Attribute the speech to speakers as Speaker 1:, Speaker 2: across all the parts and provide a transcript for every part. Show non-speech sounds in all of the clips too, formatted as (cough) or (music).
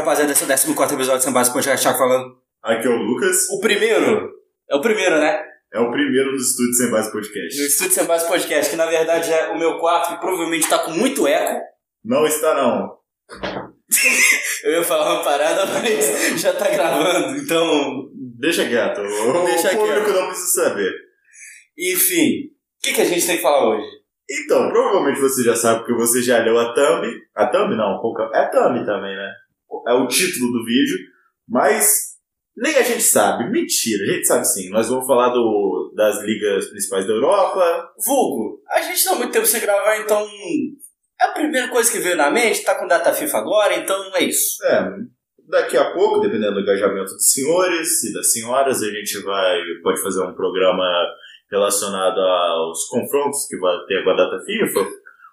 Speaker 1: rapaziada, esse é o 14 episódio Sem Base Podcast Thiago falando.
Speaker 2: Aqui é o Lucas.
Speaker 1: O primeiro. É o primeiro, né?
Speaker 2: É o primeiro dos estúdios Sem Base Podcast.
Speaker 1: No Estúdio Sem Base Podcast, que na verdade é o meu quarto e provavelmente tá com muito eco.
Speaker 2: Não está não. (laughs)
Speaker 1: Eu ia falar uma parada, mas já tá gravando, então.
Speaker 2: Deixa quieto. O
Speaker 1: Deixa
Speaker 2: público
Speaker 1: quieto.
Speaker 2: não precisa saber.
Speaker 1: Enfim, o que, que a gente tem que falar hoje?
Speaker 2: Então, provavelmente você já sabe porque você já leu a thumb. A thumb não, qual é É thumb também, né? É o título do vídeo. Mas nem a gente sabe. Mentira, a gente sabe sim. Nós vamos falar do, das ligas principais da Europa.
Speaker 1: Vulgo, a gente tá muito tempo sem gravar, então. É a primeira coisa que veio na mente, tá com data FIFA agora, então é isso.
Speaker 2: É, daqui a pouco, dependendo do engajamento dos senhores e das senhoras, a gente vai pode fazer um programa relacionado aos confrontos que vai ter com a data FIFA,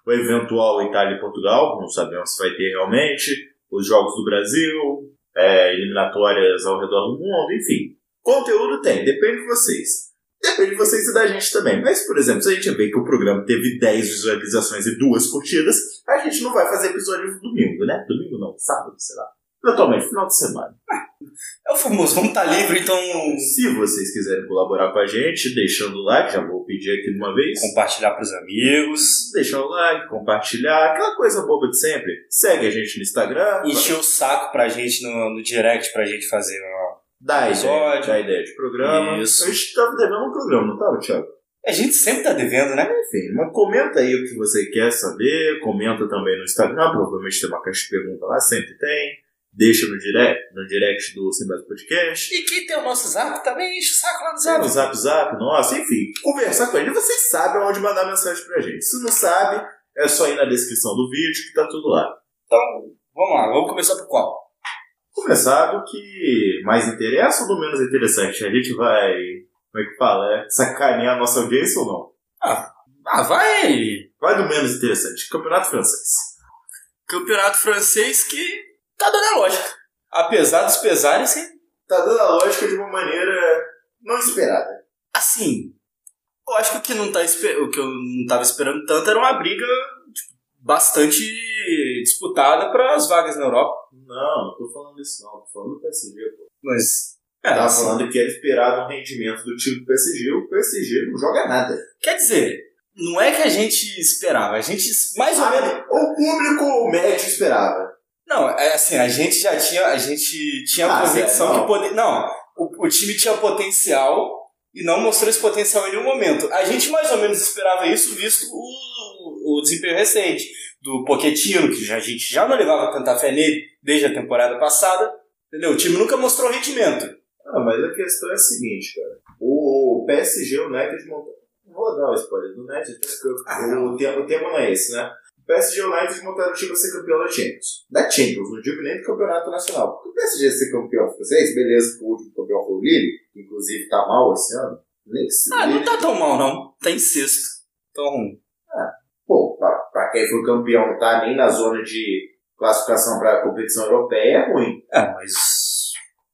Speaker 2: o eventual Itália e Portugal, não sabemos se vai ter realmente, os jogos do Brasil, é, eliminatórias ao redor do mundo, enfim. Conteúdo tem, depende de vocês. Depende de vocês e da gente também. Mas, por exemplo, se a gente vê que o programa teve 10 visualizações e duas curtidas, a gente não vai fazer episódio domingo, né? Domingo não, sábado, sei lá. Eventualmente, final de semana.
Speaker 1: É o famoso, vamos tá livre, então.
Speaker 2: Se vocês quiserem colaborar com a gente, deixando o like, já vou pedir aqui de uma vez.
Speaker 1: Compartilhar pros amigos.
Speaker 2: Deixar o like, compartilhar, aquela coisa boba de sempre. Segue a gente no Instagram.
Speaker 1: Encher o saco pra gente no, no direct pra gente fazer. ó.
Speaker 2: Dá ideia,
Speaker 1: episódio.
Speaker 2: dá ideia de programa.
Speaker 1: Isso.
Speaker 2: A gente tava devendo um programa, não tava, Thiago?
Speaker 1: A gente sempre tá devendo, né?
Speaker 2: Enfim, mas comenta aí o que você quer saber. Comenta também no Instagram. Provavelmente tem uma caixa de pergunta lá, sempre tem. Deixa no direct, no direct do Sem Base Podcast.
Speaker 1: E quem tem o nosso zap também enche o saco lá no
Speaker 2: Sabe o
Speaker 1: zap.
Speaker 2: Zap Zap, nossa, enfim, conversar com gente. Vocês sabem onde mandar mensagem pra gente. Se não sabe, é só ir na descrição do vídeo que tá tudo lá.
Speaker 1: Então, vamos lá, vamos começar por qual?
Speaker 2: Começar do que mais interessa ou do menos interessante? A gente vai, como é que fala, é, sacanear a nossa audiência ou não?
Speaker 1: Ah, vai!
Speaker 2: Vai do menos interessante, Campeonato Francês.
Speaker 1: Campeonato francês que tá dando a lógica. Apesar dos pesares, hein?
Speaker 2: Tá dando a lógica de uma maneira não esperada.
Speaker 1: assim, eu acho que o que, não tá, o que eu não tava esperando tanto era uma briga tipo, bastante disputada para as vagas na Europa.
Speaker 2: Não, não tô falando isso não, tô falando do PSG, pô.
Speaker 1: Mas, é,
Speaker 2: Tava
Speaker 1: assim,
Speaker 2: falando que era esperado um rendimento do time do PSG, o PSG não joga nada.
Speaker 1: quer dizer, não é que a gente esperava, a gente mais ou
Speaker 2: Ah,
Speaker 1: menos.
Speaker 2: o público médio esperava.
Speaker 1: Não, é assim, a gente já tinha, a gente tinha a
Speaker 2: Ah,
Speaker 1: convicção
Speaker 2: sério?
Speaker 1: que poder, não, o, o time tinha potencial e não mostrou esse potencial em nenhum momento. A gente mais ou menos esperava isso visto o, o desempenho recente do Pochettino, que a gente já não levava tanta fé nele desde a temporada passada, entendeu? O time nunca mostrou rendimento.
Speaker 2: Ah, mas a questão é a seguinte, cara. O PSG, o United montou. Vou dar o spoiler do United, porque
Speaker 1: Ah,
Speaker 2: o, tema, o tema não é esse, né? PSG e o United montaram o time pra ser campeão da Champions. Da Champions, não digo nem do campeonato nacional. Porque o PSG ser campeão francês, beleza, que o último campeão foi o Lille, que inclusive tá mal esse ano. Nem que se
Speaker 1: Ah, não tá tão mal não, tá em sexto. Tão ruim.
Speaker 2: Pô, pra, pra quem foi campeão não tá nem na zona de classificação pra competição europeia, é ruim.
Speaker 1: É, mas.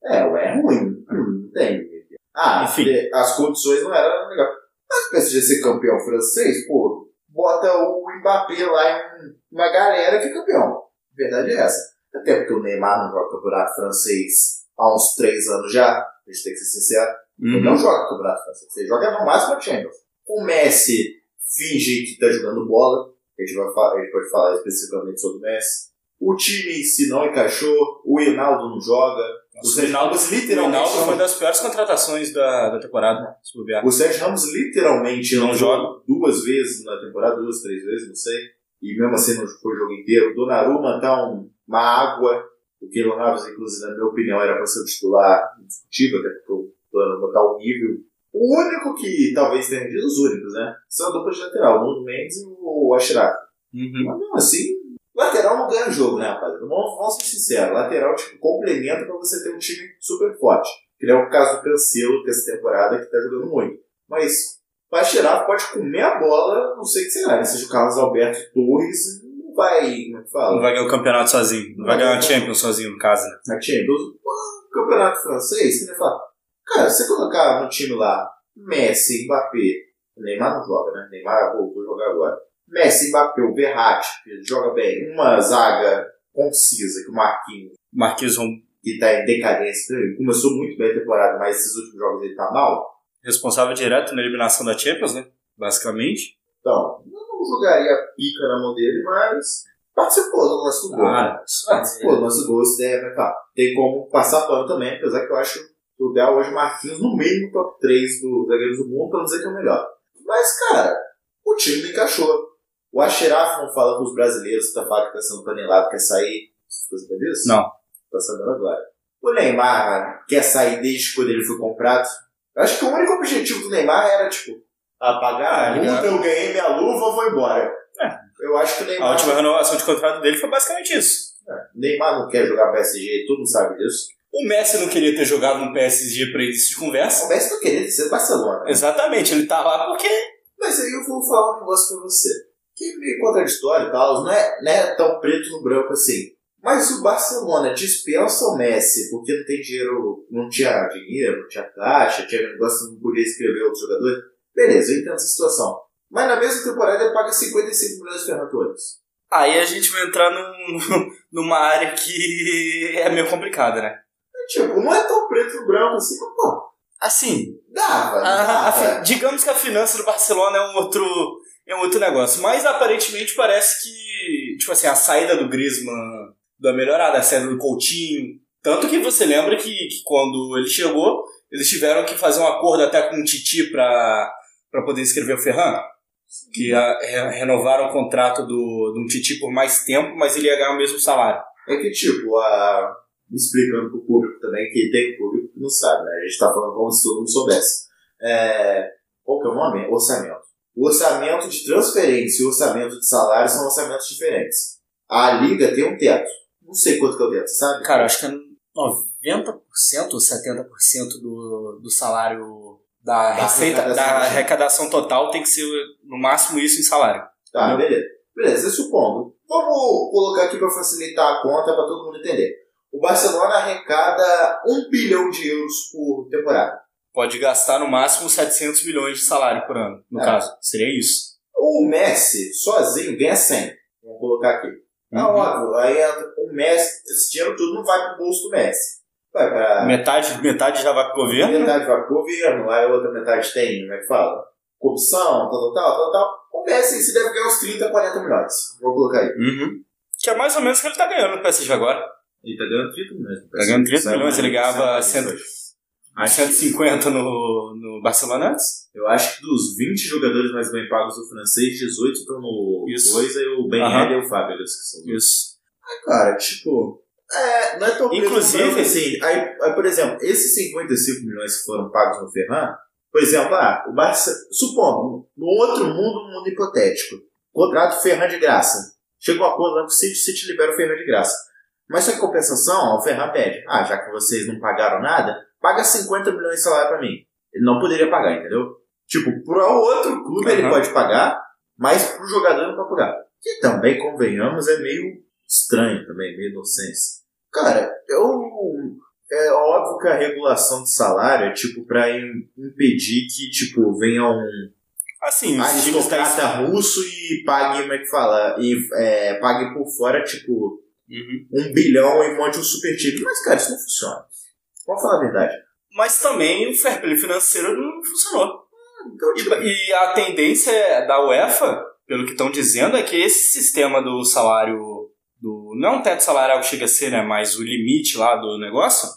Speaker 2: É, é ruim. Hum, Não tem. Ah,
Speaker 1: Enfim.
Speaker 2: as condições não eram legal. Mas o PSG ser campeão francês, pô, bota o Mbappé lá em uma galera que é campeão. A verdade é essa. Até porque o Neymar não joga campeonato francês há uns três anos já. A gente tem que ser sincero. Ele
Speaker 1: Uhum.
Speaker 2: não joga campeonato francês. Ele joga no máximo a Champions. O Messi finge que tá jogando bola. A gente, vai falar, a gente pode falar especificamente sobre o Messi. O time em si não encaixou. O Hinaldo não joga. O Sérgio Ramos
Speaker 1: O
Speaker 2: literalmente
Speaker 1: Ronaldo foi
Speaker 2: não
Speaker 1: uma das piores contratações da, da temporada.
Speaker 2: O Sérgio Ramos literalmente
Speaker 1: Não
Speaker 2: não joga duas vezes na temporada, duas, três vezes, não sei. E mesmo assim não foi o jogo inteiro. O Donnarumma tá um- uma água. O Keylor Navas, inclusive, na minha opinião, era para ser o titular indiscutível, até porque o Donnarumma tá horrível. O único que talvez tenha os únicos, né? São a dupla de lateral, o Nuno Mendes e o Ashraf.
Speaker 1: Uhum.
Speaker 2: Mas mesmo assim, lateral não ganha jogo, né, rapaziada? Vamos, vamos ser sinceros. Lateral, tipo, complementa pra você ter um time super forte. Que não é o caso do Cancelo dessa temporada, que tá jogando muito. Mas, pra tirar, pode comer a bola, não sei o que será. né? Seja o Carlos Alberto Torres, não vai, como é que
Speaker 1: Não
Speaker 2: fala?
Speaker 1: vai ganhar o campeonato sozinho. Não vai ganhar a Champions sozinho, no caso, né?
Speaker 2: Na Champions. Pô, Campeonato francês, você vai falar, cara, se você colocar no time lá Messi, Mbappé, Neymar não joga, né? Neymar voltou a jogar agora. Messi, Mbappé, o Verratti, que joga bem, uma zaga concisa que o Marquinhos
Speaker 1: Marquinhos Rom-
Speaker 2: que tá em decadência. Ele começou muito bem a temporada, mas esses últimos jogos ele tá mal.
Speaker 1: responsável direto na eliminação da Champions, né? Basicamente.
Speaker 2: Então, eu não jogaria pica na mão dele, mas participou do nosso gol. né?
Speaker 1: isso
Speaker 2: Participou do nosso gol, isso é, tá. Tem como passar pano também, apesar que eu acho que o Del hoje Marquinhos no do top 3 dos zagueiros do mundo, pra não dizer que é o melhor. Mas, cara, o time não encaixou. O Axeraf não fala com os brasileiros que tá falando que tá sendo panelado, quer sair. Você sabe disso?
Speaker 1: Não.
Speaker 2: Tá sabendo agora. O Neymar quer sair desde quando ele foi comprado. Eu acho que o único objetivo do Neymar era, tipo, apagar a
Speaker 1: Ah,
Speaker 2: multa, eu ganhei minha luva, eu vou embora.
Speaker 1: É.
Speaker 2: Eu acho que o
Speaker 1: A
Speaker 2: Neymar.
Speaker 1: última renovação de contrato dele foi basicamente isso.
Speaker 2: Neymar não quer jogar PSG, todo mundo sabe disso.
Speaker 1: O Messi não queria ter jogado no PSG para início de conversa.
Speaker 2: O Messi não queria ser Barcelona.
Speaker 1: Exatamente, ele tá lá porque.
Speaker 2: Mas aí eu vou falar um negócio pra você. Que é meio contraditório e tal, não é, não é tão preto no branco assim. Mas o Barcelona dispensa o Messi porque não tem dinheiro, não tinha dinheiro, não tinha caixa, tinha negócio, não podia escrever outros jogadores. Beleza, eu entendo essa situação. Mas na mesma temporada ele paga 55 milhões de Ferran Torres.
Speaker 1: Aí a gente vai entrar num, (laughs) numa área que é meio complicada, né?
Speaker 2: E, tipo, não é tão preto no branco assim, mas pô,
Speaker 1: Assim,
Speaker 2: dava,
Speaker 1: a- a
Speaker 2: dava.
Speaker 1: fi- digamos que a finança do Barcelona é um outro é um outro negócio, mas aparentemente parece que tipo assim a saída do Griezmann deu uma melhorada, a saída do Coutinho, tanto que você lembra que, que quando ele chegou eles tiveram que fazer um acordo até com o Titi para para poder inscrever o Ferran, que a- re- renovaram o contrato do, do Titi por mais tempo, mas ele ia ganhar o mesmo salário.
Speaker 2: É que, tipo, a... explicando pro público também, que tem público que não sabe, né? A gente tá falando como se todo mundo soubesse. É... Qual que é o nome? Orçamento. O orçamento de transferência e o orçamento de salário são orçamentos diferentes. A liga tem um teto. Não sei quanto que é o teto, sabe?
Speaker 1: Cara, acho que é 90% ou 70% do, do salário da,
Speaker 2: Da
Speaker 1: receita,
Speaker 2: arrecadação,
Speaker 1: da arrecadação total tem que ser no máximo isso em salário.
Speaker 2: Tá,
Speaker 1: Não.
Speaker 2: beleza. Beleza, supondo. Vamos colocar aqui para facilitar a conta para todo mundo entender. O Barcelona arrecada 1 bilhão de euros por temporada
Speaker 1: pode gastar no máximo 700 milhões de salário por ano, no
Speaker 2: é.
Speaker 1: caso. Seria isso.
Speaker 2: O Messi sozinho ganha 100. Vamos colocar aqui. Tá
Speaker 1: uhum.
Speaker 2: É óbvio, aí o Messi, esse dinheiro tudo não vai para o bolso do Messi. Vai pra...
Speaker 1: metade, metade já vai para o governo?
Speaker 2: Metade vai para o governo, aí a outra metade tem, como é que fala? Corrupção, tal, tal, tal, tal, tal. O Messi se deve ganhar uns 30, 40 milhões. Vou colocar aí.
Speaker 1: Uhum. Que é mais ou menos o que ele está ganhando no PSG agora.
Speaker 2: Ele está ganhando 30 milhões.
Speaker 1: Está ganhando 30 é milhões, ele ganhava 100. Acho 150 no, no Barcelona antes?
Speaker 2: Eu acho que dos 20 jogadores mais bem pagos do francês, 18 estão no
Speaker 1: Isso.
Speaker 2: coisa e o Ben uhum. e o Fábio, que são
Speaker 1: Isso.
Speaker 2: Ah, cara, tipo. É, não é tão
Speaker 1: Inclusive,
Speaker 2: assim, aí, aí, por exemplo, esses 55 milhões que foram pagos no Ferran, por exemplo, ah, o Barça, supondo, no outro mundo, no mundo hipotético, contrato Ferran de graça. Chega um acordo lá com o City, o City libera o Ferran de graça. Mas só que compensação, ó, o Ferran pede, ah, já que vocês não pagaram nada, paga 50 milhões de salário pra mim. Ele não poderia pagar, entendeu? Tipo, pro outro clube ele
Speaker 1: Aham.
Speaker 2: pode pagar, mas pro jogador não pode pagar. Que também, convenhamos, é meio estranho também, meio inocência. Cara, eu. É óbvio que a regulação de salário é tipo pra im- impedir que, tipo, venha um
Speaker 1: Assim, times tá
Speaker 2: aristocrata russo e pague, como é que fala? E é, pague por fora, tipo,
Speaker 1: Uhum.
Speaker 2: um bilhão e monte um super time. Mas, cara, isso não funciona. Vamos falar a verdade.
Speaker 1: Mas também o fair play financeiro não funcionou.
Speaker 2: Então, tipo,
Speaker 1: E, e a tendência da UEFA, pelo que estão dizendo, é que esse sistema do salário. Do, não um teto salarial que chega a ser, né? Mas o limite lá do negócio,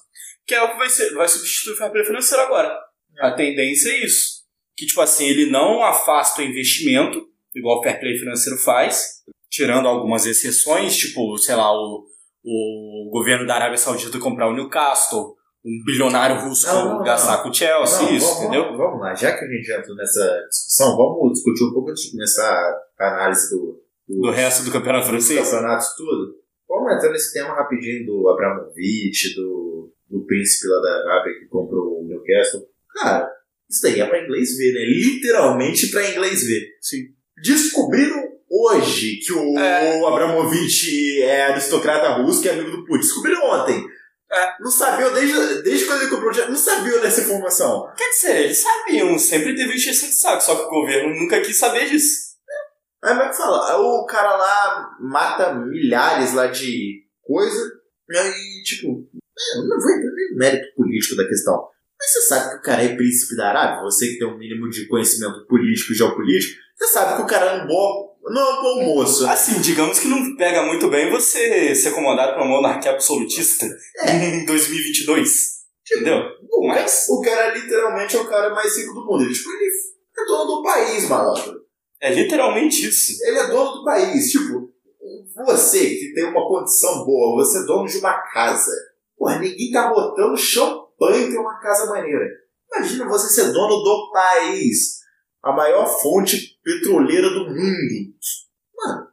Speaker 1: que é o que vai, ser, vai substituir o fair play financeiro agora. A tendência é isso. Que, tipo assim, ele não afasta o investimento, igual o fair play financeiro faz, tirando algumas exceções, tipo, sei lá, o, o governo da Arábia Saudita comprar o Newcastle, um bilionário russo
Speaker 2: Não, não,
Speaker 1: gastar
Speaker 2: não.
Speaker 1: com o Chelsea,
Speaker 2: Não,
Speaker 1: isso,
Speaker 2: vamos,
Speaker 1: entendeu?
Speaker 2: Vamos, lá, já que a gente entrou nessa discussão, vamos discutir um pouco antes de começar a análise do,
Speaker 1: Do resto do campeonato francês.
Speaker 2: campeonatos tudo. Vamos entrar nesse tema rapidinho do Abramovich, do, do príncipe lá da Arábia que comprou o Newcastle. Cara, isso daí é pra inglês ver, né? Literalmente pra inglês ver.
Speaker 1: Sim.
Speaker 2: Descobriram hoje que o
Speaker 1: É.
Speaker 2: Abramovich é aristocrata russo, que é amigo do Putin. Descobriram ontem.
Speaker 1: É.
Speaker 2: Não sabiam desde, desde quando ele comprou o não sabiam dessa informação.
Speaker 1: Quer dizer, eles sabiam, sempre teve encheção de saco, só que o governo nunca quis saber disso.
Speaker 2: É que fala? O cara lá mata milhares lá de coisa E aí, tipo, é, não vou entrar nem no mérito político da questão. Mas você sabe que o cara é príncipe da Arábia? Você que tem um mínimo de conhecimento político e geopolítico, você sabe que o cara é um bom, não é um bom moço.
Speaker 1: Assim, digamos que não pega muito bem você ser acomodado por uma monarquia absolutista
Speaker 2: É.
Speaker 1: em 2022. Entendeu?
Speaker 2: O,
Speaker 1: Mas-
Speaker 2: o cara literalmente é o cara mais rico do mundo. Ele, tipo, ele é dono do país, malandro.
Speaker 1: É literalmente isso.
Speaker 2: Ele é dono do país. Tipo, você que tem uma condição boa, você é dono de uma casa. Porra, ninguém tá botando champanhe em ter uma casa maneira. Imagina você ser dono do país. A maior fonte petroleira do mundo. Mano,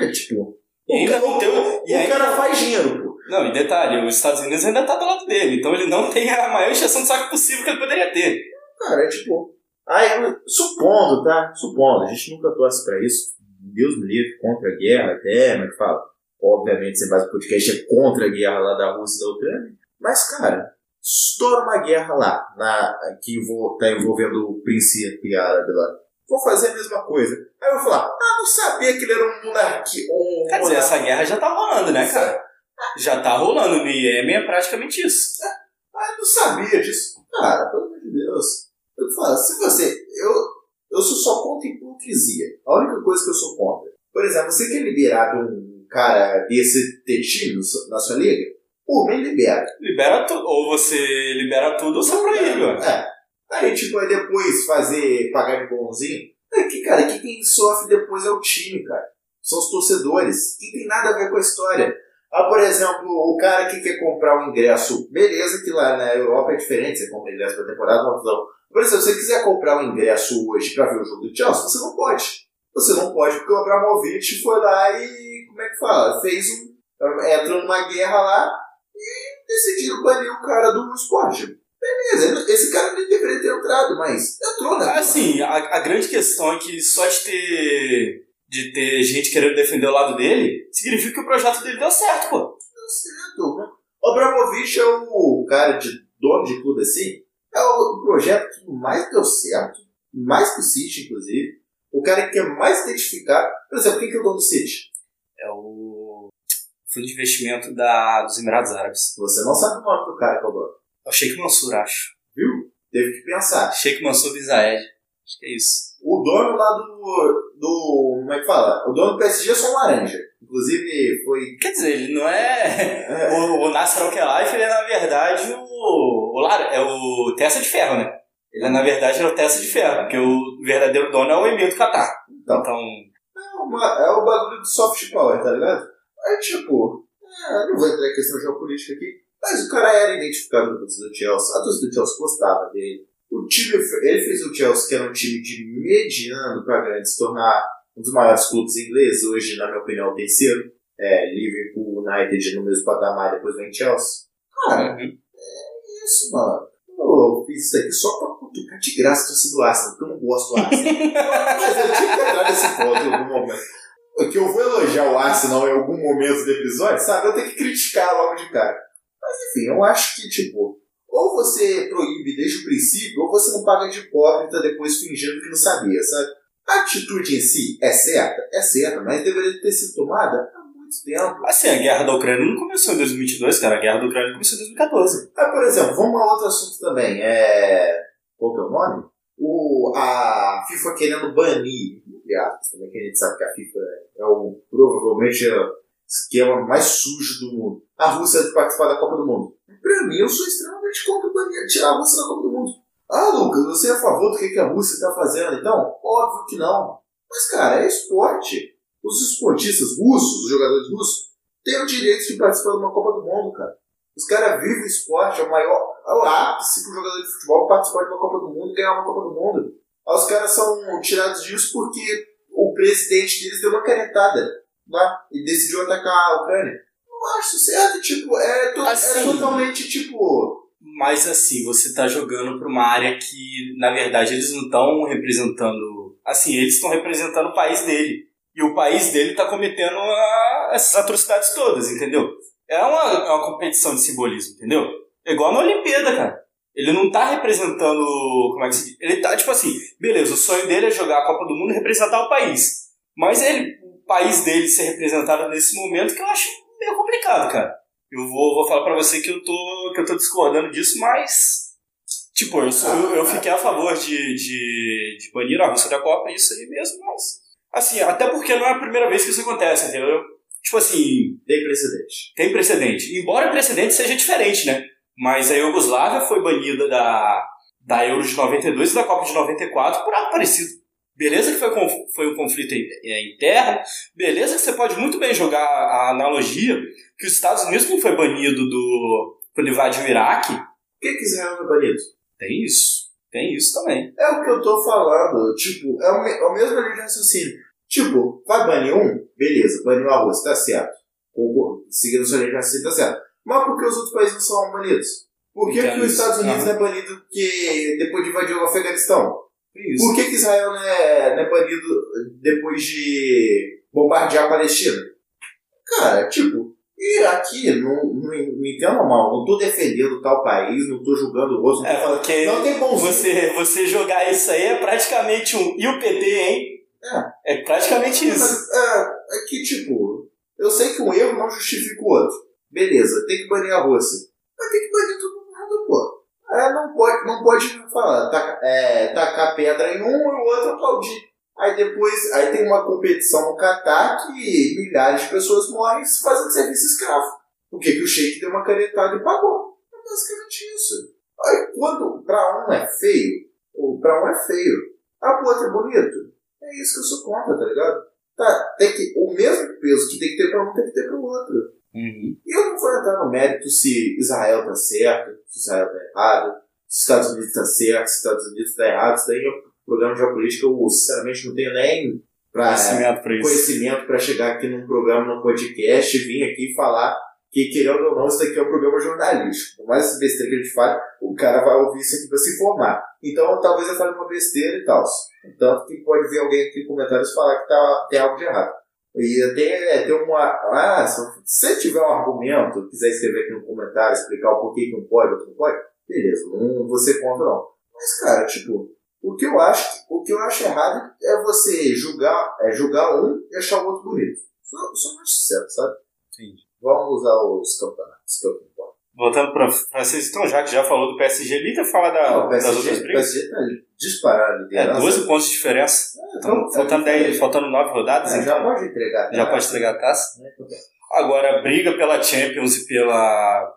Speaker 2: é tipo.
Speaker 1: E
Speaker 2: o,
Speaker 1: não tem o- e
Speaker 2: o
Speaker 1: ainda-
Speaker 2: cara faz dinheiro, pô.
Speaker 1: Não, e detalhe, os Estados Unidos ainda tá do lado dele, então ele não tem a maior encheção de saco possível que ele poderia ter.
Speaker 2: Cara, é tipo. Aí, supondo, tá? Supondo, a gente nunca torce pra isso. Deus me livre, contra a guerra, até, como é que fala? Obviamente, sem base do podcast é contra a guerra lá da Rússia e da Ucrânia. Mas, cara, estoura uma guerra lá, na, que envol, tá envolvendo o príncipe árabe lá. Vou fazer a mesma coisa. Aí eu vou falar, ah, não sabia que ele era um monarquia. Um
Speaker 1: Quer dizer, essa guerra já tá rolando, né, cara? Já tá rolando, no Iêmen é praticamente isso.
Speaker 2: Ah, eu não sabia disso. Cara, pelo amor de Deus. Eu falo, se você. Eu, eu sou só contra hipocrisia. A única coisa que eu sou contra. Por exemplo, você quer liberar de um cara desse ter time no seu- na sua liga? Por mim, libera.
Speaker 1: Libera tudo. Ou você libera tudo ou você proíbe, ó.
Speaker 2: É. Aí, tipo, aí depois fazer pagar de bonzinho. É que, cara, que quem sofre depois é o time, cara. São os torcedores. E tem nada a ver com a história. Ah, por exemplo, o cara que quer comprar um ingresso, beleza que lá na Europa é diferente, você compra ingresso pra temporada, não, não. Por exemplo, se você quiser comprar um ingresso hoje pra ver o jogo do Chelsea, você não pode. Você não pode porque o Abramovich foi lá e, como é que fala, fez um... entrou numa guerra lá decidiram banir o cara do esporte. Beleza, esse cara nem deveria ter entrado, mas entrou, né?
Speaker 1: Assim, a, a grande questão é que só de ter, de ter gente querendo defender o lado dele, significa que o projeto dele deu certo, pô.
Speaker 2: Deu certo. né? O Abramovich é o cara de dono de tudo assim. É o projeto que mais deu certo, mais que o City, inclusive. O cara que quer mais identificar. Por exemplo, quem que é o dono do City?
Speaker 1: É o fundo de investimento da, dos Emirados Árabes.
Speaker 2: Você não sabe o nome do cara que é o dono.
Speaker 1: É o Sheikh Mansur, acho.
Speaker 2: Viu? Teve que pensar.
Speaker 1: Sheikh Mansur bin Zayed. Acho que é isso.
Speaker 2: O dono lá do. do. Como é que fala? O dono do PSG é só um laranja. Inclusive, foi.
Speaker 1: Quer dizer, ele não é. O, o Nasser Al-Khelaifi, ele é na verdade o. o Lara, é o Testa de Ferro, né? Ele é na verdade é o Testa de Ferro, porque o verdadeiro dono é o Emir do Catar.
Speaker 2: Então.
Speaker 1: Então.
Speaker 2: É, uma- é o bagulho do soft power, tá ligado? Aí, tipo, é, não vou entrar em questão geopolítica aqui, mas o cara era identificado com a torcida do Chelsea, a torcida do Chelsea gostava dele. O time, ele fez o Chelsea, que era um time de mediano para grande, se tornar um dos maiores clubes ingleses, hoje, na minha opinião, o terceiro. É, Liverpool, United no mesmo patamar, depois vem Chelsea. Cara,
Speaker 1: Uhum.
Speaker 2: é isso, mano. Eu fiz isso aqui só pra cutucar de graça a torcida do Arsenal, porque eu não gosto do Arsenal. (laughs) Mas eu tinha que entrar nesse ponto em algum momento. Porque eu vou elogiar o Arsenal em algum momento do episódio, sabe? Eu tenho que criticar logo de cara. Mas enfim, eu acho que, tipo, ou você proíbe desde o princípio, ou você não paga de hipócrita depois fingindo que não sabia, sabe? A atitude em si é certa? É certa, mas deveria ter sido tomada há muito tempo.
Speaker 1: Assim, a guerra da Ucrânia não começou em 2022, cara. A guerra da Ucrânia começou em 2014.
Speaker 2: Ah, por exemplo, vamos a outro assunto também. É... Qual que é o nome? O, a FIFA querendo banir, entre aspas, também que a gente sabe que a FIFA é o, provavelmente é o esquema mais sujo do mundo. A Rússia de participar da Copa do Mundo. Pra mim, eu sou extremamente contra banir, tirar a Rússia da Copa do Mundo. Ah, Lucas, você é a favor do que a Rússia está fazendo, então? Óbvio que não. Mas, cara, é esporte. Os esportistas russos, os jogadores russos, têm o direito de participar de uma Copa do Mundo, cara. Os caras vivem esporte, é o maior é o ápice para um jogador de futebol participar de uma Copa do Mundo e ganhar uma Copa do Mundo. Os caras são tirados disso porque o presidente deles deu uma canetada lá e decidiu atacar a Ucrânia. Não acho certo, tipo, é, to- é
Speaker 1: Assim.
Speaker 2: totalmente tipo.
Speaker 1: Mas assim, você tá jogando pra uma área que, na verdade, eles não estão representando. Assim, eles estão representando o país dele. E o país dele tá cometendo a- essas atrocidades todas, entendeu? É uma, é uma competição de simbolismo, entendeu? É igual na Olimpíada, cara. Ele não tá representando. Como é que se diz? Ele tá, tipo assim, beleza, o sonho dele é jogar a Copa do Mundo e representar o país. Mas ele, o país dele ser representado nesse momento que eu acho meio complicado, cara. Eu vou, vou falar pra você que eu tô, que eu tô discordando disso, mas. Tipo, eu, sou, eu, eu fiquei a favor de, de, de banir a Rússia da Copa, isso aí mesmo, mas. Assim, até porque não é a primeira vez que isso acontece, entendeu? Tipo assim.
Speaker 2: Tem precedente.
Speaker 1: Tem precedente. Embora o precedente seja diferente, né? Mas a Iugoslávia foi banida da, da Euro de 92 e da Copa de 94 por algo parecido. Beleza que foi, foi um conflito é, interno, beleza que você pode muito bem jogar a analogia que os Estados Unidos não foi banido do quando invadiu o Iraque. Por
Speaker 2: que, que Israel foi banido?
Speaker 1: Tem isso. Tem isso também.
Speaker 2: É o que eu tô falando. Tipo, é o, me, é o mesmo linha de raciocínio. Tipo, vai banir um? Beleza, baniu a Rússia, tá certo. Seguindo sua linha de raciocínio, tá certo. Mas por que os outros países não são banidos? Por que, que os Estados Unidos não é banido que depois de invadir o Afeganistão? Isso. Por que, que Israel não é, não é banido depois de bombardear a Palestina? Cara, tipo, e aqui, não, não, entendo mal, não tô defendendo tal país, não tô julgando o rosto, não,
Speaker 1: é, não tem bom você, você jogar isso aí é praticamente um. E o PT, hein? É. É praticamente isso.
Speaker 2: É, é que, tipo, eu sei que um erro não justifica o outro. Beleza, tem que banir a Rússia. Mas tem que banir todo mundo, pô. É, não pode, não pode falar, taca, é, tacar pedra em um e o outro aplaudir. Aí depois, aí tem uma competição no Catar que milhares de pessoas morrem fazendo serviço escravo. Por que, o Sheik deu uma canetada e pagou? É basicamente isso. Aí quando pra um é feio, ou pra um é feio, ah, pro outro é bonito. É isso que eu sou contra, tá ligado? Tá, tem que, o mesmo peso que tem que ter pra um tem que ter pro outro.
Speaker 1: Uhum.
Speaker 2: E eu não vou entrar no mérito se Israel tá certo, se Israel tá errado, se Estados Unidos tá certo, se Estados Unidos tá errado. Isso daí é um programa de geopolítica eu, sinceramente, não tenho nem
Speaker 1: pra, conhecimento para
Speaker 2: conhecimento para chegar aqui num programa, num podcast, vir aqui falar que, querendo ou não, isso daqui é um programa jornalístico. Por mais essa besteira que a gente fala, o cara vai ouvir isso aqui para se informar. Então, talvez eu fale uma besteira e tal. Tanto que pode vir alguém aqui em comentários falar que tá, tem algo de errado. E tem, é, tem uma. Ah, se você tiver um argumento, quiser escrever aqui no comentário, explicar o porquê que não pode, outro não pode, beleza, não vou ser contra não. Mas, cara, tipo, o que eu acho, o que eu acho errado é você julgar, é julgar um e achar o outro bonito. Só, só mais sincero, sabe?
Speaker 1: Sim.
Speaker 2: Vamos usar os campeonatos que eu concordo.
Speaker 1: Voltando para francês, então, já que já falou do PSG, tá falar da,
Speaker 2: não, PSG, das outras brigas. O PSG tá disparado.
Speaker 1: É, 12 pontos de diferença. É, então, então, faltando, 10, faltando 9 rodadas.
Speaker 2: É, então, já pode entregar
Speaker 1: Já pode entregar a taça. É, Agora, a briga pela Champions e pela,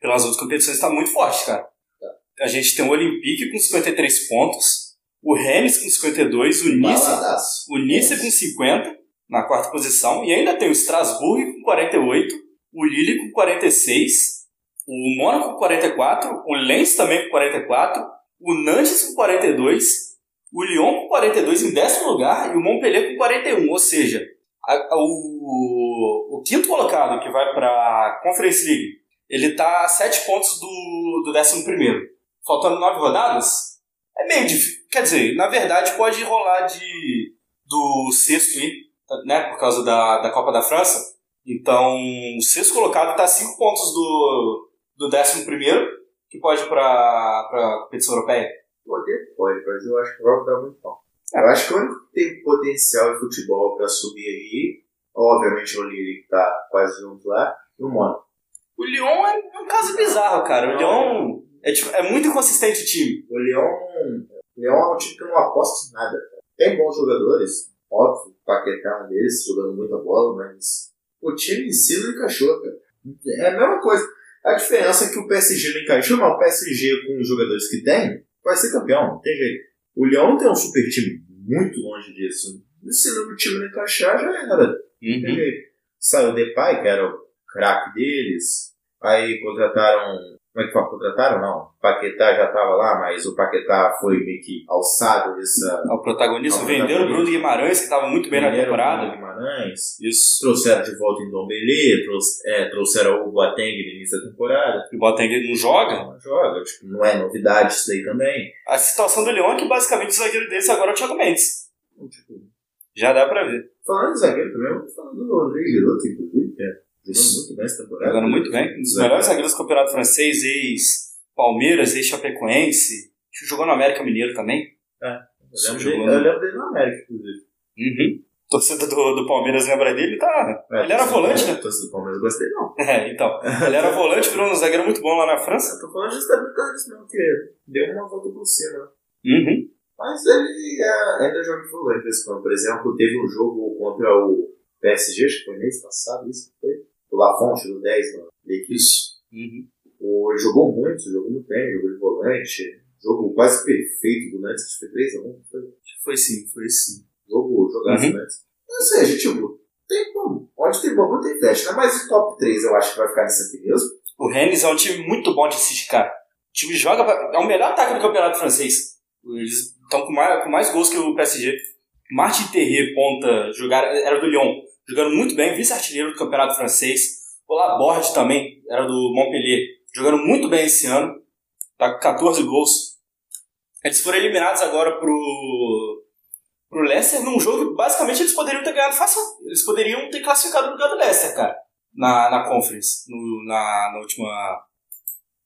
Speaker 1: pelas outras competições está muito forte, cara. Tá. A gente tem o Olympique com 53 pontos, o Rennes com 52, o Nice, o Nice com 50 na quarta posição, e ainda tem o Strasbourg com 48, o Lille com 46, o Mônaco com 44, o Lens também com 44, o Nantes com 42, o Lyon com 42 em décimo lugar e o Montpellier com 41, ou seja, a, a, o, o quinto colocado que vai para a Conference League, ele está a 7 pontos do, do décimo primeiro. Faltando 9 rodadas, é meio difícil. Quer dizer, na verdade pode rolar de do sexto ir, né? Por causa da, da Copa da França. Então, o sexto colocado está a 5 pontos do, do décimo primeiro, que pode ir para a competição europeia.
Speaker 2: Poder pode, mas eu acho que vai dar muito bom. É. Eu acho que o único que tem potencial em futebol para subir aí, obviamente o Lille que está quase junto lá, e o Mônaco.
Speaker 1: O Lyon é um caso bizarro, cara. O Lyon é, tipo, é muito inconsistente o time.
Speaker 2: O Lyon, o Lyon é um time que eu não aposto em nada. Tem bons jogadores, óbvio, o Paquetá é um deles, jogando muita bola, mas o time em si não encaixou, cara. É a mesma coisa. A diferença é que o PSG não encaixou, mas o PSG com os jogadores que tem, vai ser campeão, não tem jeito. O Lyon tem um super time muito longe disso. Se o time não encaixar, já era. Uhum. Tem jeito. Saiu o Depay, que era o craque deles. Aí contrataram como é que foi? Contrataram? Não. O Paquetá já estava lá, mas o Paquetá foi meio que alçado essa.
Speaker 1: Ao protagonista. Venderam o Bruno Guimarães, que estava muito bem Venderam na temporada.
Speaker 2: Bruno Guimarães.
Speaker 1: Isso.
Speaker 2: Trouxeram de volta em Dombele, é, trouxeram o Boateng no início da temporada.
Speaker 1: E o Boateng não joga?
Speaker 2: Não joga. Tipo, não é novidade isso daí também.
Speaker 1: A situação do Leão é que basicamente o zagueiro deles agora é o Thiago Mendes. Tipo, já dá pra ver.
Speaker 2: Falando de zagueiro também, eu tô falando do André Giroto, inclusive. É. Jogando muito bem essa temporada.
Speaker 1: Jogando muito bem. Um dos melhores zagueiros do campeonato francês, ex-Palmeiras, ex-Chapecoense. Jogou no América Mineiro também.
Speaker 2: É. Eu lembro, dele, eu lembro dele no América, inclusive.
Speaker 1: Uhum. torcida do, do Palmeiras lembra dele, tá.
Speaker 2: É,
Speaker 1: ele era volante, né?
Speaker 2: Torcida do Palmeiras gostei, não. (laughs)
Speaker 1: É, então. Ele era volante, virou um zagueiro muito bom lá na França.
Speaker 2: Eu tô falando justamente por causa disso mesmo, que deu uma volta por cima.
Speaker 1: Uhum.
Speaker 2: Mas ele é, ainda joga volante, em quando. Por exemplo, teve um jogo contra o PSG, acho que foi mês passado, isso foi? O Lafonte, do 10, mano.
Speaker 1: Isso. Uhum.
Speaker 2: O, ele jogou muito, jogou muito bem, jogou de volante. Jogo quase perfeito do Nantes, foi 3x1. Foi.
Speaker 1: Foi sim, foi sim.
Speaker 2: Jogo, jogaço
Speaker 1: Uhum.
Speaker 2: do Nantes. Ou seja, tipo, tem como. Onde tem bambu tem flecha, né? Mas o top 3 eu acho que vai ficar nisso aqui mesmo.
Speaker 1: O Rennes é um time muito bom de assistir, cara. O time joga. Pra... É o melhor ataque do campeonato francês. Eles estão com mais, com mais gols que o PSG. Martin Terrier, ponta, jogar, era do Lyon. Jogando muito bem, vice-artilheiro do campeonato francês. O Laborde também, era do Montpellier. Jogando muito bem esse ano. Tá com 14 gols. Eles foram eliminados agora pro, pro Leicester num jogo que basicamente eles poderiam ter ganhado fácil. Eles poderiam ter classificado no lugar do Leicester, cara. Na, na Conference, no, na, na última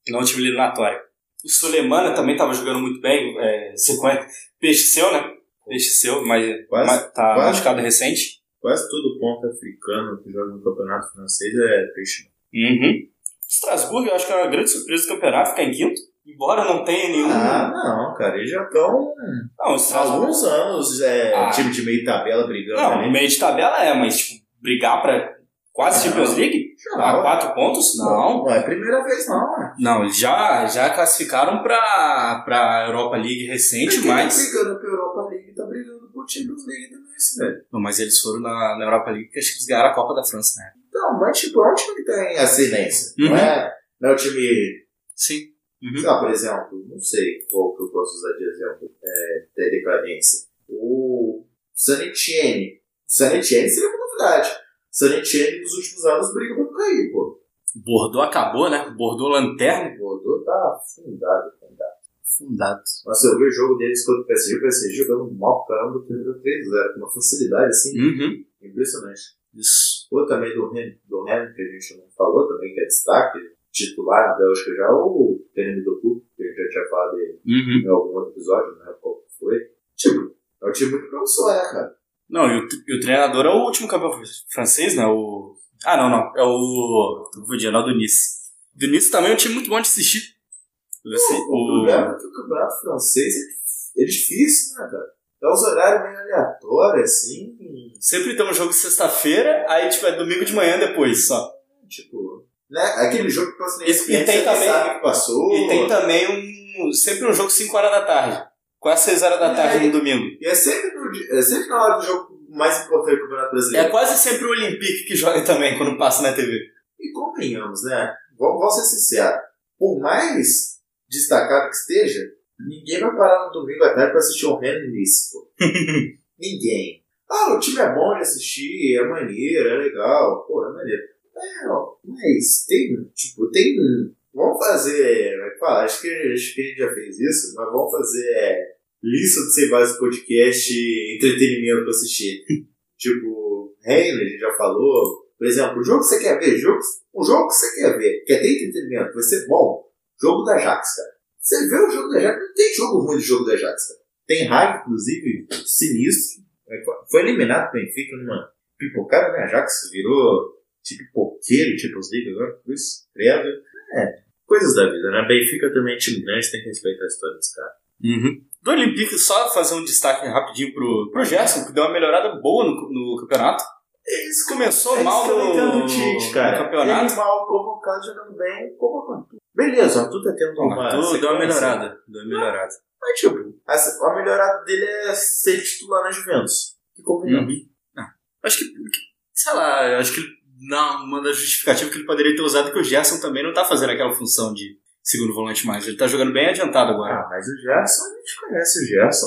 Speaker 1: na última eliminatória. O Sulemana também estava jogando muito bem, é, sequência. Peixe seu, né? Peixe seu, mas, mas tá
Speaker 2: quase.
Speaker 1: machucado recente.
Speaker 2: Quase todo ponto africano que joga no campeonato francês é peixe.
Speaker 1: Uhum. Estrasburgo, eu acho que é uma grande surpresa do campeonato, ficar em quinto. Embora não tenha nenhum.
Speaker 2: Ah, não, cara, eles já estão
Speaker 1: não, Estrasburgo.
Speaker 2: alguns anos é,
Speaker 1: Ah.
Speaker 2: time de meio tabela brigando
Speaker 1: Não,
Speaker 2: ali.
Speaker 1: meio de tabela é, mas tipo, brigar pra quase
Speaker 2: Não.
Speaker 1: Champions League?
Speaker 2: Não.
Speaker 1: A quatro pontos? Não.
Speaker 2: Não é a primeira vez, não. é.
Speaker 1: Não, eles já, já classificaram pra, pra Europa League recente,
Speaker 2: Quem
Speaker 1: mas.
Speaker 2: tá brigando pra Europa League tá brigando pro Champions League também, esse velho.
Speaker 1: Não, mas eles foram na, na Europa League porque acho que eles ganharam a Copa da França, né?
Speaker 2: Então, mas tipo, é um time que tá em ascendência.
Speaker 1: Uhum.
Speaker 2: Não, é, não é o time,
Speaker 1: Sim.
Speaker 2: sei lá, por exemplo, não sei qual que eu posso usar de exemplo é, da decadência. O San Etienne. San Etienne seria uma novidade. San Etienne nos últimos anos briga pra não cair, pô.
Speaker 1: Bordeaux acabou, né? Bordeaux lanterna.
Speaker 2: O Bordeaux tá afundado, afundado.
Speaker 1: Fundado.
Speaker 2: Nossa, eu vi o jogo deles contra o PSG, o PSG jogando mal, caramba, do primeiro 3-0, com uma facilidade assim,
Speaker 1: Uhum.
Speaker 2: impressionante.
Speaker 1: Isso.
Speaker 2: Ou também do Ren, do Ren, que a gente não falou também, que é destaque, titular na Bélgica já, ou o Tenemi Doku, que a gente já tinha falado dele
Speaker 1: Uhum.
Speaker 2: em algum outro episódio, lembro qual que foi. Tipo, é um time muito promissor, né, cara?
Speaker 1: Não, e o, e o treinador é o último campeão francês, né? O... Ah, não, não. É o. Tô confundindo, é o do Nice. Do Nice também é um time muito bom de assistir. Você-
Speaker 2: O
Speaker 1: o-
Speaker 2: problema é que o campeonato francês é, é difícil, né, cara? É uns horários meio aleatórios, assim,
Speaker 1: Sempre tem um jogo sexta-feira, aí tipo é domingo de manhã depois só.
Speaker 2: tipo... Né? Aquele jogo que passa na
Speaker 1: E- e tem também-
Speaker 2: sabe que passou.
Speaker 1: E tem também um. Sempre um jogo 5 horas da tarde. Quase 6 horas da tarde no domingo.
Speaker 2: E é sempre, no, é sempre na hora do jogo mais importante do Campeonato Brasileiro.
Speaker 1: É quase sempre o Olympique que joga também quando passa na TV.
Speaker 2: E convenhamos, né? Vamos, vamos ser sinceros. Por mais destacado que esteja, ninguém vai parar no domingo à tarde pra assistir um Nice, pô. (laughs) ninguém. Ah, o time é bom de assistir, é maneiro, é legal, pô, é maneiro. É, ó, mas tem, tipo, tem. Vamos fazer. Vai falar, acho que, acho que a gente já fez isso, mas vamos fazer é, lista de sem base podcast e entretenimento pra assistir. (laughs) tipo, Reino, a gente já falou. Por exemplo, o jogo que você quer ver, jogo, um jogo que você quer ver, quer ter entretenimento, vai ser bom. Jogo da Ajax, cara. Você vê o jogo da Ajax, não tem jogo ruim de jogo da Ajax, cara. Tem raiva, inclusive, sinistro. Foi eliminado do Benfica numa pipocada, né? Ajax virou tipo pipoqueiro, tipo os League agora, por isso, credo. É, coisas da vida, né? Benfica também é time grande, tem que respeitar a história dos caras.
Speaker 1: Uhum. Do Olympique, só fazer um destaque rapidinho pro, pro Gerson, que deu uma melhorada boa no, no campeonato.
Speaker 2: Eles
Speaker 1: Começou mal no,
Speaker 2: o Tite, cara.
Speaker 1: no campeonato.
Speaker 2: Ele mal convocado, jogando bem, convocando. Beleza, Arthur tá tendo
Speaker 1: Bom,
Speaker 2: uma.
Speaker 1: Arthur deu uma
Speaker 2: sequência.
Speaker 1: melhorada. Deu uma melhorada.
Speaker 2: Mas, tipo, a, a melhorada dele é ser titular na Juventus. Que convenhamos.
Speaker 1: Uhum. Ah, acho que, sei lá, acho que não, uma das justificativas que ele poderia ter usado é que o Gerson também não tá fazendo aquela função de segundo volante mais. Ele tá jogando bem adiantado agora.
Speaker 2: Ah, mas o Gerson, a gente conhece o Gerson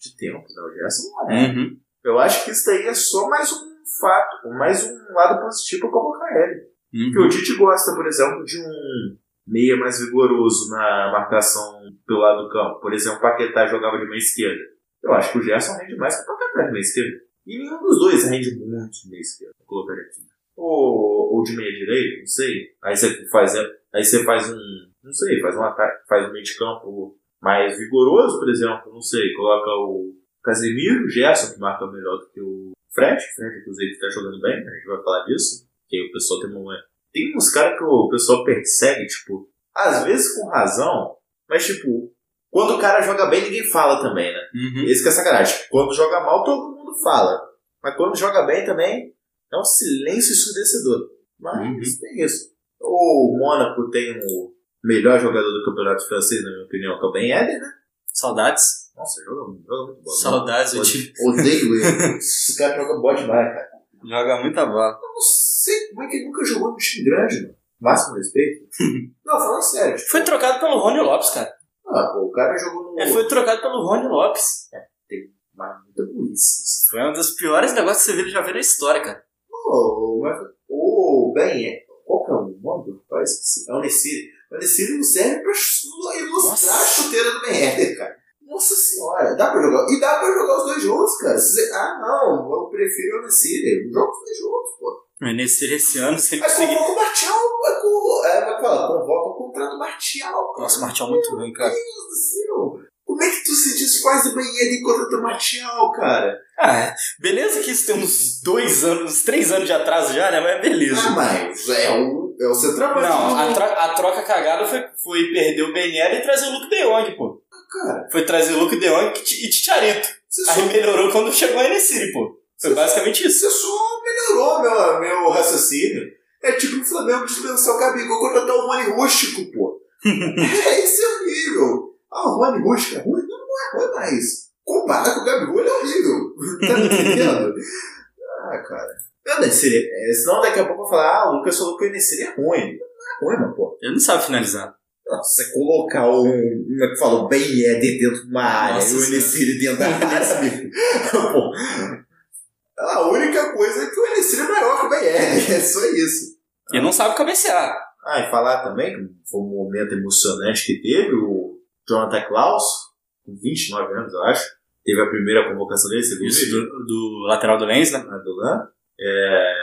Speaker 2: de tempo, né? O Gerson não é.
Speaker 1: Uhum.
Speaker 2: Eu acho que isso daí é só mais um fato, mais um lado positivo pra colocar ele. Porque
Speaker 1: Uhum.
Speaker 2: o Tite gosta, por exemplo, de um meia mais vigoroso na marcação pelo lado do campo. Por exemplo, o Paquetá jogava de meia esquerda. Eu acho que o Gerson rende mais que o Paquetá de meia esquerda. E nenhum dos dois rende muito de meia esquerda. Vou colocar aqui. Ou, ou de meia direita, não sei. Aí você faz, aí você faz um, não sei, faz um ataque, faz um meio de campo mais vigoroso, por exemplo, não sei, coloca o Casemiro, o Gerson, que marca melhor do que o Fred, Fred, inclusive, tá jogando bem, a gente vai falar disso. Que o pessoal tem uma. Tem uns caras que o pessoal persegue, tipo, às vezes com razão, mas tipo, quando o cara joga bem, ninguém fala também, né?
Speaker 1: Uhum.
Speaker 2: Esse que é sacanagem. Quando joga mal, todo mundo fala. Mas quando joga bem também, é um silêncio ensurdecedor. Mas
Speaker 1: Uhum.
Speaker 2: tem isso. O Mônaco tem o melhor jogador do campeonato francês, na minha opinião, que é o Ben Eder, né?
Speaker 1: Saudades.
Speaker 2: Nossa, joga, joga muito bom.
Speaker 1: Saudades,
Speaker 2: Odeio-
Speaker 1: time
Speaker 2: Odeio ele. Esse cara joga bom demais, cara.
Speaker 1: joga muita bola.
Speaker 2: Eu não como é que ele nunca jogou no time grande, mano. Máximo respeito. (laughs) não, falando sério. tipo,
Speaker 1: Foi trocado pelo Rony Lopes, cara.
Speaker 2: Ah, pô, o cara jogou no.
Speaker 1: Ele foi trocado pelo Rony Lopes.
Speaker 2: Mas muita burrice.
Speaker 1: Foi um dos piores negócios que você viu, já viu na história, cara.
Speaker 2: Pô, mas- o Ben é. Qual que é o nome do rapaz? É o Nessiri. O Nessiri não serve pra ilustrar
Speaker 1: Nossa.
Speaker 2: a chuteira do Ben Eder, cara. Nossa senhora, dá pra jogar. E dá pra jogar os dois juntos, cara. Ah, não, eu prefiro o Nessiri. Joga os dois juntos, pô.
Speaker 1: Mas nesse esse ano, se ele
Speaker 2: Aí
Speaker 1: conseguir.
Speaker 2: convoca o Martial. Vai com, é, falar, convoca o contrato Martial. cara.
Speaker 1: Nossa, o Martial é muito ruim, cara.
Speaker 2: Meu Deus do céu. Como é que tu se desfaz do Eder e contrata o Martial, cara?
Speaker 1: Ah, é. beleza que isso tem uns dois anos, uns três anos de atraso já, né? Mas beleza.
Speaker 2: Ah, mas é o, é o centroavante.
Speaker 1: Não, a, tro- a troca cagada foi, foi perder o Ben Yedder e trazer o Luke De Jong, pô.
Speaker 2: Cara,
Speaker 1: Foi trazer o Luke De Jong e Ti- Ticharito.
Speaker 2: você
Speaker 1: Aí melhorou quando chegou a Enesiri, pô. Foi basicamente isso.
Speaker 2: Você só melhorou meu, meu raciocínio. É tipo o Flamengo dispensar o Gabigol contratar o Rony Rústico, pô. (laughs) é, esse é o nível. Ah, o Rony Rústico é ruim? Não, não é ruim mais. Comparado com o Gabigol, ele é horrível. Tá me entendendo? (laughs) ah, cara. Eu seria. É, senão daqui a pouco eu vou falar, ah, o Lucas falou que o Enesiri é ruim. Não é ruim, mas, pô.
Speaker 1: Ele não sabe finalizar.
Speaker 2: Nossa, colocar um. Como é que fala? O Ben Yedder dentro de uma área
Speaker 1: Nossa
Speaker 2: e o. Enesiri dentro da área, amigo. (laughs) Pô. A única coisa é que o Enesiri é maior que o Yedder. (laughs) É só isso.
Speaker 1: Ele não sabe cabecear.
Speaker 2: Ah, e falar também que foi um momento emocionante que teve o Jonathan Klaus, com 29 anos, eu acho. Teve a primeira convocação dele, você viu
Speaker 1: Isso do, do lateral do Lens, né?
Speaker 2: Na Dulan. É.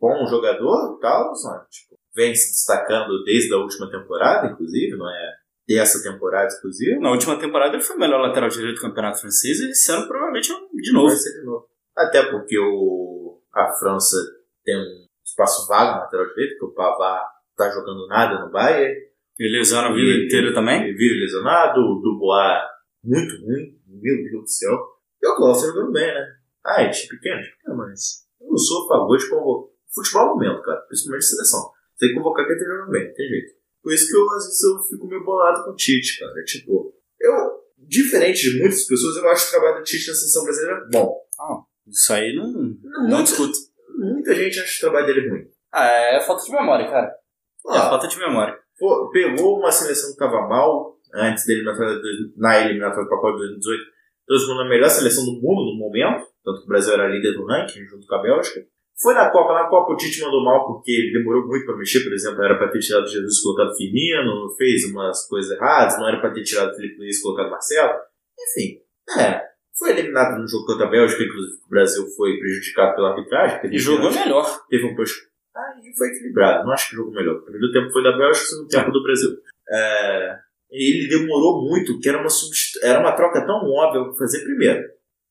Speaker 2: Bom jogador, Klaus, tipo, vem se destacando desde a última temporada, inclusive, não é dessa temporada exclusiva.
Speaker 1: Na última temporada ele foi o melhor lateral direito do campeonato francês e esse ano provavelmente é um de novo.
Speaker 2: Vai ser de novo. Até porque o, a França tem um espaço vago na lateral direito, que o Pavard tá jogando nada no Bayern.
Speaker 1: Ele lesiona a vida
Speaker 2: Ele-
Speaker 1: inteira também.
Speaker 2: Vive lesionado, o Dubois muito ruim, meu Deus do céu. E o Klaus jogando bem, né? Ah, é time pequeno, time pequeno, mas eu não sou a favor de convocar. Futebol é o momento, cara, principalmente seleção. Tem que convocar quem tá jogando bem, tem jeito. Por isso que eu, às vezes eu fico meio bolado com o Tite, cara. Tipo, eu, diferente de muitas pessoas, eu acho o trabalho do Tite na seleção brasileira bom.
Speaker 1: Isso aí não, não
Speaker 2: Muita-
Speaker 1: discuto.
Speaker 2: Muita gente acha o trabalho dele ruim.
Speaker 1: Ah, é falta de memória, cara. É
Speaker 2: Ah,
Speaker 1: falta de memória.
Speaker 2: Pô, pegou uma seleção que tava mal antes da eliminatória do- na eliminatória para a Copa de 2018, transformou na melhor seleção do mundo no momento, tanto que o Brasil era líder do ranking junto com a Bélgica. Foi na Copa, na Copa o Tite mandou mal porque ele demorou muito para mexer, por exemplo, era para ter tirado Jesus e colocado Firmino, fez umas coisas erradas, não era para ter tirado Felipe Luiz e colocado Marcelo. Enfim, é, foi eliminado no jogo contra a Bélgica, inclusive o Brasil foi prejudicado pela arbitragem.
Speaker 1: E jogou melhor.
Speaker 2: teve um push. Aí foi equilibrado, não acho que o jogo melhor. O primeiro tempo foi da Bélgica, o segundo tempo do Brasil. É, ele demorou muito, que era uma, era uma troca tão óbvia pra fazer primeiro.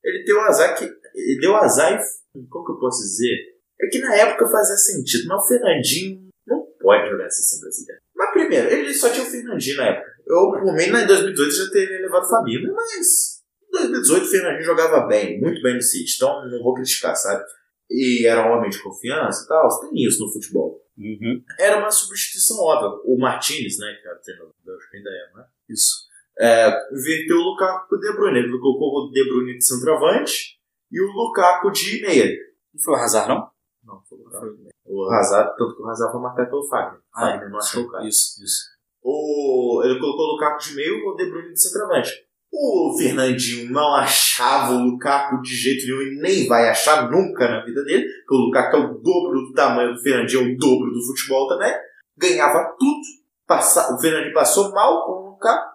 Speaker 2: Ele deu azar que. Ele deu azar e. Como que eu posso dizer? É que na época fazia sentido, mas o Fernandinho não pode jogar na seleção brasileira. Mas primeiro, ele só tinha o Fernandinho na época. Eu, por mim, em 2018 já teria levado Fabinho, mas. Em 2018 o Fernandinho jogava bem, muito bem no City, então não vou criticar, sabe? E era um homem de confiança e tal, tem isso no futebol.
Speaker 1: Uhum.
Speaker 2: Era uma substituição óbvia. O Martinez, né, que era o treinador do Bélgica, ainda é, né?
Speaker 1: Isso.
Speaker 2: É, inverteu o Lukaku com o De Bruyne. Ele colocou o De Bruyne de centroavante e o Lukaku de meia.
Speaker 1: Não foi o Hazard, não?
Speaker 2: Não, foi o Lukaku. O Hazard, tanto que o Hazard foi marcado pelo Fagner. Fagner não achou o cara.
Speaker 1: Isso, isso.
Speaker 2: O, ele colocou o Lukaku de meio e o De Bruyne de centroavante. O Fernandinho não achava o Lukaku de jeito nenhum e nem vai achar nunca na vida dele, porque o Lukaku é o dobro do tamanho do Fernandinho, é o dobro do futebol também. Ganhava tudo. Passa, o Fernandinho passou mal com o Lukaku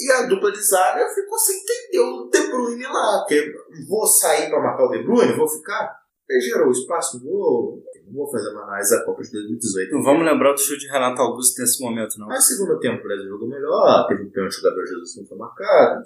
Speaker 2: e a dupla de zaga ficou sem entender o De Bruyne lá. Que vou sair para marcar o De Bruyne, vou ficar. Ele gerou espaço, não vou fazer uma análise da Copa de 2018.
Speaker 1: Não vamos lembrar do chute de Renato Augusto nesse momento, não.
Speaker 2: Mas segundo tempo o Brasil jogou melhor, teve um pênalti do Gabriel Jesus que não foi marcado.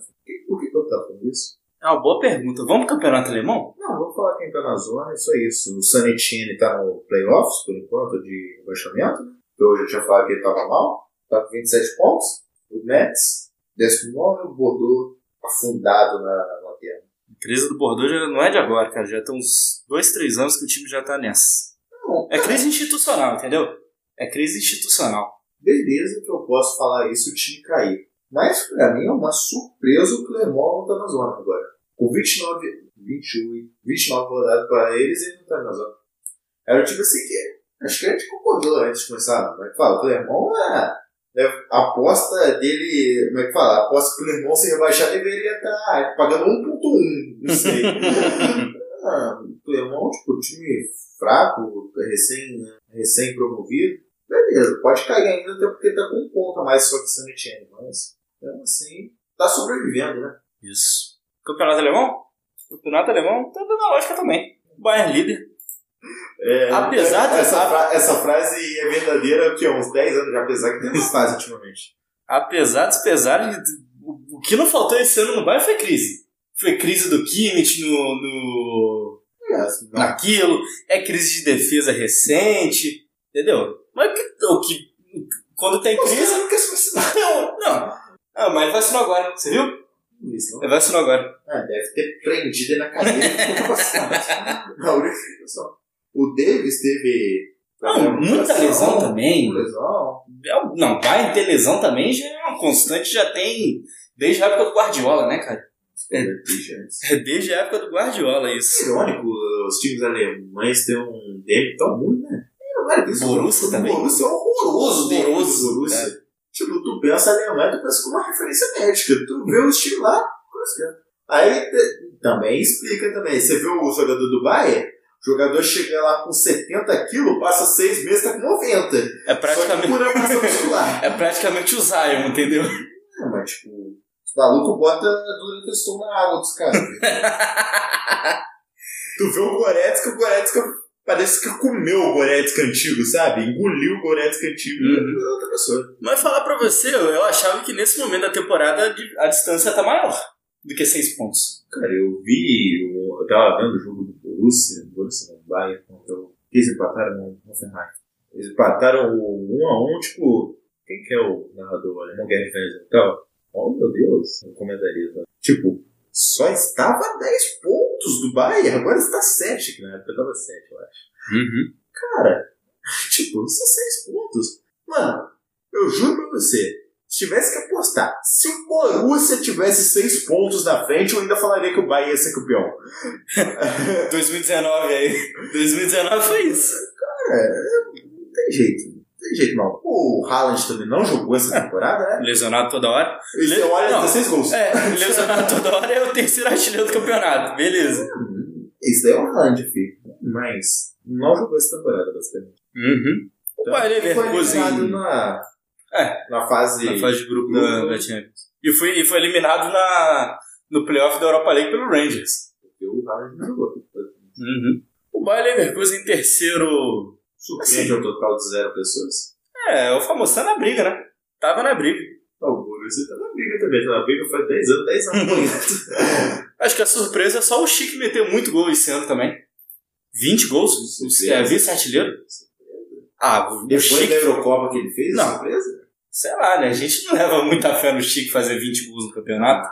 Speaker 2: Por que, que que eu tava falando isso?
Speaker 1: É uma boa pergunta. Vamos pro campeonato alemão?
Speaker 2: Não, vou falar quem tá na zona, é só isso. O Sanetini tá no playoffs, por enquanto, de rebaixamento, né? Eu já tinha falado que ele tava mal, tá com 27 pontos. O Mets, 19, o Bordeaux afundado na lanterna.
Speaker 1: A crise do Bordeaux já não é de agora, cara. Já tem uns dois, três anos que o time já tá nessa. É crise institucional, entendeu? É crise institucional.
Speaker 2: beleza que eu posso falar isso e o time cair. Mas pra mim é uma surpresa o Clermont não tá na zona agora. Com 29, 28, 29 rodadas pra eles, ele não tá na zona. Era tipo assim que acho que a gente concordou antes de começar. Como é que fala? O Clermont é, é a aposta dele. Como é que fala? A aposta que o Clermont se rebaixar deveria estar pagando 1.1. Não sei. (laughs) ah, Clermont, tipo, time fraco, recém, recém promovido. Beleza, pode cair ainda até porque tá com um ponto a mais só que o San Etienne, mas mesmo assim, tá sobrevivendo, né?
Speaker 1: Isso. Campeonato alemão? Campeonato alemão tá dando a lógica também. Bayern líder.
Speaker 2: É,
Speaker 1: Apesar de-
Speaker 2: essa, fra- essa frase é verdadeira que há uns 10 anos já, apesar que tem uns fase ultimamente.
Speaker 1: Apesar dos pesares, o o que não faltou esse ano no Bayern foi crise. Foi crise do Kimmich no, no,
Speaker 2: É,
Speaker 1: naquilo, é crise de defesa recente, entendeu? Mas que, o que quando tem crise.
Speaker 2: caras não vacinar. (laughs)
Speaker 1: Não, não. Ah, mas ele vacinou agora, você viu?
Speaker 2: Isso.
Speaker 1: Ele vacinou agora.
Speaker 2: Ah, deve ter prendido ele na cadeira. Não, só. O Davis teve.
Speaker 1: Não, muita lesão também.
Speaker 2: Lesão.
Speaker 1: É Não, Bayern ter lesão também já é uma constante, já tem desde a época do Guardiola, né, cara?
Speaker 2: É.
Speaker 1: É desde a época do Guardiola isso.
Speaker 2: irônico os times alemães terem um DM tão ruim, né? É, olha, isso
Speaker 1: Borussia também.
Speaker 2: Borussia é horroroso. dele,
Speaker 1: Horroroso,
Speaker 2: Borussia. Tipo, tu pensa Alemanha, tu pensa como uma referência médica. Tu vê o estilo lá. Aí também explica também. Você vê o jogador do Bayern, o jogador chega lá com 70 quilos, passa seis meses, tá com 90.
Speaker 1: É
Speaker 2: Só que
Speaker 1: praticamente,
Speaker 2: por massa (laughs) muscular.
Speaker 1: é praticamente o Zion, entendeu?
Speaker 2: Não, mas tipo, os malucos botam durante o na água dos caras. (laughs) tu vê o Goretzka, o Goretzka parece que comeu o Goretzka antigo, sabe? Engoliu o Goretzka antigo.
Speaker 1: Uhum.
Speaker 2: É outra pessoa.
Speaker 1: Mas falar pra você, eu, achava que nesse momento da temporada a distância tá maior do que seis pontos.
Speaker 2: Cara, eu vi, o- eu tava vendo o jogo do Borussia, Borussia no Bayern, contra o... Eles empataram no Hoffenheim. Eles empataram o 1 a 1 tipo, quem que é o narrador? Alemão Guerra Fans e tal? Oh, meu Deus, o comentarista. Tipo, só estava a 10 pontos do Bayern, agora está 7, que na época estava 7, eu acho.
Speaker 1: Uhum.
Speaker 2: Cara, (laughs) tipo, são 6 pontos. Mano, eu juro pra você, se tivesse que apostar, se o Borussia tivesse 6 pontos na frente, eu ainda falaria que o Bayern ia ser campeão. (laughs)
Speaker 1: 2019 aí. 2019 foi isso.
Speaker 2: Cara, não tem jeito. Tem jeito não. O Haaland também não jogou essa temporada, né?
Speaker 1: Lesionado toda hora.
Speaker 2: E você olha,
Speaker 1: Não.
Speaker 2: 16 gols.
Speaker 1: É, lesionado toda hora é o terceiro artilheiro do campeonato. Beleza.
Speaker 2: Hum, Isso daí é o Haaland, filho. Mas não jogou essa temporada, basicamente.
Speaker 1: Uhum. O Bayern Leverkusen
Speaker 2: na,
Speaker 1: É.
Speaker 2: na fase...
Speaker 1: na fase de grupo da, da Champions. E foi, e foi eliminado na, no playoff da Europa League pelo Rangers.
Speaker 2: Porque o Haaland não jogou.
Speaker 1: Uhum. O Bayern Leverkusen em terceiro.
Speaker 2: Surpreende ao total de zero pessoas.
Speaker 1: É, o famoso tá na briga, né? Tava na briga.
Speaker 2: Ah, O Borussia tá na briga também. Tá na briga faz 10 anos, 10 anos. (laughs)
Speaker 1: Acho que a surpresa é só o Chique meter muito gol esse ano também. 20 gols?
Speaker 2: Surpresa.
Speaker 1: É vice-artilheiro? Ah, o
Speaker 2: Depois
Speaker 1: Chique.
Speaker 2: da Eurocopa que ele fez,
Speaker 1: Não.
Speaker 2: surpresa?
Speaker 1: Sei lá, né? A gente não leva muita fé no Chique fazer 20 gols no campeonato.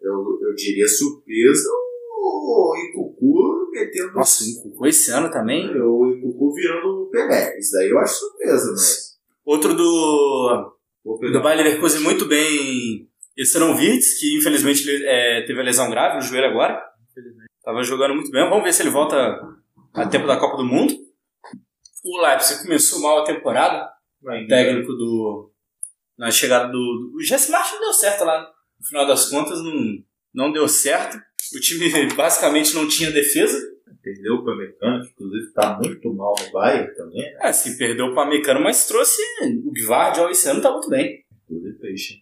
Speaker 2: Eu, eu diria surpresa o Ikuku metendo...
Speaker 1: Nossa, o Cucu esse ano também.
Speaker 2: O Ikuku virando Pelé. Isso daí eu acho surpresa, mas...
Speaker 1: Outro do, do Bayer Leverkusen muito bem. Esse era o Wirtz, que infelizmente ele, é, teve a lesão grave no joelho agora. Tava jogando muito bem. Vamos ver se ele volta a tempo da Copa do Mundo. O Leipzig começou mal a temporada.
Speaker 2: Vai,
Speaker 1: técnico do. Na chegada do. do o Jesse Martin deu certo lá. No final das contas, não, não deu certo. O time (laughs) basicamente não tinha defesa.
Speaker 2: Perdeu para Mecano, que inclusive tá muito mal no Bayern também. né?
Speaker 1: É, se perdeu o Pamecano, mas trouxe o Gvardiol esse ano tá muito bem.
Speaker 2: Inclusive peixe.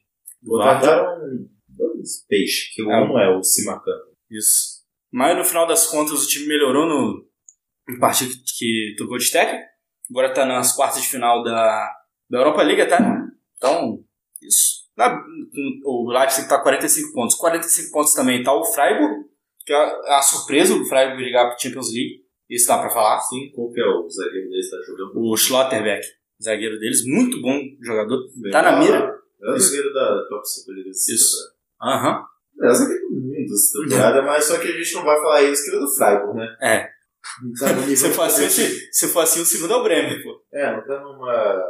Speaker 1: Gvardiol,
Speaker 2: Contrataram dois peixes, que o
Speaker 1: É.
Speaker 2: um é o Simacan.
Speaker 1: isso. Mas no final das contas o time melhorou no, no partido que, trocou de técnico. Agora tá nas quartas de final da, da Europa League até. Então, isso. Na, o Leipzig tá 45 pontos. 45 pontos também tá o Freiburg. Que é a, a surpresa do Freiburg brigar pro Champions League. Isso dá pra falar.
Speaker 2: Sim, qual que é o zagueiro deles que tá jogando?
Speaker 1: O Schlotterbeck, zagueiro deles, muito bom jogador. Tá na mira.
Speaker 2: É o zagueiro da Top Superliga.
Speaker 1: Isso. Aham.
Speaker 2: É o zagueiro do mundo essa temporada, mas só que a gente não vai falar isso que ele é do Freiburg, né?
Speaker 1: É.
Speaker 2: Tá (laughs)
Speaker 1: Se for, assim, se, se for assim, o segundo é o Bremer, pô.
Speaker 2: É, não tá numa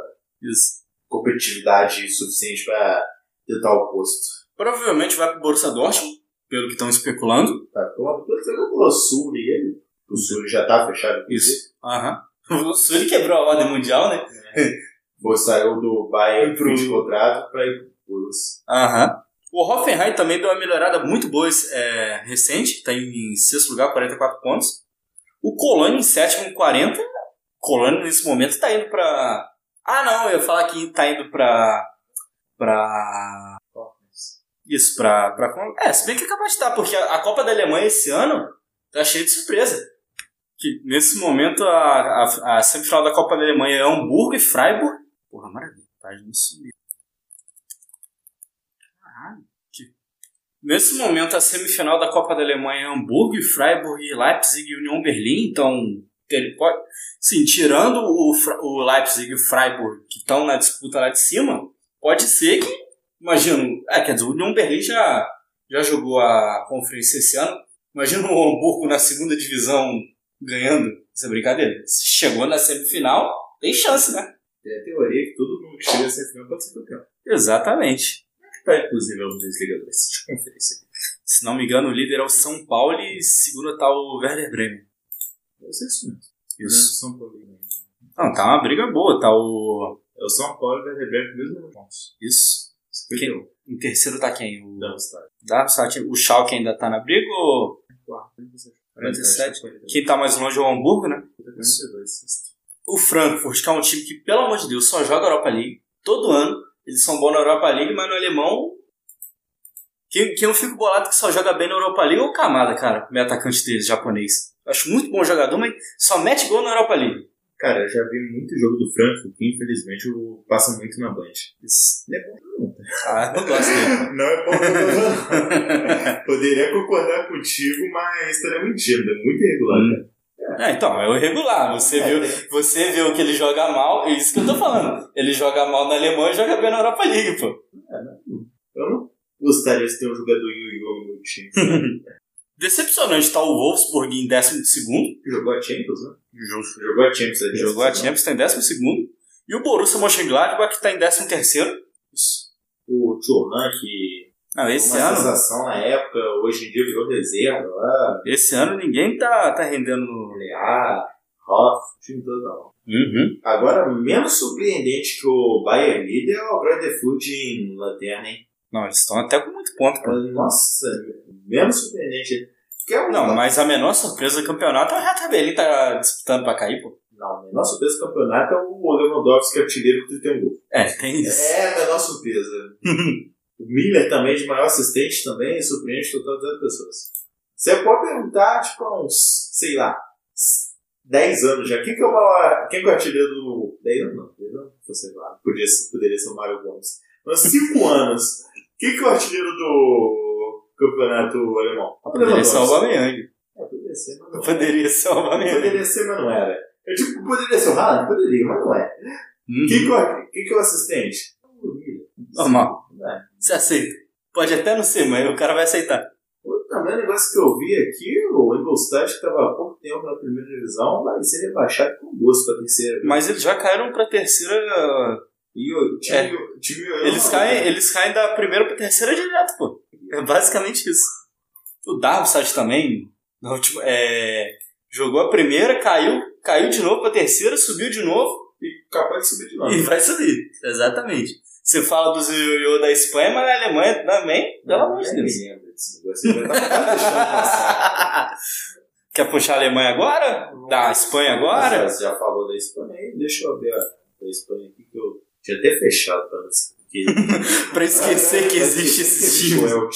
Speaker 1: Isso.
Speaker 2: competitividade suficiente pra tentar o posto.
Speaker 1: Provavelmente vai pro Borussia Dortmund, pelo que estão especulando.
Speaker 2: Tá, como tu jogou o Sul e ele. O Sul já tá fechado.
Speaker 1: Isso. Aham. (laughs) O Sully quebrou a ordem mundial, né?
Speaker 2: Você saiu do Bayern
Speaker 1: Pro-
Speaker 2: contrato pra ir pro Borussia.
Speaker 1: Aham. O Hoffenheim também deu uma melhorada muito boa é, recente, tá em sexto lugar, 44 pontos. O Colônia em sétimo, com 40. Colônia nesse momento tá indo pra. Ah, não, eu ia falar que tá indo pra. pra. Isso, pra. pra é, se bem que é capaz de estar, porque a, a Copa da Alemanha esse ano tá cheia de surpresa. Que nesse momento a, a, a semifinal da Copa da Alemanha é Hamburgo e Freiburg. Porra, maravilha, página sumiu. Caralho. Nesse momento a semifinal da Copa da Alemanha é Hamburgo e Freiburg e Leipzig e União Berlim, então ele pode. Sim, tirando o, o Leipzig e o Freiburg que estão na disputa lá de cima, pode ser que, imagino, é, quer dizer, o União Berlim já, já jogou a conferência esse ano. Imagina o Hamburgo na segunda divisão ganhando essa brincadeira. Se chegou na semifinal, tem chance, né?
Speaker 2: Tem a teoria que todo mundo que chega a semifinal pode ser campeão.
Speaker 1: Exatamente.
Speaker 2: Tá, inclusive, é o Bundesliga 2 de conferência.
Speaker 1: Se não me engano, o líder é o São Paulo e segundo tá o Werder Bremen.
Speaker 2: Deve ser isso mesmo.
Speaker 1: Isso.
Speaker 2: São Paulo.
Speaker 1: Não, tá uma briga boa, tá o.
Speaker 2: É o São Paulo e o Werder Bremen com os mesmos pontos.
Speaker 1: Isso.
Speaker 2: Quem?
Speaker 1: Em terceiro tá quem? O.
Speaker 2: Darmstadt.
Speaker 1: Darmstadt. O Schalke ainda tá na briga ou.
Speaker 2: Quarto.
Speaker 1: 47. Quem tá mais longe é o Hamburgo, né? O Frankfurt, que é um time que, pelo amor de Deus, só joga Europa League. Todo ano. Eles são bons na Europa League, mas no alemão. Quem, quem eu fico bolado que só joga bem na Europa League é o Kamada, cara. Meu atacante deles, japonês. Acho muito bom jogador, mas só mete gol na Europa League.
Speaker 2: Cara, eu já vi muito jogo do Frankfurt que infelizmente eu passo muito na Band.
Speaker 1: Isso.
Speaker 2: Não é bom não.
Speaker 1: Ah, eu gosto dele. (laughs)
Speaker 2: Não é bom não. (laughs) Poderia concordar contigo, mas estaria mentindo. É muito irregular,
Speaker 1: Hum. É, então, é o irregular. Você
Speaker 2: cara.
Speaker 1: viu, você viu que ele joga mal, é isso que eu tô falando. Ele joga mal na Alemanha e joga bem na Europa League, pô.
Speaker 2: Eu não gostaria de ter um jogador yu-yu no meu time. (laughs)
Speaker 1: Decepcionante tá o Wolfsburg em 12 segundo.
Speaker 2: Jogou a Champions, né? Jogou a Champions. é
Speaker 1: Jogou a Champions, tá em 12 segundo. E o Borussia Mönchengladbach que tá em 13 terceiro.
Speaker 2: O Chorran, que
Speaker 1: Não,
Speaker 2: foi
Speaker 1: esse
Speaker 2: uma
Speaker 1: ano,
Speaker 2: sensação na época, hoje em dia virou reserva lá.
Speaker 1: esse ano ninguém tá, tá rendendo no...
Speaker 2: Lear, Hoff, o time todo não.
Speaker 1: Uhum.
Speaker 2: Agora, menos surpreendente que o Bayern líder é o Grandefurt em lanterna, hein?
Speaker 1: Não, eles estão até com muito ponto, pô.
Speaker 2: Nossa, menos surpreendente. É um
Speaker 1: Não, mas a menor surpresa do campeonato é o Hertha Berlin tá disputando pra cair, pô.
Speaker 2: Não, a menor surpresa do campeonato é o Lewandowski, artilheiro com 31 gols.
Speaker 1: É, tem isso.
Speaker 2: É a menor surpresa. (laughs) o Miller também, de maior assistente, também surpreende total das pessoas. Você pode perguntar, tipo, há uns, sei lá, 10 anos já, quem que é o maior, quem que é o artilheiro do... 10 anos não, 10 anos, você lá, podia, poderia ser o Mário Gomes. Mas 5 (laughs) anos, quem que é o artilheiro do campeonato alemão?
Speaker 1: Poderia ser o Aubameyang.
Speaker 2: É, poderia ser, mas não é.
Speaker 1: Poderia ser o Aubameyang.
Speaker 2: Poderia ser, mas não era. Eu, tipo, poderia ser o Haaland? Poderia, mas não é.
Speaker 1: Uhum.
Speaker 2: Quem que é o- quem que é o assistente? O.
Speaker 1: Normal.
Speaker 2: É.
Speaker 1: Você aceita. Pode até não ser, mas o cara vai aceitar.
Speaker 2: O também negócio que eu vi aqui, o Ingolstadt, que estava há pouco tempo na primeira divisão, vai ser rebaixado com gosto para a terceira.
Speaker 1: Mas eles já caíram pra terceira.
Speaker 2: E o time,
Speaker 1: É.
Speaker 2: o time
Speaker 1: Eles caem, eles caem da primeira pra terceira direto, pô. É basicamente isso. O Darmstadt também, na última, é, jogou a primeira, caiu, caiu de novo pra terceira, subiu de novo
Speaker 2: E capaz de subir de novo.
Speaker 1: e vai subir. Exatamente. Você fala dos ioiô da Espanha, mas na Alemanha também, pelo amor de Deus. Quer puxar a Alemanha agora? Da Espanha agora?
Speaker 2: Você já falou da Espanha aí? Deixa eu ver a da Espanha aqui que eu tinha até fechado para não esquecer. (laughs)
Speaker 1: pra esquecer que existe esses times. O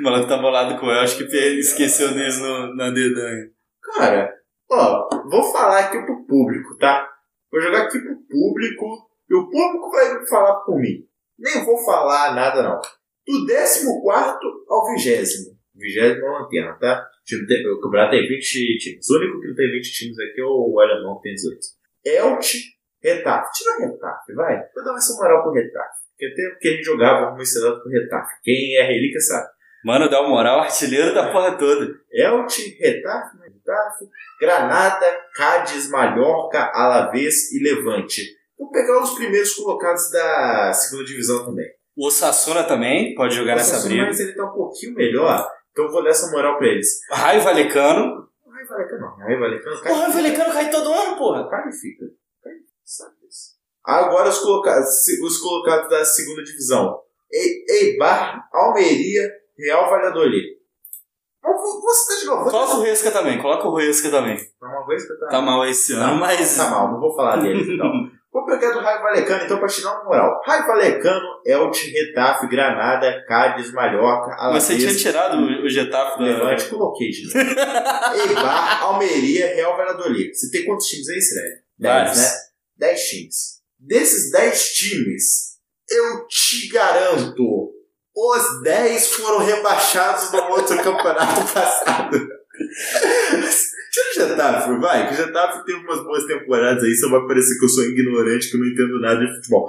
Speaker 1: (laughs) maluco tá bolado com o Elch que esqueceu deles no, na dedanha.
Speaker 2: Cara, ó, vou falar aqui pro público, tá? Vou jogar aqui pro público e o público vai falar por mim. Nem vou falar nada, não. Do 14 ao 20. 20 é lanterna, tá? O campeonato tem 20 times. O único que não tem 20 times aqui é o alemão, que tem 18. Elche, Retafe. Tira o Retafe, vai. Vou dar essa moral pro Retafe. Porque até que a gente jogava misturado com o Retafe. Quem é relíquia sabe.
Speaker 1: Mano, dá uma moral, artilheiro da porra toda.
Speaker 2: Elche, Retafe, Retafe, Granada, Cádiz, Mallorca, Alavés e Levante. Vou pegar os primeiros colocados da segunda divisão também.
Speaker 1: O Sassuna também pode jogar
Speaker 2: o
Speaker 1: nessa
Speaker 2: Sassuna,
Speaker 1: briga.
Speaker 2: Mas ele tá um pouquinho melhor, então eu vou dar essa moral pra eles.
Speaker 1: Raio Valecano.
Speaker 2: Raio Valecano não, Raio Valecano
Speaker 1: O Raio Valecano cai todo ano, porra.
Speaker 2: Cai e fica. Cai sabe. Agora os colocados, os colocados da segunda divisão. Eibar, Almeria, Real Valladolid. Você tá de novo.
Speaker 1: Coloca o Ruesca também, coloca o Ruesca também.
Speaker 2: Tá que eu
Speaker 1: Tá mal esse ano, mas.
Speaker 2: Tá mal, não vou falar deles (laughs) então. Pegar do Raio Valecano então pra te dar uma moral. Raio Valecano, Elche, Retafe, Granada, Cádiz, Mallorca, Alavés,
Speaker 1: Você tinha tirado o Getafe da.
Speaker 2: Levante, coloquei, gente. (laughs) Eibar, Almeria, Real Valladolid. Você tem quantos times aí, Sérgio?
Speaker 1: Vários.
Speaker 2: né? 10 times. Desses 10 times, eu te garanto, os 10 foram rebaixados no outro (laughs) campeonato passado. (laughs) Tira o Getafe, vai, que o Getafe tem umas boas temporadas aí, só vai parecer que eu sou ignorante, que eu não entendo nada de futebol.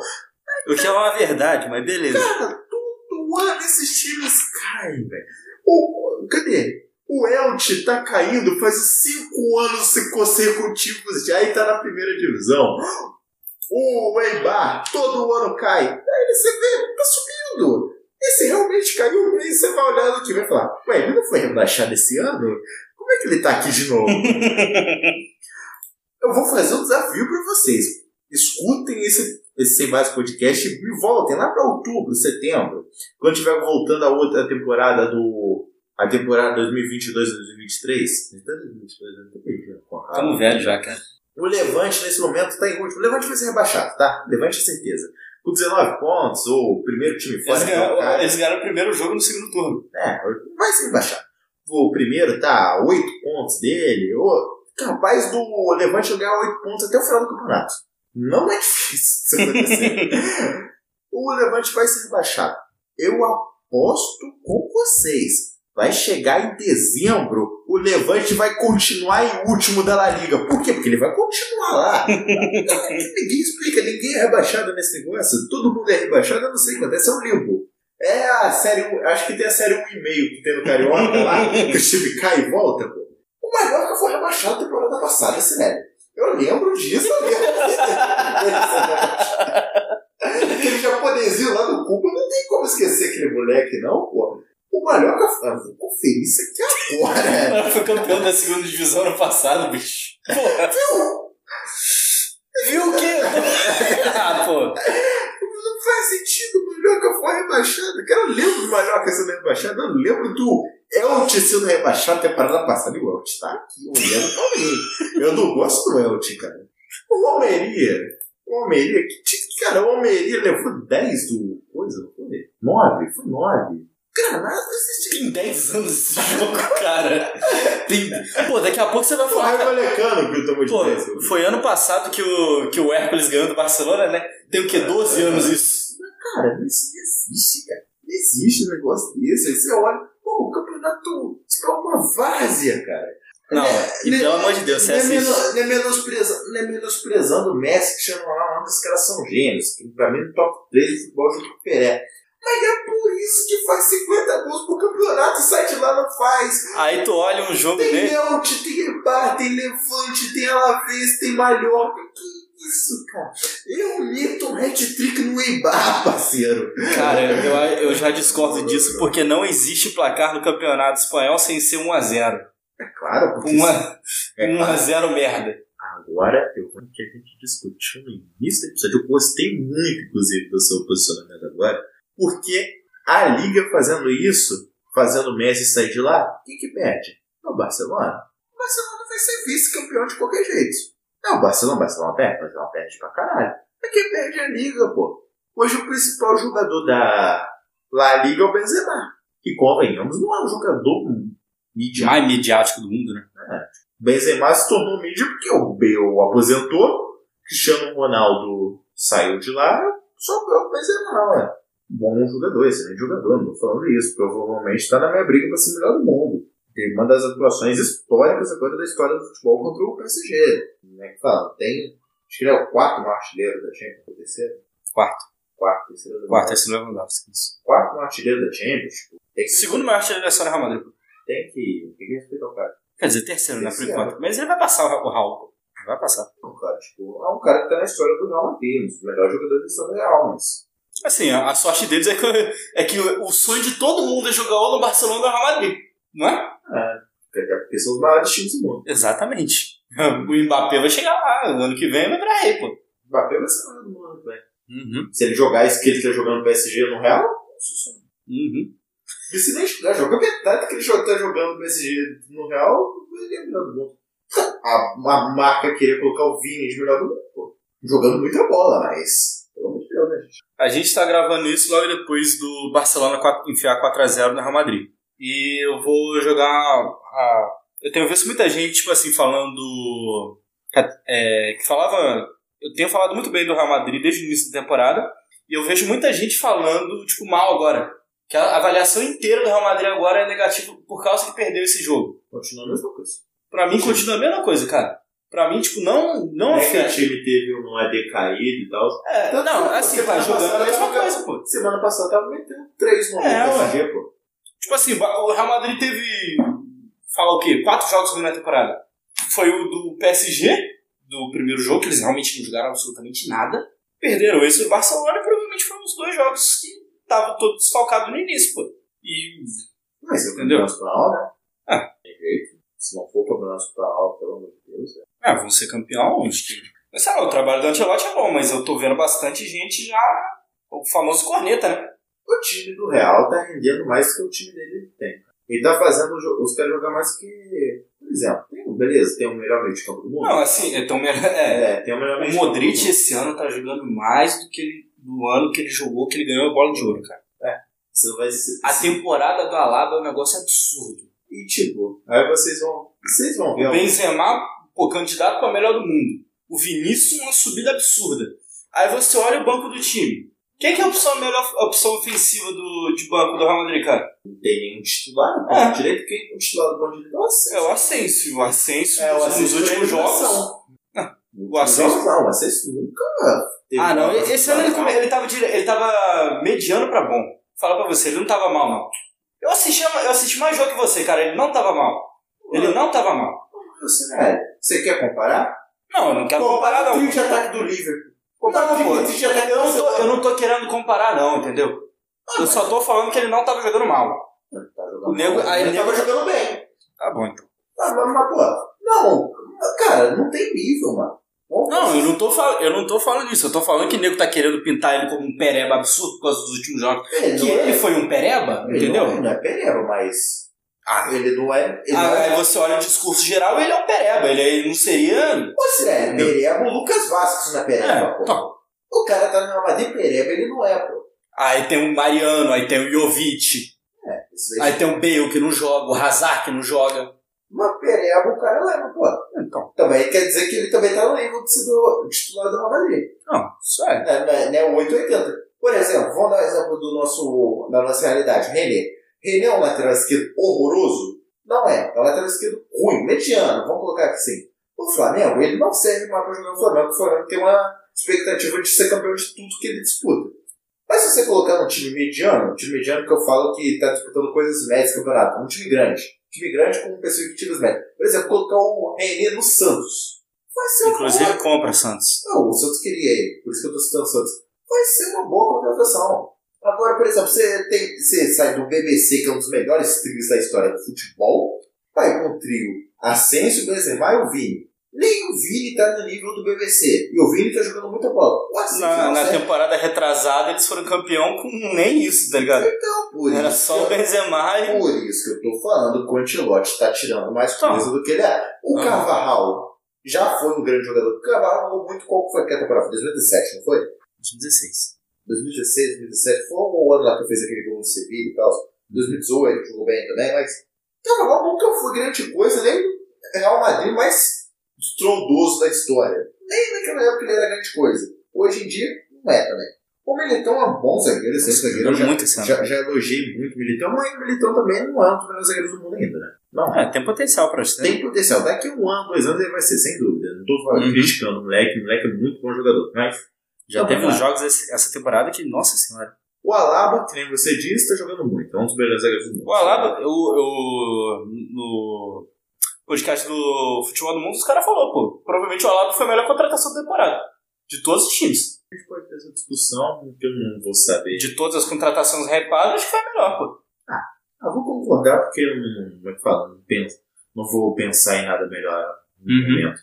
Speaker 1: O que é uma verdade, mas beleza.
Speaker 2: Cara, todo ano esses times caem, velho. Cadê? O Elche tá caindo faz cinco anos consecutivos já e tá na primeira divisão. O Eibar todo ano cai. Aí você vê, tá subindo. Esse realmente caiu, aí você vai olhar no time e vai falar, ué, ele não foi rebaixado esse ano? Como é que ele tá aqui de novo? (laughs) Eu vou fazer um desafio pra vocês. Escutem esse, esse Sem Base Podcast e voltem lá pra outubro, setembro. Quando tiver voltando a outra temporada do. A temporada 2022 2023. Tá 2022, eu tô perdido.
Speaker 1: Tamo velho já, cara.
Speaker 2: O Levante, nesse momento, tá em último. O Levante vai ser rebaixado, tá? Levante é certeza. Com 19 pontos, ou o primeiro time fora.
Speaker 1: Eles
Speaker 2: é
Speaker 1: ganharam, eles ganharam o primeiro jogo no segundo turno.
Speaker 2: É, vai ser rebaixado. O primeiro tá 8 pontos dele. Ou, capaz do Levante ganhar 8 pontos até o final do campeonato. Não é difícil isso acontecer. (laughs) o Levante vai ser rebaixado. Eu aposto com vocês. Vai chegar em dezembro, o Levante vai continuar em último da La Liga. Por quê? Porque ele vai continuar lá. (laughs) ninguém explica, ninguém é rebaixado nesse negócio. Todo mundo é rebaixado, eu não sei quando. Esse é um limbo. É a série 1, acho que tem a série 1,5 que tem no Carioca lá, (laughs) que o time cai e volta, pô. O Mallorca foi rebaixado na temporada passada, sério. Eu lembro disso, eu lembro. (laughs) aquele japonesinho lá do Cuba, não tem como esquecer aquele moleque, não, pô. O Mallorca, ah, vou conferir isso aqui agora. (laughs)
Speaker 1: Ela foi campeão da segunda divisão ano passado, bicho. Porra.
Speaker 2: Viu?
Speaker 1: Viu o quê? ah, pô.
Speaker 2: Foi rebaixado. Cara, eu lembro do Mallorca sendo rebaixado, eu lembro do Elche sendo rebaixado temporada passada. E o Elche tá aqui olhando pra mim. Eu não gosto do Elche, cara. O Almeria, o Almeria, que, que- cara, o Almeria levou 10 do. Coisa, não foi? 9, foi 9. Granada.
Speaker 1: Tem 10 anos esse jogo, cara. Tem... Pô, daqui a pouco você vai falar. Cara,
Speaker 2: Valecano que eu tomo de
Speaker 1: Pô,
Speaker 2: 10.
Speaker 1: foi ano passado que o, que o Hércules ganhou do Barcelona, né? Tem o quê? 12 anos isso.
Speaker 2: Cara, isso não existe, cara. Não existe um negócio desse. Aí você olha, pô, o campeonato isso é uma várzea, cara.
Speaker 1: Não, e
Speaker 2: né-
Speaker 1: pelo amor de Deus, você
Speaker 2: não é,
Speaker 1: assiste.
Speaker 2: meno- não é é menosprezando o Messi, que chama lá, os caras são gênios. Que pra mim, no top 3 de futebol junto com o Pelé. Mas é por isso que faz 50 gols pro campeonato e sai de lá não faz.
Speaker 1: Aí tu olha um jogo
Speaker 2: Tem
Speaker 1: dele.
Speaker 2: Elche, tem Ebar, tem Levante, tem Alavés, tem Mallorca. Que isso, cara? Eu meto um hat-trick no Eibar, parceiro.
Speaker 1: Cara, eu, eu já discordo disso porque não existe placar no campeonato espanhol sem ser 1x0.
Speaker 2: É claro, porque
Speaker 1: 1x0
Speaker 2: é claro.
Speaker 1: merda.
Speaker 2: Agora eu vou que a gente discutiu no início do episódio. Eu gostei muito, inclusive, do seu posicionamento agora, porque a Liga fazendo isso, fazendo o Messi sair de lá, quem que perde? É o Barcelona. O Barcelona vai ser vice-campeão de qualquer jeito. É o Barcelona, o Barcelona perde, o Barcelona perde pra caralho. Mas quem perde é a Liga, pô. Hoje o principal jogador da La Liga é o Benzema. Que, convenhamos, não é um jogador midiático.
Speaker 1: Mais midiático do mundo, né?
Speaker 2: Benzema se tornou mídia porque o Bale aposentou, Cristiano Ronaldo saiu de lá, sobrou o Benzema, ué. bom jogador, excelente jogador, não tô falando isso. Provavelmente está na minha briga para ser o melhor do mundo. Teve uma das atuações históricas agora da história do futebol contra o PSG. Como é que fala? Tem. Acho que ele é o quarto artilheiro da Champions, o terceiro?
Speaker 1: Quarto.
Speaker 2: Quarto, terceiro.
Speaker 1: Quarto, terceiro Lewandowski. Isso.
Speaker 2: Quarto artilheiro da Champions. Tipo, tem que,
Speaker 1: Segundo maior artilheiro da história do Real Madrid.
Speaker 2: tem que, tem que respeitar o cara.
Speaker 1: Quer dizer, terceiro, né, por enquanto. Mas ele vai passar o Ra- o Raul. Vai passar.
Speaker 2: Não, cara, tipo, é um cara que tá na história do Real Madrid, um dos melhores jogadores da história do Real, mas.
Speaker 1: Assim, a, a sorte deles é que, é que o, o sonho de todo mundo é jogar ou no Barcelona ou no Real Madrid. Não é?
Speaker 2: Porque são os maiores times do mundo.
Speaker 1: Exatamente. O Mbappé vai chegar lá. Ano que vem vai virar rei, pô.
Speaker 2: O Mbappé vai ser o melhor do mundo, velho.
Speaker 1: Uhum.
Speaker 2: Se ele jogar isso que ele tá jogando no PSG no Real.
Speaker 1: Uhum.
Speaker 2: E se nem jogar, joga metade que ele tá jogando no PSG no Real, ele é o melhor do mundo. A, a marca queria colocar o Vini de melhor do mundo, pô. Jogando muita bola, mas. Pelo amor de Deus, né, gente?
Speaker 1: A gente tá gravando isso logo depois do Barcelona 4 enfiar 4x0 no Real Madrid. E eu vou jogar. A... Eu tenho visto muita gente, tipo assim, falando. é, que falava. Eu tenho falado muito bem do Real Madrid desde o início da temporada. E eu vejo muita gente falando, tipo, mal agora. Que a avaliação inteira do Real Madrid agora é negativa por causa que perdeu esse jogo.
Speaker 2: Continua a mesma coisa.
Speaker 1: Pra mim continua a mesma coisa, cara. Pra mim, tipo, não, não
Speaker 2: é que o time teve um é decaído e tal.
Speaker 1: É,
Speaker 2: Tanto
Speaker 1: não, assim, vai
Speaker 2: tá
Speaker 1: jogando a mesma coisa, pô.
Speaker 2: Semana passada tava metendo três no
Speaker 1: É,
Speaker 2: PSG, pô.
Speaker 1: Tipo assim, o Real Madrid teve. Fala o quê? Quatro jogos na temporada. Foi o do PSG, do primeiro jogo, que eles realmente não jogaram absolutamente nada. Perderam esse do Barcelona e provavelmente foram os dois jogos que estavam todos desfalcados no início, pô. E.
Speaker 2: Mas eu
Speaker 1: Entendeu?
Speaker 2: espanhol, né?
Speaker 1: Ah.
Speaker 2: Tem jeito. Se não for campeão espanhol, pelo amor de Deus. É.
Speaker 1: Ah, vão ser campeão, acho que. Mas sei lá, o trabalho do Ancelotti é bom, mas eu tô vendo bastante gente já. O famoso corneta, né?
Speaker 2: O time do Real tá rendendo mais do que o time dele tem. Ele tá fazendo os caras jogar mais que. Por exemplo, tem, um- beleza, tem o melhor meio de campo do mundo.
Speaker 1: Não, assim, é tão melhor. É,
Speaker 2: É, tem o melhor meio
Speaker 1: o
Speaker 2: de campo do
Speaker 1: Modric esse ano tá jogando mais do que ele, do ano que ele jogou, que ele ganhou a bola de ouro, cara.
Speaker 2: Você não vai ser.
Speaker 1: A temporada do Alaba é um negócio absurdo.
Speaker 2: E tipo, aí vocês vão. Vocês vão ver.
Speaker 1: O Benzema, pô, candidato para melhor do mundo. O Vinícius, uma subida absurda. Aí você olha o banco do time. Quem que é a opção, a melhor opção ofensiva do, de banco do Real Madrid, cara?
Speaker 2: Não tem nenhum titular no
Speaker 1: É.
Speaker 2: ponto direito. Quem é o titular do ponto direito? Nossa.
Speaker 1: É o Asensio. O Asensio,
Speaker 2: É, o
Speaker 1: nos últimos jogos...
Speaker 2: eliminação.
Speaker 1: o Asensio-
Speaker 2: Não, o Ascenso nunca. teve
Speaker 1: Ah, não. Esse ano ele, ele, tava, ele tava mediano pra bom. Fala pra você, ele não tava mal, não. Eu assisti, eu assisti mais jogo que você, cara. Ele não tava mal. Ele não tava mal.
Speaker 2: Você, é, você quer comparar?
Speaker 1: Não, eu não quero comparar, não.
Speaker 2: o de ataque do Liverpool. Compara
Speaker 1: Não, pô, eu não, tô, eu não tô querendo comparar, não, entendeu? Eu só tô falando que ele não tava jogando mal.
Speaker 2: Tá jogando
Speaker 1: O nego-
Speaker 2: mal.
Speaker 1: aí
Speaker 2: ele tava jogando bem.
Speaker 1: Tá bom, então.
Speaker 2: Ah, mas, mas, pô, não, cara, não tem nível, mano.
Speaker 1: Não, eu não, tô fal... eu não tô falando isso. Eu tô falando que o nego tá querendo pintar ele como um pereba absurdo por causa dos últimos jogos.
Speaker 2: Ele
Speaker 1: Que ele
Speaker 2: é,
Speaker 1: foi um pereba,
Speaker 2: ele
Speaker 1: entendeu?
Speaker 2: Não é, não é pereba, mas
Speaker 1: Ah,
Speaker 2: ele não é. Ele não
Speaker 1: Ah,
Speaker 2: é
Speaker 1: aí você olha o discurso geral, ele é um pereba. Ele, ele não seria.
Speaker 2: Você é pereba, o Lucas Vasquez não é pereba,
Speaker 1: É,
Speaker 2: pô.
Speaker 1: então.
Speaker 2: O cara tá Real Madrid pereba, ele não é, pô.
Speaker 1: Aí tem o Mariano, aí tem o Jovic,
Speaker 2: É, isso aí.
Speaker 1: aí tem o Bale que não joga, o Hazard que não joga.
Speaker 2: Uma pereba o cara leva, pô.
Speaker 1: Então,
Speaker 2: Também quer dizer que ele também tá no nível de titular do Real Madrid.
Speaker 1: não, isso é.
Speaker 2: É, não é, não é 880. Por exemplo, vamos dar um exemplo do nosso, da nossa realidade. René. René é um lateral esquerdo horroroso? Não é. É um lateral esquerdo ruim, mediano. Vamos colocar aqui assim. O Flamengo, ele não serve mais para jogar no Flamengo. O Flamengo tem uma expectativa de ser campeão de tudo que ele disputa. Mas se você colocar um time mediano, um time mediano que eu falo que está disputando coisas médias no campeonato, um time grande. Um time grande com perspectivas médias. Por exemplo, colocar o René no Santos. Vai ser uma boa
Speaker 1: Inclusive compra Santos.
Speaker 2: não, o Santos queria ele, por isso que eu tô citando o Santos. Vai ser uma boa contratação. Agora, por exemplo, você, tem, você sai do BBC, que é um dos melhores trios da história do futebol, vai com o trio Asensio, Benzema e o Vini. Nem o Vini tá no nível do BBC. E o Vini tá jogando muita bola. O Asensio
Speaker 1: Na, na temporada retrasada eles foram campeão com nem isso, tá ligado?
Speaker 2: Então, por
Speaker 1: Era
Speaker 2: isso
Speaker 1: só o Benzema e.
Speaker 2: Por isso que eu tô falando que o Antilote tá tirando mais
Speaker 1: Então.
Speaker 2: coisa do que ele é. O
Speaker 1: Ah.
Speaker 2: Carvajal já foi um grande jogador. O Carvajal jogou muito qual foi que a temporada? 2017, não foi?
Speaker 1: 2016.
Speaker 2: 2016, 2017, foi o ano lá que eu fiz aquele gol no Sevilla e tal. 2018, jogou bem também, mas. Carvajal nunca foi grande coisa, nem o Real Madrid mais estrondoso da história. Nem naquela época ele era grande coisa. Hoje em dia, não é também. O Militão é um bom zagueiro, sempre zagueiro. Eu já,
Speaker 1: muito esse
Speaker 2: já, já elogiei muito o Militão, mas o Militão também não é um dos melhores zagueiros do mundo ainda, né? Não.
Speaker 1: É, tem potencial pra ser.
Speaker 2: Tem potencial. Daqui um ano, dois anos ele vai ser, sem dúvida. Não tô falando,
Speaker 1: Uhum.
Speaker 2: criticando o moleque, o moleque é muito bom jogador. Mas
Speaker 1: Já teve uns jogos esse- essa temporada que, nossa senhora.
Speaker 2: o Alaba, que nem você disse, tá jogando muito. É um dos melhores zagueiros do mundo.
Speaker 1: O Alaba, eu, eu, no podcast do Futebol do Mundo, os caras falaram, pô, provavelmente o Alaba foi a melhor contratação da temporada. De todos os times.
Speaker 2: A gente pode ter essa discussão, que eu não vou saber.
Speaker 1: De todas as contratações repadas, acho que foi a melhor, pô.
Speaker 2: Ah, vou concordar, porque eu não, como é que fala, não, penso, não vou pensar em nada melhor no
Speaker 1: Uhum.
Speaker 2: momento.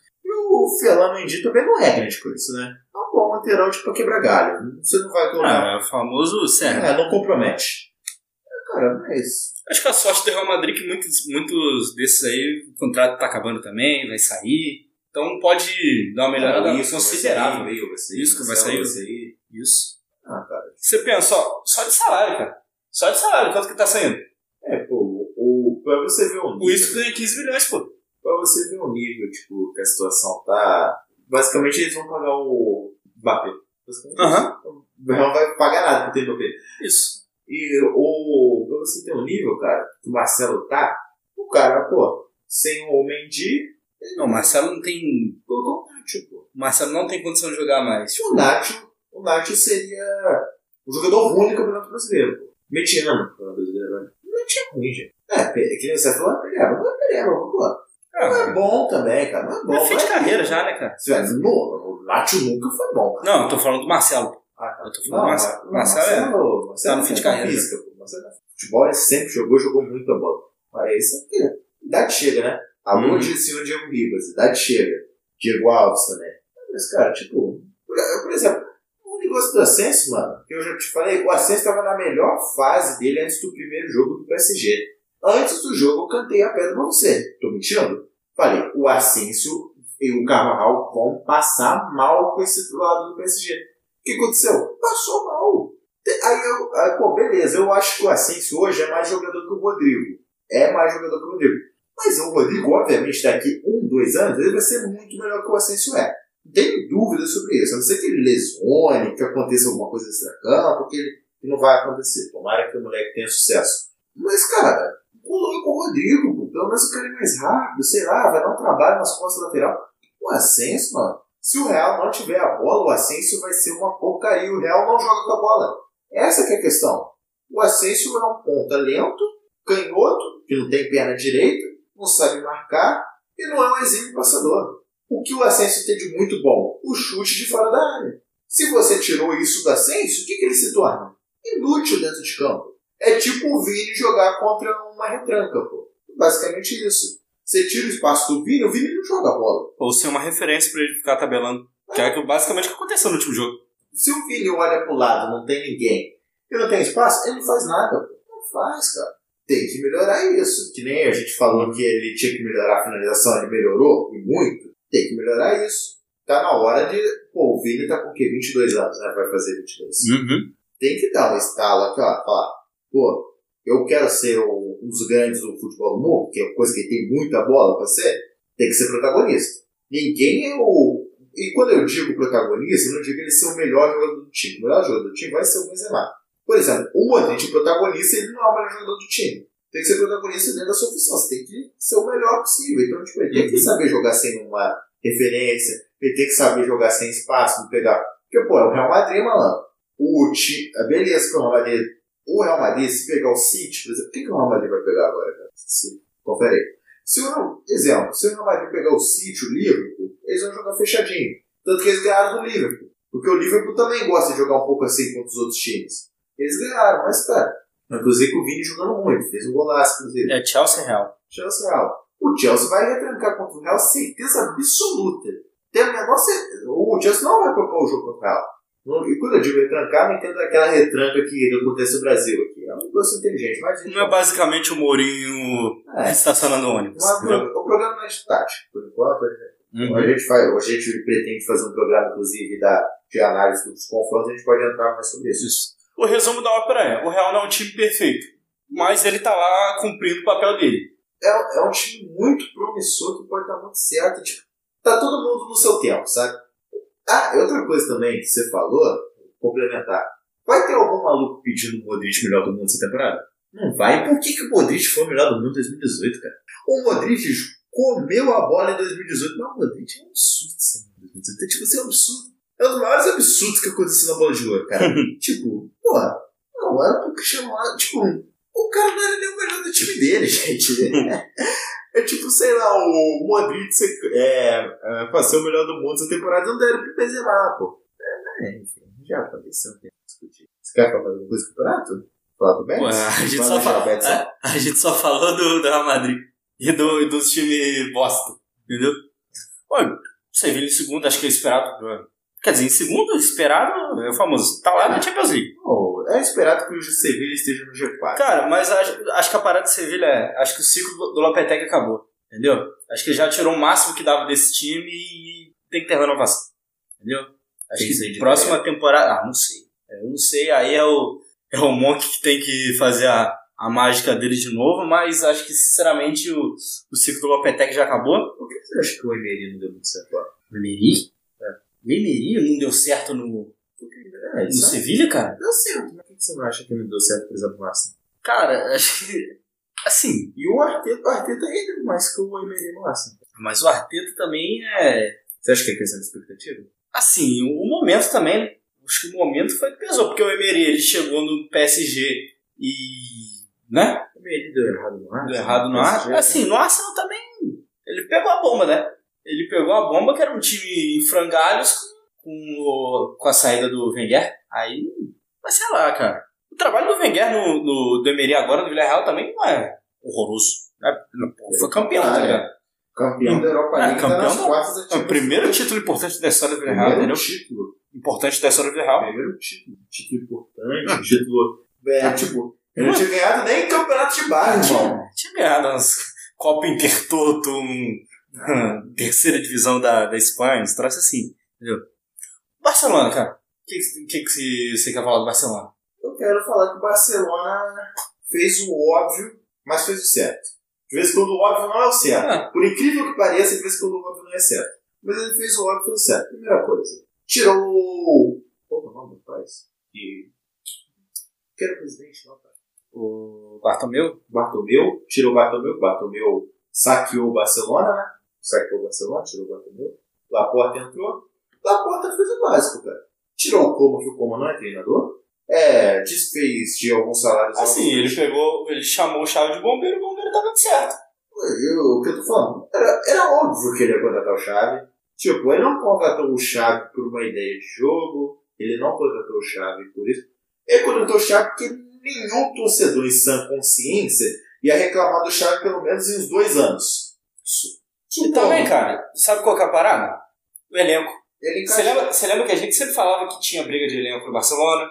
Speaker 2: O Felan Mendy também não é grande coisa, né? É um bom lateral tipo pra quebrar galho. Você não vai colocar.
Speaker 1: Ah, é o famoso Sérgio.
Speaker 2: É, não compromete. É, cara, mas.
Speaker 1: Acho que a sorte do Real Madrid é que muitos, muitos desses aí, o contrato tá acabando também, vai sair. Então pode dar uma melhorada
Speaker 2: Ah, isso,
Speaker 1: considerável.
Speaker 2: vai sair, vai sair,
Speaker 1: Isso que vai sair.
Speaker 2: sair.
Speaker 1: Isso.
Speaker 2: Ah, cara.
Speaker 1: Você pensa, ó, só de salário, cara. Só de salário, quanto que tá saindo?
Speaker 2: É, pô, o, o, pra você ver o.
Speaker 1: O Isco ganha 15 milhões, pô.
Speaker 2: Pra você ver o nível, tipo, que a situação tá. Basicamente eles vão pagar o Mbappé. O Real não vai pagar nada pro ter Mbappé.
Speaker 1: Isso.
Speaker 2: E o. Pra você ter um nível, cara, que o Marcelo tá, o cara, pô, sem o Mendy,
Speaker 1: Não, o Marcelo não tem.
Speaker 2: colocou o Nacho, pô.
Speaker 1: O Marcelo não tem condição de jogar mais.
Speaker 2: O Nacho, o Nacho seria um jogador ruim do Campeonato Brasileiro, pô. Mediano no Campeonato Brasileiro, né? O Nacho é ruim, gente. É, é que nem você falou, é Pereira, não é Pereira, pô. Não é bom também, cara, não é bom.
Speaker 1: é fim
Speaker 2: não
Speaker 1: de
Speaker 2: é
Speaker 1: carreira já, né, cara?
Speaker 2: Dizer, não, o Nacho nunca foi bom, cara.
Speaker 1: Não, eu tô falando do Marcelo.
Speaker 2: Ah, tá.
Speaker 1: Eu tô falando do Marcelo.
Speaker 2: não,
Speaker 1: Marcelo é-
Speaker 2: Marcelo, Marcelo
Speaker 1: tá no fim de
Speaker 2: é
Speaker 1: carreira.
Speaker 2: Física. Marcelo é futebol, ele sempre jogou, jogou muita bola. Mas isso aqui, idade chega, né? Alô
Speaker 1: Uhum.
Speaker 2: de senhor Diego Ribas, idade chega. Diego Alves também. Mas, cara, tipo, por, por exemplo, o negócio do Ascenso, mano, que eu já te falei, o Ascenso estava na melhor fase dele antes do primeiro jogo do PSG. Antes do jogo, eu cantei a pedra pra você. Tô mentindo? Falei, o Ascenso e o Carvajal vão passar mal com esse lado do PSG. O que aconteceu? Passou mal. Aí eu, aí, pô, beleza, eu acho que o Asensio hoje é mais jogador que o Rodrigo. É mais jogador que o Rodrigo. Mas o Rodrigo, obviamente, daqui um, dois anos, ele vai ser muito melhor que o Asensio é. Não tenho dúvida sobre isso. A não ser que ele lesione, que aconteça alguma coisa extra-campo, que, ele, não vai acontecer. Tomara que o moleque tenha sucesso. Mas, cara, coloca o Rodrigo. Pelo menos o cara é mais rápido, sei lá, vai dar um trabalho nas costas lateral. O Asensio, mano, se o Real não tiver a bola, o Asensio vai ser uma porcaria. O Real não joga com a bola. Essa é a questão. O Asensio é um ponta lento, canhoto, que não tem perna direita, não sabe marcar e não é um exímio passador. O que o Asensio tem de muito bom? O chute de fora da área. Se você tirou isso do Asensio, o que, que ele se torna? Inútil dentro de campo. É tipo o Vini jogar contra uma retranca, pô. Basicamente isso. Você tira o espaço do Vini, o Vini não joga a bola.
Speaker 1: Ou ser uma referência pra ele ficar tabelando. Que é basicamente o que aconteceu no último jogo.
Speaker 2: Se o Vini olha pro lado, não tem ninguém, e não tem espaço, ele não faz nada. Não faz, cara. Tem que melhorar isso. Que nem a gente falou que ele tinha que melhorar a finalização, ele melhorou, e muito. Tem que melhorar isso. Tá na hora de. Pô, o Vini tá com o quê? 22 anos, né? Vai fazer 22.
Speaker 1: Uhum.
Speaker 2: Tem que dar um estalo aqui, ó. Falar, pô, eu quero ser o- um dos grandes do futebol do mundo, que é uma coisa que tem muita bola pra ser. Tem que ser protagonista. Ninguém é o. E quando eu digo protagonista, eu não digo ele ser o melhor jogador do time. O melhor jogador do time vai ser o Benzema. Por exemplo, o Modric, o protagonista, ele não é o melhor jogador do time. Tem que ser protagonista dentro da sua função. Você tem que ser o melhor possível. Então, tipo, ele tem que
Speaker 1: Uhum.
Speaker 2: saber jogar sem uma referência. Ele tem que saber jogar sem espaço, não pegar. Porque, pô, é o Real Madrid, malandro. O time. Beleza que o Real Madrid. O Real Madrid, se pegar o City, por exemplo, o que, que o Real Madrid vai pegar agora, cara? Se, confere aí. Se o Real, exemplo, se o Real Madrid pegar o City, o Liverpool, eles vão jogar fechadinho. Tanto que eles ganharam do Liverpool. Porque o Liverpool também gosta de jogar um pouco assim contra os outros times. Eles ganharam, mas, cara, inclusive com o Vini jogando muito, fez um golaço, inclusive.
Speaker 1: É Chelsea Real.
Speaker 2: Chelsea Real. O Chelsea vai retrancar contra o Real, certeza absoluta. Tem a menor certeza. O Chelsea não vai propor o jogo contra o Real. E quando eu digo retrancar, não entendo aquela retranca que acontece no Brasil aqui. É um negócio inteligente, mas.
Speaker 1: Não é basicamente o Mourinho
Speaker 2: É.
Speaker 1: estacionando ônibus.
Speaker 2: Mas o, programa é de tática, por enquanto.
Speaker 1: Uhum.
Speaker 2: A, gente faz, a gente pretende fazer um programa, inclusive, da, de análise dos confrontos, a gente pode entrar mais sobre isso.
Speaker 1: Isso. O resumo da ópera é: o Real não é um time perfeito, mas ele tá lá cumprindo o papel dele.
Speaker 2: É, é um time muito promissor que pode dar muito certo. Tipo, tá todo mundo no seu tempo, sabe? Ah, e outra coisa também que você falou, complementar. Vai ter algum maluco pedindo o Modric melhor do mundo essa temporada? Não vai. Por que, que o Modric foi o melhor do mundo em 2018, cara? O Modric comeu a bola em 2018, mas o Modric é um absurdo essa 2018. É tipo assim, é um absurdo. É um dos maiores absurdos que aconteceu na bola de ouro, cara. (laughs) tipo, pô, não era porque chamar, tipo, o cara não era nem o melhor do time dele, (laughs) gente. (laughs) É tipo, sei lá, o Modric é, é, pra ser o melhor do mundo essa temporada não deram pro Benzema, pô. É, é, enfim, já isso, não tem que discutir. Você quer falar alguma coisa do campeonato? Falar do Betis?
Speaker 1: Ué, a, gente só fala, a, a, gente só falou do, do Real Madrid e do, dos times bosta, entendeu? Olha, Sevilha em segundo, acho que é esperado. Quer dizer, em segundo, esperado, é o famoso, tá lá na Champions League.
Speaker 2: Oh, é esperado que o Sevilha esteja no G4.
Speaker 1: Cara, mas acho, acho que a parada de Sevilha é. Acho que o ciclo do Lopetegui acabou. Entendeu? Acho que ele já tirou o máximo que dava desse time e tem que ter renovação. Entendeu? Acho tem que próxima temporada. Ah, não sei. Eu não sei, aí é o, é o Monk que tem que fazer a, a mágica dele de novo, mas acho que sinceramente o, o ciclo do Lopetegui já acabou.
Speaker 2: Por que você acha que o Emery não deu muito certo lá?
Speaker 1: O Emery? É. O Emery não deu certo no, é, no Sevilha, cara?
Speaker 2: Deu certo, mas por que você não acha que não deu certo, por exemplo, no Arsenal?
Speaker 1: Cara, (laughs) acho que. Assim.
Speaker 2: E o Arteta, o Arteta rendeu mais que o Emery no Arsenal.
Speaker 1: Mas o Arteta também é.
Speaker 2: Você acha que é questão de expectativa?
Speaker 1: Assim, o momento também, né? Acho que o momento foi que pesou, porque o Emery ele chegou no PSG e. né?
Speaker 2: O Emery deu errado no Arsenal.
Speaker 1: Deu errado no Arsenal. Assim, no Arsenal também. Ele pegou a bomba, né? Ele pegou a bomba, que era um time em frangalhos, com, o, com a saída do Wenger. Aí, mas sei lá, cara. O trabalho do Wenger no, no do Emery agora no Villarreal também não é horroroso. É, foi campeão, tá ligado?
Speaker 2: Campeão da Europa League. É,
Speaker 1: campeão tá da, é o primeiro título importante da história do Villarreal, entendeu?
Speaker 2: título.
Speaker 1: Importante da história do Villarreal.
Speaker 2: Primeiro título. Título importante, ah. título... É, tipo, ele não tinha ganhado nem campeonato de bairro, irmão.
Speaker 1: Tinha ganhado umas Copa Intertoto, um, (laughs) terceira divisão da, da Espanha, uns troços assim, entendeu? Barcelona, cara. O que, que, que você quer falar do Barcelona?
Speaker 2: Eu quero falar que o Barcelona fez o óbvio, mas fez o certo. De vez em quando o óbvio não é o certo. Ah. Por incrível que pareça, de vez em quando o óbvio não é certo. Mas ele fez o óbvio e fez o certo. Primeira coisa. Tirou. Qual é o nome do país? E... Que era o presidente, não, pai?
Speaker 1: O Bartomeu?
Speaker 2: Bartomeu. Tirou o Bartomeu. Bartomeu saqueou o Barcelona, né? Saqueou o Barcelona, tirou o Bartomeu. Laporta entrou. Laporta fez o básico, cara. Tirou o Como, que o Como não é treinador. É, desfez de alguns salários.
Speaker 1: Assim, ele pegou, ele chamou o chave de bombeiro e o bombeiro tava dando certo.
Speaker 2: Eu, o que eu tô falando? Era, era óbvio que ele ia contratar o chave. Tipo, ele não contratou o chave por uma ideia de jogo, ele não contratou o chave por isso. Ele contratou o chave porque nenhum torcedor em sã consciência ia reclamar do chave pelo menos em uns dois anos.
Speaker 1: E também, cara, sabe qual que é a parada? O elenco. Você lembra, você lembra que a gente sempre falava que tinha briga de elenco no Barcelona?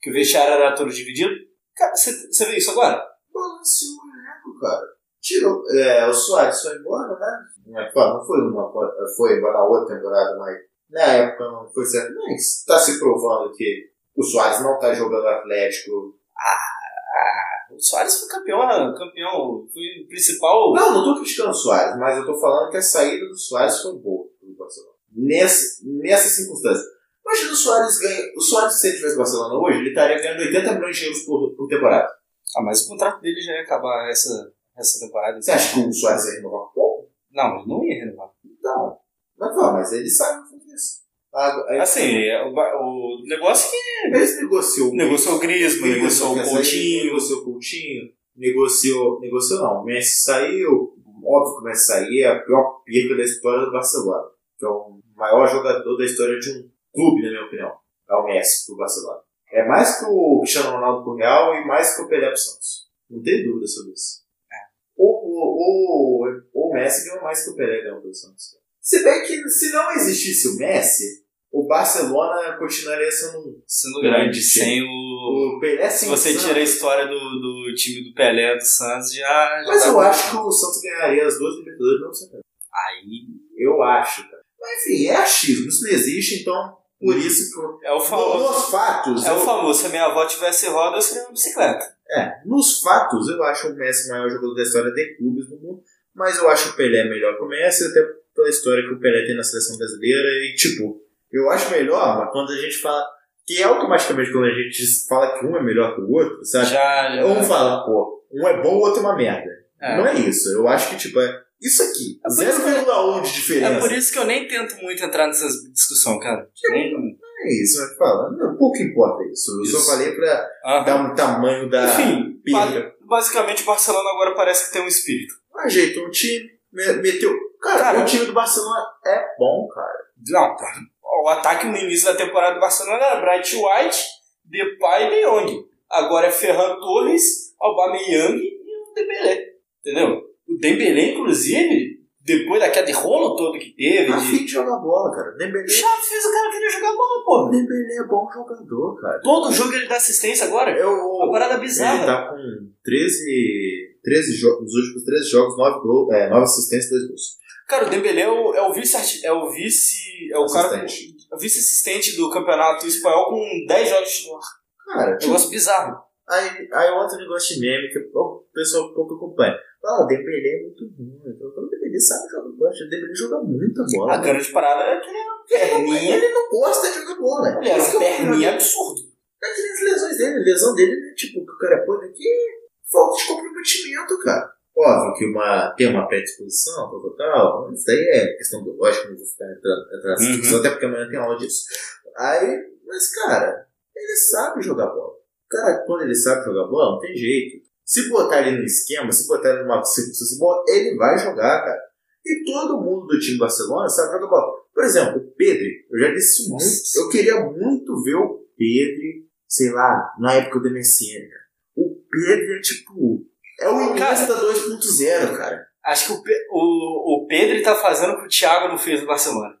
Speaker 1: Que o vestiário era todo dividido? Cara, você, você vê isso agora?
Speaker 2: Balanceou o elenco, cara. Tirou. É, o Soares foi embora, né? Não foi uma. Foi embora na outra temporada, mas na época não foi certo. Mas tá se provando que o Soares não tá jogando Atlético.
Speaker 1: Ah, o Soares foi campeão, campeão, foi o principal.
Speaker 2: Não, não tô criticando o Soares, mas eu tô falando que a saída do Soares foi boa nessa, nessa circunstância. Imagina o Soares ganha. O Soares, se ele tivesse Barcelona hoje, ele estaria ganhando 80 milhões de euros por, por temporada.
Speaker 1: Ah, mas o contrato dele já ia acabar essa, essa temporada.
Speaker 2: Você acha que o Soares ia renovar pouco?
Speaker 1: Não, ele não ia renovar.
Speaker 2: Então. Mas, pô, mas ele sabe disso.
Speaker 1: Aí, assim, é, o, o negócio que.
Speaker 2: Eles negociou.
Speaker 1: Negociou o Griezmann, negociou o Coutinho.
Speaker 2: Negociou o Coutinho. Negociou. Negociou não. O Messi saiu. Óbvio que o Messi sair é a pior perda da história do Barcelona. Que é o maior jogador da história de um clube, na minha opinião. É o Messi pro Barcelona. É mais que o Cristiano Ronaldo pro Real e mais que o Pelé pro Santos. Não tem dúvida sobre isso. É. O, o, o, o Messi ganhou mais que o Pelé ganhou pro Santos. Se bem que se não existisse o Messi, o Barcelona continuaria sendo,
Speaker 1: sendo grande, sem o.
Speaker 2: o Pelé
Speaker 1: Se você tira a história do, do time do Pelé do Santos, já. já
Speaker 2: Mas tá eu acho que o Santos ganharia as duas Libertadores, não sei.
Speaker 1: Aí.
Speaker 2: Eu acho, cara. Mas enfim, é achismo, isso não existe, então por isso que.
Speaker 1: É o famoso.
Speaker 2: Nos fatos.
Speaker 1: É eu... o famoso, se a minha avó tivesse roda, eu seria uma bicicleta.
Speaker 2: É, nos fatos, eu acho o Messi o maior jogador da história de clubes do mundo, mas eu acho o Pelé melhor que o Messi, até pela história que o Pelé tem na seleção brasileira, e tipo, eu acho melhor, mas quando a gente fala que automaticamente quando a gente fala que um é melhor que o outro, sabe?
Speaker 1: Já, já.
Speaker 2: Um fala, pô, um é bom, o outro é uma merda.
Speaker 1: É.
Speaker 2: Não é isso. Eu acho que, tipo, é isso aqui.
Speaker 1: É por isso que-
Speaker 2: 0,1 de
Speaker 1: É
Speaker 2: diferença.
Speaker 1: por isso que eu nem tento muito entrar nessas discussões, cara. Nem...
Speaker 2: É isso, mas fala. Não, pouco importa isso. Eu
Speaker 1: Isso.
Speaker 2: só falei pra
Speaker 1: Aham.
Speaker 2: dar um tamanho da
Speaker 1: Enfim,
Speaker 2: perda.
Speaker 1: ba- basicamente o Barcelona agora parece que tem um espírito.
Speaker 2: Ajeitou o time, me- meteu. Cara,
Speaker 1: Cara,
Speaker 2: o time do Barcelona é bom, cara.
Speaker 1: Não, tá. O ataque no início da temporada do Barcelona era Bright White, Depay e De Jong. Agora é Ferran Torres, Aubameyang e o Dembélé. Entendeu? O Dembélé, inclusive, depois daquela de rolo todo que teve,
Speaker 2: Tá
Speaker 1: de...
Speaker 2: de jogar bola, cara. Dembélé,
Speaker 1: já fez o cara querer jogar bola, porra.
Speaker 2: Dembélé é bom jogador, cara.
Speaker 1: Todo jogo ele dá assistência agora.
Speaker 2: Eu,
Speaker 1: Uma parada
Speaker 2: ele
Speaker 1: bizarra.
Speaker 2: tá com 13, 13 jogos, nos últimos 13 jogos, 9, gol, é, 9 assistências e 2 gols.
Speaker 1: Cara, o Dembélé é o, é o vice... É o vice... É o cara...
Speaker 2: Assistente.
Speaker 1: é o vice-assistente do campeonato espanhol com 10 jogos de titular.
Speaker 2: Cara, tipo,
Speaker 1: Negócio bizarro.
Speaker 2: aí, aí outro negócio de meme que o pessoal pouco acompanha. Ah, o Dembélé é muito ruim. Então, o Dembélé sabe jogar bola. O Dembélé joga muita bola.
Speaker 1: A grande parada é que ele era um perninha.
Speaker 2: Ele não gosta de jogar bola.
Speaker 1: Ele era
Speaker 2: que
Speaker 1: um
Speaker 2: é o problema.
Speaker 1: perninha absurdo.
Speaker 2: Aquelas lesões dele, lesão dele, né? Tipo, que o cara põe aqui, falta de comprometimento, cara. Óbvio que uma, tem uma predisposição, tal, tal, tal. Isso daí é questão biológica, não vou ficar entrando, nessa
Speaker 1: Uhum.
Speaker 2: discussão, até porque amanhã tem aula disso. Aí, mas, cara, ele sabe jogar bola. Cara, quando ele sabe jogar bola, não tem jeito. Se botar ele no esquema, se botar ele numa circunstância boa, ele vai jogar, cara. E todo mundo do time do Barcelona sabe jogar bola. Por exemplo, o Pedri, eu já disse isso muito. Eu queria muito ver o Pedri, sei lá, na época do MSN, cara. O Pedri é tipo. É o Iniesta 2.0, cara.
Speaker 1: Acho que o, Pe- o, o Pedro tá fazendo o que o Thiago não fez no Barcelona.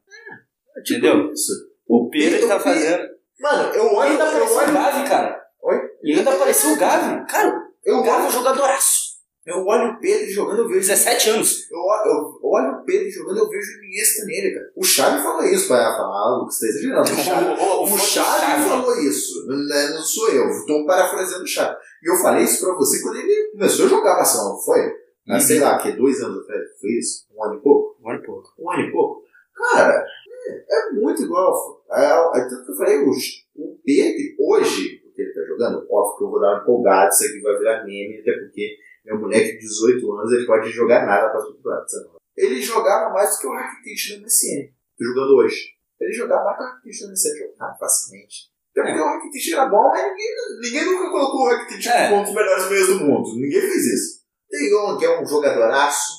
Speaker 2: É tipo
Speaker 1: Entendeu?
Speaker 2: isso.
Speaker 1: O Pedro
Speaker 2: Pedro-
Speaker 1: tá fazendo.
Speaker 2: Mano, eu olho,
Speaker 1: ainda
Speaker 2: eu
Speaker 1: apareceu o
Speaker 2: olho.
Speaker 1: Gavi, cara.
Speaker 2: Oi?
Speaker 1: E ainda apareceu o Gavi. Cara,
Speaker 2: Eu
Speaker 1: é um jogadoraço.
Speaker 2: eu olho o Pedro jogando, eu vejo.
Speaker 1: 17 anos.
Speaker 2: Eu, olho- eu olho o Pedro jogando, eu vejo o Iniesta nele, cara. O Xavi fala isso, pai. Ah, Lucas, tá exagerando. (laughs) O Xavi,
Speaker 1: O,
Speaker 2: Xavi falou isso. Né? Não sou eu. Estou parafraseando o Xavi. E eu falei isso pra você quando ele começou a jogar Barcelona, não foi?
Speaker 1: Uhum.
Speaker 2: sei lá, que dois anos atrás foi isso? Um ano e pouco?
Speaker 1: Agora, pô.
Speaker 2: Um ano e pouco? Cara, é, é muito igual. É, é, tanto que eu falei, o, o Pedro, hoje, porque ele tá jogando, óbvio que eu vou dar uma empolgada, isso aqui vai virar meme, até porque meu moleque de 18 anos, ele pode jogar nada pra todo lado, sabe? Ele jogava mais do que o Rakitic no MSN, jogando hoje. Ele jogava mais que o Rakitic no MSN, jogava facilmente. Até porque o Rakitic era bom, mas ninguém, ninguém nunca colocou o Rakitic
Speaker 1: É.
Speaker 2: como um dos melhores meios do mundo. Ninguém fez isso. Tem um que é um jogadoraço,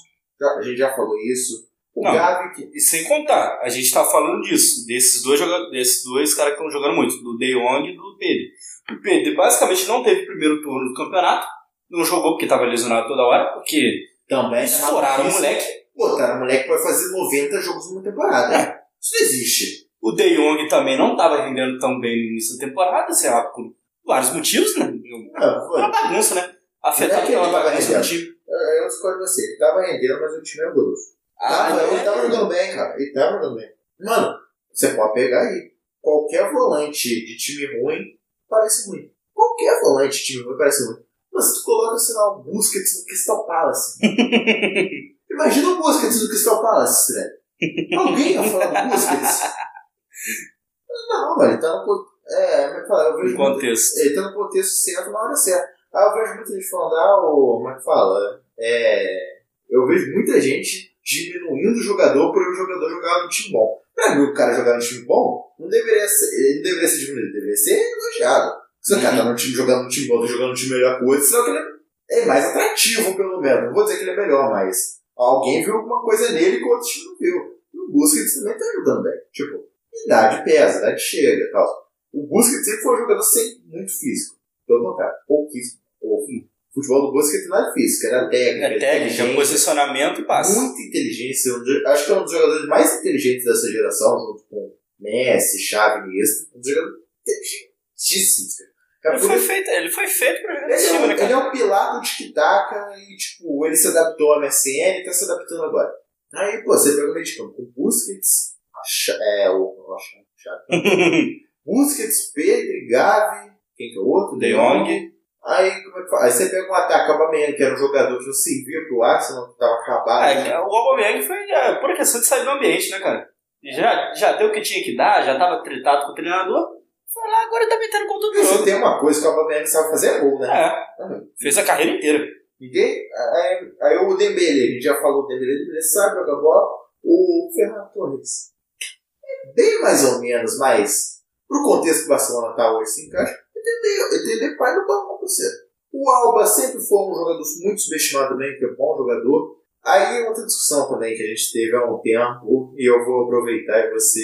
Speaker 2: a gente já falou isso. O
Speaker 1: Não.
Speaker 2: Gavi, que
Speaker 1: E sem contar, a gente tá falando disso, desses dois, joga desses dois caras que estão jogando muito, do De Jong e do Pedro. O Pedro basicamente não teve primeiro turno do campeonato, não jogou porque tava lesionado toda hora, porque
Speaker 2: também
Speaker 1: estouraram o moleque.
Speaker 2: Botaram o moleque pra fazer 90 jogos numa temporada.
Speaker 1: É.
Speaker 2: Isso não existe.
Speaker 1: O De Jong também não tava rendendo tão bem no início da temporada, sei lá, por vários motivos, né?
Speaker 2: Ah, foi.
Speaker 1: Uma bagunça, né? Afetado
Speaker 2: é que
Speaker 1: pela bagunça do time.
Speaker 2: Eu, discordo você. Ele tava rendendo, mas o time é grosso. Tava,
Speaker 1: é.
Speaker 2: ele tava jogando bem, cara. Ele tava jogando bem. Mano, você pode pegar aí. Qualquer volante de time ruim parece ruim. Qualquer volante de time ruim parece ruim. Mas tu coloca, sei lá, o Busquets no Crystal Palace. (laughs) Imagina o Busquets no Crystal Palace, velho. Alguém ia falar do Busquets? Não, velho, ele tá no. É, como é que fala? Eu vejo
Speaker 1: contexto.
Speaker 2: ele tá no contexto certo na hora certa. Aí eu vejo muita gente falando, ah, o, como é que fala? É, eu vejo muita gente diminuindo o jogador por o jogador jogar no time bom. Pra mim, o cara jogar no time bom, não deveria ser, ele não deveria ser diminuído, deveria ser elogiado. Se o cara tá no time, jogando no time bom, tá jogando no time melhor outro, senão que ele é mais atrativo, pelo menos. Não vou dizer que ele é melhor, mas alguém viu alguma coisa nele que o outro time não viu. E o Busquets também tá jogando bem. Tipo, idade pesa, idade chega e tal. O Busquets sempre foi um jogador sem muito físico. Pelo contrário, pouquíssimo. O futebol do Busquets não era físico, era técnica.
Speaker 1: É técnica,
Speaker 2: inteligência,
Speaker 1: posicionamento e passe.
Speaker 2: Muita inteligência. Acho que é um dos jogadores mais inteligentes dessa geração, junto com Messi, Xavi, Iniesta. Um dos jogadores inteligentíssimos, cara.
Speaker 1: Ele foi feito, ele foi feito pra jogar
Speaker 2: ele, é um,
Speaker 1: né,
Speaker 2: ele é um pilar do tic-tac e, tipo, ele se adaptou ao MSN e tá se adaptando agora. Aí, pô, você pega o meio de campo com Busquets, Cha- é, o, o (laughs) Busquets, Pedro, Gavi, quem que é o outro?
Speaker 1: De Jong.
Speaker 2: Aí, como é que fala? Aí você pega um ataque, Aubameyang, que era um jogador que não servia pro Arsenal, que tava acabado. né?
Speaker 1: É, o Aubameyang foi é, por questão de sair do ambiente, né, cara? Já, já deu o que tinha que dar, já tava tretado com o treinador. Foi lá, agora tá metendo gol todo
Speaker 2: Se
Speaker 1: jogo.
Speaker 2: tem uma coisa que o Aubameyang sabe fazer é gol, né?
Speaker 1: É,
Speaker 2: Uhum.
Speaker 1: fez a carreira inteira.
Speaker 2: Ninguém. Aí, aí o Dembele, a gente já falou do Dembele, o Dembele sabe jogar bola. O Ferran Torres. É bem mais ou menos, mas pro contexto que o Barcelona tá hoje se encaixa, entender, entender pai do banco, parceiro. O Alba sempre foi um jogador muito subestimado também, que é bom jogador. Aí outra discussão também que a gente teve há um tempo, e eu vou aproveitar e você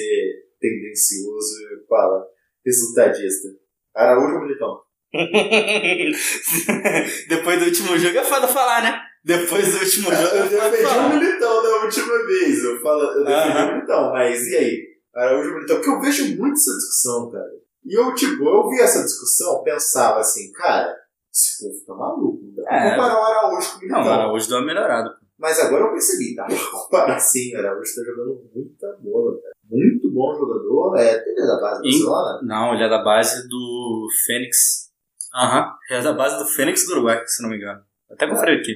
Speaker 2: tendencioso e fala resultadista. Araújo ou Militão? (laughs)
Speaker 1: Depois do último jogo é foda falar, né? Depois do último jogo
Speaker 2: Eu
Speaker 1: foda
Speaker 2: defendi o
Speaker 1: falar.
Speaker 2: Militão da última vez. Eu, falo, eu defendi o Militão, mas e aí? Araújo ou Militão? Porque eu vejo muito essa discussão, cara. E eu, tipo, eu vi essa discussão, pensava assim, cara, esse povo tá maluco. Não dá pra
Speaker 1: É.
Speaker 2: comparar o Araújo com o Militão.
Speaker 1: Não, o Araújo deu uma melhorada.
Speaker 2: Mas agora eu percebi, tá? (laughs) Comparar sim, o Araújo tá jogando muita bola, cara. Muito bom jogador. É, ele é da base do. Barcelona?
Speaker 1: Não, ele é da base do Fênix. Aham, ele é da base do Fênix do Uruguai, se não me engano. Até conferi aqui.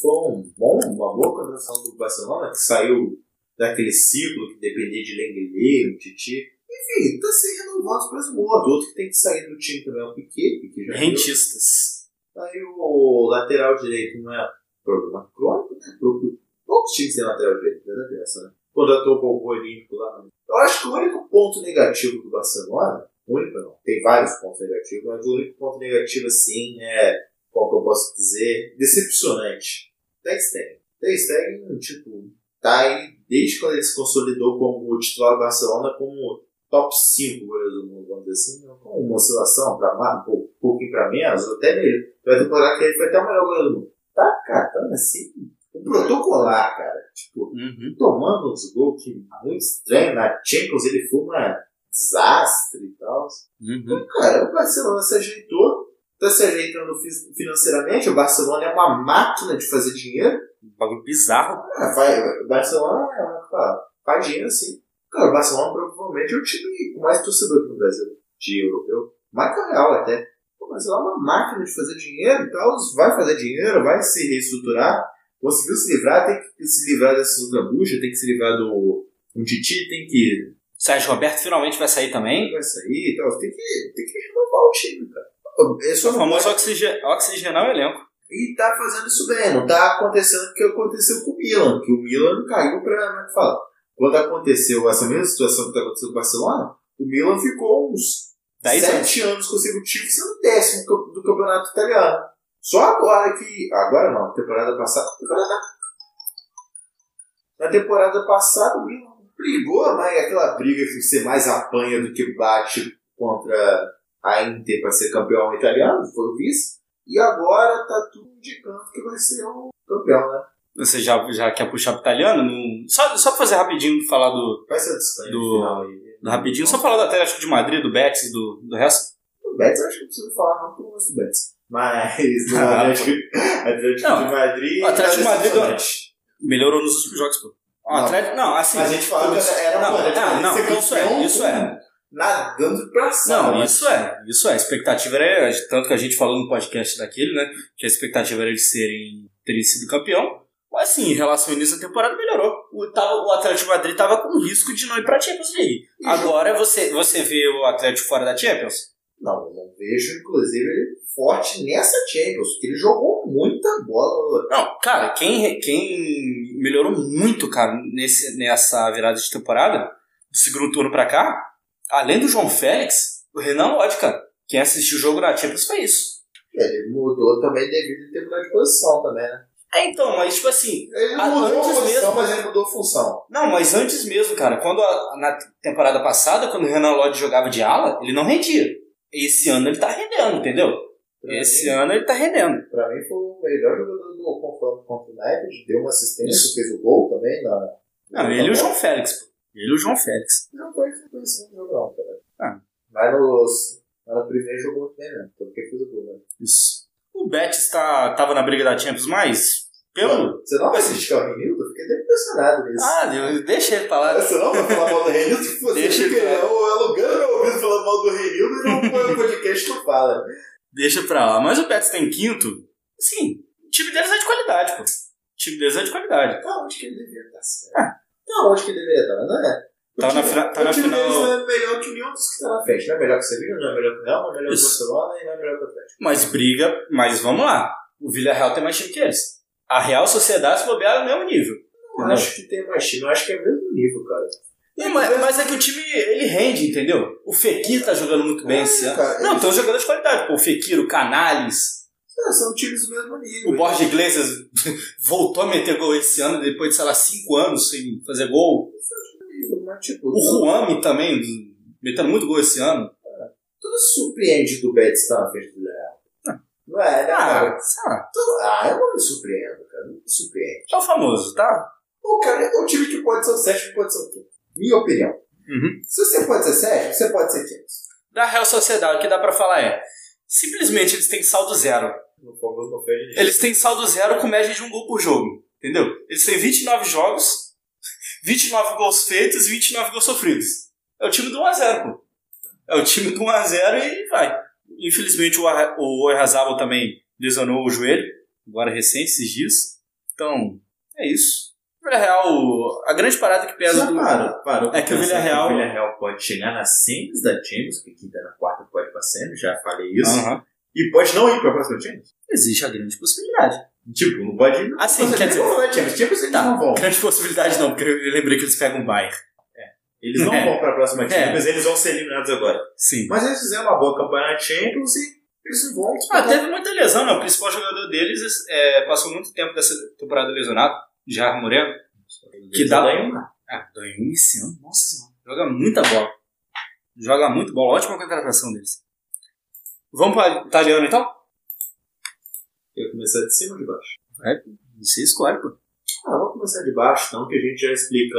Speaker 2: Foi um bom, uma boa contratação do Barcelona, que saiu daquele ciclo que dependia de Lenglet, o Titi. Enfim, tá se renovando os preços mortos. Outro que tem que sair do time também é o Piquet, Piquet já deu.
Speaker 1: Rentistas.
Speaker 2: Aí o lateral direito não é problema crônico, né? Poucos times têm lateral direito, verdade é essa, né? Contratou o Bobo Olímpico lá. né? Eu acho que o único ponto negativo do Barcelona, único não, tem vários pontos negativos, mas o único ponto negativo, assim, é, qual que eu posso dizer, decepcionante. Ter Stegen. Ter Stegen, tipo, tá aí desde quando ele se consolidou como titular do Barcelona como top 5 goleiros do mundo, vamos dizer assim, com uma oscilação para mais, um pouco- um pouquinho para menos, até nele. Vai temporada que ele foi até o melhor goleiro do mundo. Tá catando assim, um protocolar, cara. Tipo,
Speaker 1: Uhum.
Speaker 2: tomando uns gols que muito estranho. Na Champions ele foi uma desastre e tal.
Speaker 1: Uhum.
Speaker 2: Cara, o Barcelona se ajeitou, tá se ajeitando fi- financeiramente. O Barcelona é uma máquina de fazer dinheiro.
Speaker 1: Um bagulho bizarro.
Speaker 2: Ah, vai, o Barcelona é uma, faz dinheiro assim. Cara, o Barcelona provavelmente é o time com mais torcedor no Brasil, de europeu. O Real até. O Barcelona é uma máquina de fazer dinheiro e tal. Vai fazer dinheiro, vai se reestruturar. Conseguiu se livrar, tem que se livrar dessas outras buchas, tem que se livrar do. Um Titi, tem que
Speaker 1: Sérgio Roberto finalmente vai sair também.
Speaker 2: vai sair e tal. Tem que, tem que renovar o time, cara. É só
Speaker 1: O famoso
Speaker 2: pode-
Speaker 1: oxige- oxigenar o elenco.
Speaker 2: E tá fazendo isso bem. Não tá acontecendo o que aconteceu com o Milan. Que o Milan caiu pra. Como é que fala? Quando aconteceu essa mesma situação que tá acontecendo com o Barcelona, o Milan ficou uns
Speaker 1: Dez
Speaker 2: sete anos consecutivos sendo décimo do campeonato italiano. Só agora que. Agora não, temporada passada. Temporada, na temporada passada o Milan brigou, mas aquela briga que você mais apanha do que bate contra a Inter para ser campeão italiano, foi o vice. E agora tá tudo indicando que vai ser o campeão, né?
Speaker 1: Você já, já quer puxar pro italiano? Não- Só, só pra fazer rapidinho, falar do,
Speaker 2: Vai ser o disclaimer
Speaker 1: Do-
Speaker 2: final aí.
Speaker 1: do rapidinho, só falar do Atlético de Madrid, do Betis, do, do resto.
Speaker 2: O Betis eu acho que não preciso falar, não, eu gosto do Betis. Mas
Speaker 1: Ah,
Speaker 2: Atlético, Atlético
Speaker 1: Não,
Speaker 2: de Madrid.
Speaker 1: o Atlético de Madrid. Melhorou nos últimos jogos, pô. O
Speaker 2: Não.
Speaker 1: Atlético, não, assim.
Speaker 2: A gente fala que era
Speaker 1: não, não, não,
Speaker 2: ser
Speaker 1: isso é, isso é.
Speaker 2: Nadando pra cima.
Speaker 1: Não, isso é, isso é. A expectativa era, tanto que a gente falou no podcast daquele, né? Que a expectativa era de serem, terem sido campeão. Mas assim, em relação ao início da temporada, melhorou. O, tava, o Atlético Madrid tava com risco de não ir pra Champions League.
Speaker 2: E
Speaker 1: Agora você, você vê o Atlético fora da Champions?
Speaker 2: Não, eu não vejo, inclusive, ele forte nessa Champions, porque ele jogou muita bola.
Speaker 1: Não, cara, quem, quem melhorou muito, cara, nesse, nessa virada de temporada, do segundo turno pra cá, além do João Félix, o Renan Lodge, cara. Quem assistiu o jogo na Champions foi isso.
Speaker 2: Ele mudou também devido a ter mudado de posição também, né?
Speaker 1: É, então, mas tipo assim,
Speaker 2: Ele mudou a
Speaker 1: antes
Speaker 2: posição,
Speaker 1: mesmo.
Speaker 2: mas ele mudou a função.
Speaker 1: Não, mas antes mesmo, cara, quando a- na temporada passada, quando o Renan Lodge jogava de ala, ele não rendia. Esse ano ele tá rendendo, entendeu?
Speaker 2: Pra
Speaker 1: Esse
Speaker 2: mim,
Speaker 1: ano ele tá rendendo.
Speaker 2: Pra mim foi o melhor jogador do confronto contra o United, deu uma assistência, fez o gol também na.
Speaker 1: Não, ele e o João Félix, pô. Ele e o João Félix.
Speaker 2: Não foi que foi esse jogo, não, cara.
Speaker 1: Ah.
Speaker 2: Mas nos, no primeiro jogou muito bem mesmo, porque fez o gol, né?
Speaker 1: Isso. O Betis tá, tava na briga da Champions, mas pelo...
Speaker 2: Você não vai assistir ao Renildo? Eu fiquei até impressionado nisso.
Speaker 1: Ah, eu, deixa ele falar.
Speaker 2: Você não vai falar mal do Renildo? Você
Speaker 1: Deixa
Speaker 2: fica
Speaker 1: ele falar.
Speaker 2: eu alugando meu ouvido falando mal do Renildo e não põe o podcast que fala.
Speaker 1: Deixa pra lá. Mas o Betis tá em quinto. Sim, o time deles é de qualidade, pô. O time deles é de qualidade.
Speaker 2: Tá onde que ele deveria estar certo? Tá onde que ele deveria estar, não é?
Speaker 1: Tá na, fina- tá na
Speaker 2: o time deles
Speaker 1: final.
Speaker 2: não é melhor que nenhum dos que tá na frente. Não é melhor que o Sevilla, não é melhor que o Real, não é melhor que o. Barcelona e não é melhor que o Atlético.
Speaker 1: Mas briga, mas vamos lá. O Villarreal tem mais time que eles. A Real Sociedade se bobear é o mesmo nível.
Speaker 2: Eu acho que tem mais time, eu acho que é o mesmo nível, cara.
Speaker 1: Não, mas, mas é que o time, ele rende, entendeu? O Fekir tá jogando muito bem
Speaker 2: É,
Speaker 1: esse ano.
Speaker 2: cara,
Speaker 1: Não,
Speaker 2: eles-
Speaker 1: tem um jogador de qualidade. Pô, o Fekir, o Canales,
Speaker 2: É, são times do mesmo nível.
Speaker 1: o Borja Iglesias (laughs) voltou a meter gol esse ano, depois de, sei lá, cinco anos sem fazer gol.
Speaker 2: Tipo,
Speaker 1: O Juami também, metendo muito gol esse ano.
Speaker 2: tudo surpreende do Betis estar na frente do Real. Não é, né, cara?
Speaker 1: Ah, sei lá.
Speaker 2: Tudo- Ah, eu não me surpreendo, cara. Não me surpreende.
Speaker 1: É o famoso, tá?
Speaker 2: O cara, o time que pode ser o sétimo pode ser o quinto. Minha opinião.
Speaker 1: Uhum.
Speaker 2: Se você pode ser sétimo, você pode ser quinto.
Speaker 1: Da Real Sociedade, o que dá pra falar é, simplesmente eles têm saldo zero. Eles têm saldo zero com média de um gol por jogo. Entendeu? Eles têm 29 jogos, 29 gols feitos e 29 gols sofridos. É o time do 1x0, pô. É o time do 1x0 e vai. Infelizmente o, Arra- o Oirazabal também lesionou o joelho, agora recente, esses dias. Então, é isso. O Villarreal, a grande parada que pesa
Speaker 2: Só
Speaker 1: do...
Speaker 2: para, para.
Speaker 1: É que o Villarreal-
Speaker 2: O Villarreal pode chegar nas semis da Champions, que quinta na quarta pode ir pra semi, já falei isso. E pode não ir pra próxima Champions.
Speaker 1: Existe a grande possibilidade.
Speaker 2: Tipo, não pode ir.
Speaker 1: Assim, quer dizer-
Speaker 2: não pra Champions. Champions eles não vão.
Speaker 1: Grande possibilidade não, porque eu lembrei que eles pegam o Bayern.
Speaker 2: Eles não
Speaker 1: É.
Speaker 2: vão pra próxima
Speaker 1: É.
Speaker 2: Champions, eles vão ser eliminados agora.
Speaker 1: Sim.
Speaker 2: Mas eles fizeram uma boa campanha na Champions e eles vão.
Speaker 1: Ah, teve muita lesão, né? O principal jogador deles é, passou muito tempo dessa temporada lesionado, Jarro Moreno. Que dá-
Speaker 2: daí uma.
Speaker 1: Ah, esse ano. Nossa senhora. Joga muita bola. Joga muito bola. Ótima contratação deles. Vamos para italiano então?
Speaker 2: Eu começar de cima ou de baixo?
Speaker 1: Você escolhe, pô.
Speaker 2: Ah, vamos começar de baixo, então, que a gente já explica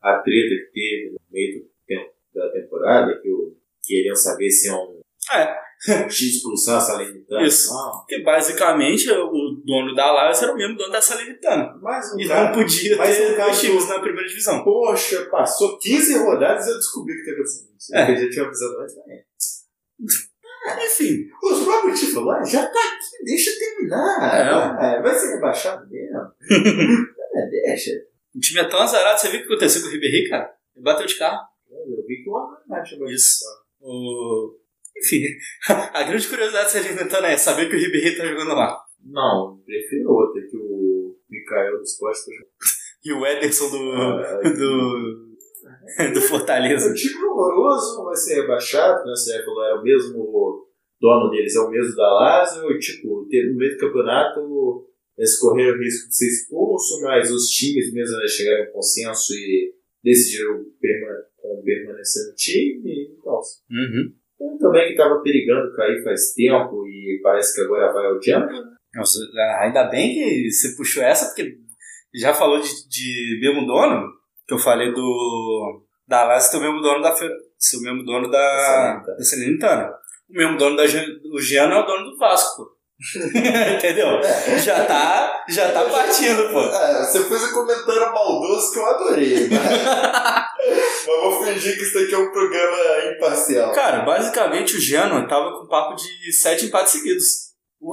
Speaker 2: a treta que teve no meio do tempo da temporada, que o, queriam saber se é um
Speaker 1: É. (laughs)
Speaker 2: X expulsão a Salernitana.
Speaker 1: Isso.
Speaker 2: Não.
Speaker 1: Porque basicamente o dono da Lazio era o mesmo dono da Salernitana.
Speaker 2: Mas um
Speaker 1: E
Speaker 2: cara,
Speaker 1: não podia
Speaker 2: mas
Speaker 1: ter
Speaker 2: um cara
Speaker 1: times na primeira divisão.
Speaker 2: Poxa, passou 15 rodadas e eu descobri que tá acontecendo.
Speaker 1: É.
Speaker 2: Porque já tinha avisado antes também. (laughs)
Speaker 1: Enfim,
Speaker 2: Os próprios titulares já tá aqui, deixa terminar. É, vai ser rebaixado mesmo. (laughs) é, deixa.
Speaker 1: o time é tão azarado. Você viu o que aconteceu com o Ribéry, cara? Ele bateu de carro.
Speaker 2: Eu vi que o Amanda chegou
Speaker 1: Isso. O... Enfim, (laughs) a grande curiosidade da Salernitana é saber que o Ribéry tá jogando lá.
Speaker 2: Não, prefiro outra, que o Mikael dos Postos. (laughs)
Speaker 1: E o Ederson do,
Speaker 2: Ah,
Speaker 1: do, (laughs) do
Speaker 2: É
Speaker 1: Fortaleza.
Speaker 2: um time horroroso, vai ser rebaixado, né? Você falou, é o mesmo dono deles, é o mesmo da Lazio, e, tipo, no meio do campeonato eles correram o risco de ser expulso, mas os times mesmo né, chegaram em consenso e decidiram permanecer no time, então,
Speaker 1: Uhum.
Speaker 2: um também que estava perigando cair faz tempo e parece que agora vai ao Genoa.
Speaker 1: Nossa, ainda bem que você puxou essa, porque já falou de, de mesmo dono, que eu falei do. Da Lazio ter o mesmo dono da. Ser o mesmo dono da. Da Salernitana. O mesmo dono da. O Giano é o dono do Vasco, (laughs) Entendeu? Já tá, já tá partindo, pô.
Speaker 2: É, você fez um comentário maldoso que eu adorei, né? (laughs) mas vou fingir que isso aqui é um programa imparcial.
Speaker 1: Cara, basicamente o Genoa tava com papo de sete empates seguidos.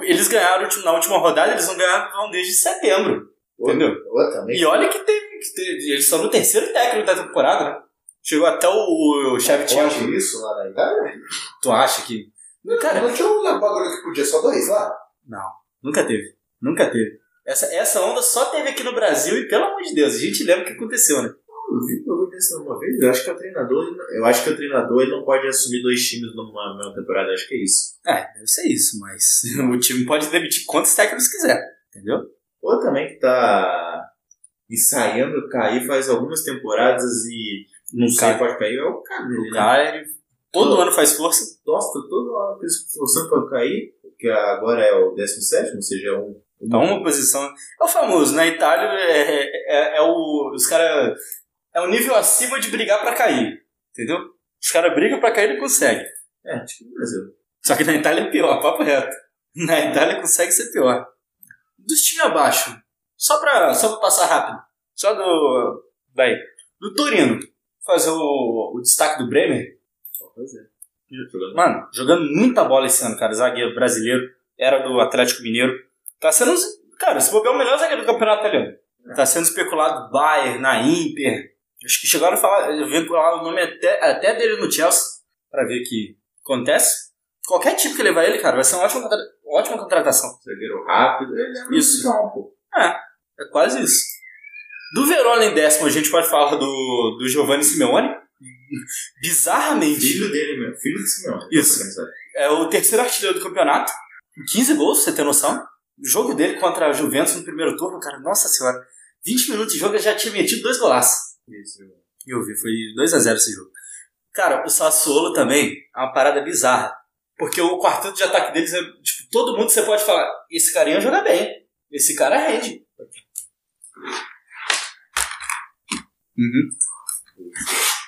Speaker 1: Eles ganharam na última rodada, eles não ganharam desde setembro. Entendeu?
Speaker 2: Outra também.
Speaker 1: E olha que teve, que teve- Eles são no terceiro técnico da temporada, né? Chegou até o, o Shevchenko.
Speaker 2: Isso lá na Itália?
Speaker 1: Tu acha que. Cara,
Speaker 2: não tinha um bagulho que podia só dois lá?
Speaker 1: não. Nunca teve. Nunca teve. Essa, essa onda só teve aqui no Brasil e, pelo amor de Deus, a gente lembra o que aconteceu, né?
Speaker 2: Eu vi um bagulho desse uma vez. Eu acho que o treinador. não- Eu acho que o treinador ele não pode assumir dois times numa mesma temporada. Acho que é isso.
Speaker 1: É, deve ser isso, mas (laughs) o time pode demitir quantos técnicos quiser, entendeu?
Speaker 2: Ou também que tá ensaiando cair faz algumas temporadas e não sei pode cair, é o cara
Speaker 1: O
Speaker 2: né?
Speaker 1: cara, ele todo ano faz força.
Speaker 2: Nossa, todo ano eles forçando pra cair, que agora é o 17, ou seja, é um.
Speaker 1: Então, uma posição. É o famoso, na Itália é, é, é o. Os caras. É o nível acima de brigar pra cair. Entendeu? Os caras brigam pra cair e conseguem.
Speaker 2: É, tipo no Brasil.
Speaker 1: Só que na Itália é pior, papo reto. Na Itália consegue ser pior. Dos times abaixo. Só pra, só pra passar rápido. Só do. Daí. Do Torino. Fazer o, o destaque do Bremer.
Speaker 2: Pois é. Jogando
Speaker 1: Mano, jogando muita bola esse ano, cara. Zagueiro brasileiro. Era do Atlético Mineiro. Tá sendo. Cara, se bobear o melhor zagueiro do campeonato italiano. Tá sendo especulado Bayern, na Inter. Acho que chegaram a falar, vincular o nome até, até dele no Chelsea, pra ver o que acontece. Qualquer tipo que levar ele, cara, vai ser uma ótima, ótima contratação.
Speaker 2: Zagueiro rápido, ele é
Speaker 1: Isso.
Speaker 2: muito bom, pô.
Speaker 1: É, é quase isso. Do Verona em décimo, a gente pode falar do, do Giovanni Simeone. Bizarramente,
Speaker 2: Filho dele mesmo, filho do Simeone.
Speaker 1: Isso. é o terceiro artilheiro do campeonato. Com 15 gols, você ter noção. O jogo dele contra a Juventus no primeiro turno, cara, nossa senhora. 20 minutos de jogo, ele já tinha metido dois golaços.
Speaker 2: Isso.
Speaker 1: Eu vi, foi 2x0 esse jogo. Cara, o Sassuolo também é uma parada bizarra. Porque o quarteto de ataque deles é, tipo, todo mundo você pode falar, esse carinha joga bem. Esse cara rende. Uhum.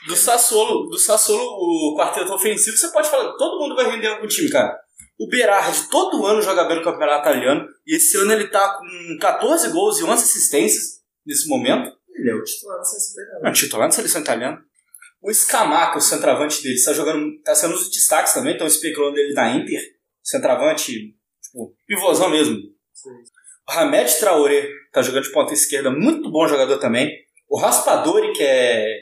Speaker 1: Do Sassuolo, do Sassuolo, o quarteto ofensivo, você pode falar, todo mundo vai render algum time, cara. O Berardi todo ano joga bem no campeonato italiano, e esse ano ele tá com 14 gols e 11 assistências nesse momento.
Speaker 2: Ele é o titular da CSP,
Speaker 1: Não, titular na seleção italiana. O Scamacca, o centroavante dele, está jogando, tá sendo um dos destaques também, estão especulando ele na Inter. Centroavante, tipo, pivôzão mesmo. O Hamed Traoré tá jogando de ponta esquerda, muito bom jogador também. O Raspadori, que é,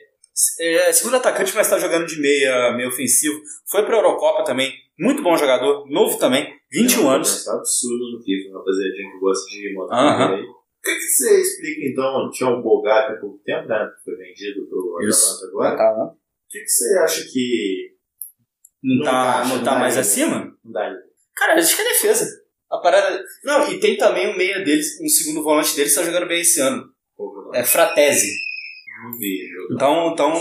Speaker 1: é segundo atacante, mas tá jogando de meia, meia ofensivo. Foi pra Eurocopa também, muito bom jogador, novo também, 21 anos.
Speaker 2: Tá absurdo no FIFA, rapaziadinha que gosta de moto
Speaker 1: Aham.
Speaker 2: aí. O que, que você explica então? Tinha um Bogata há pouco tempo, né? Foi vendido pro
Speaker 1: Isso.
Speaker 2: Atalanta agora.
Speaker 1: Tá, né?
Speaker 2: O que, que você acha que
Speaker 1: Não,
Speaker 2: Não
Speaker 1: tá, não tá
Speaker 2: dá
Speaker 1: mais acima?
Speaker 2: não dá?
Speaker 1: Cara, acho que é defesa. A parada. Não, e tem também o meia deles, um segundo volante deles, tá jogando bem esse ano. É Fratese.
Speaker 2: Não vejo.
Speaker 1: Então, então,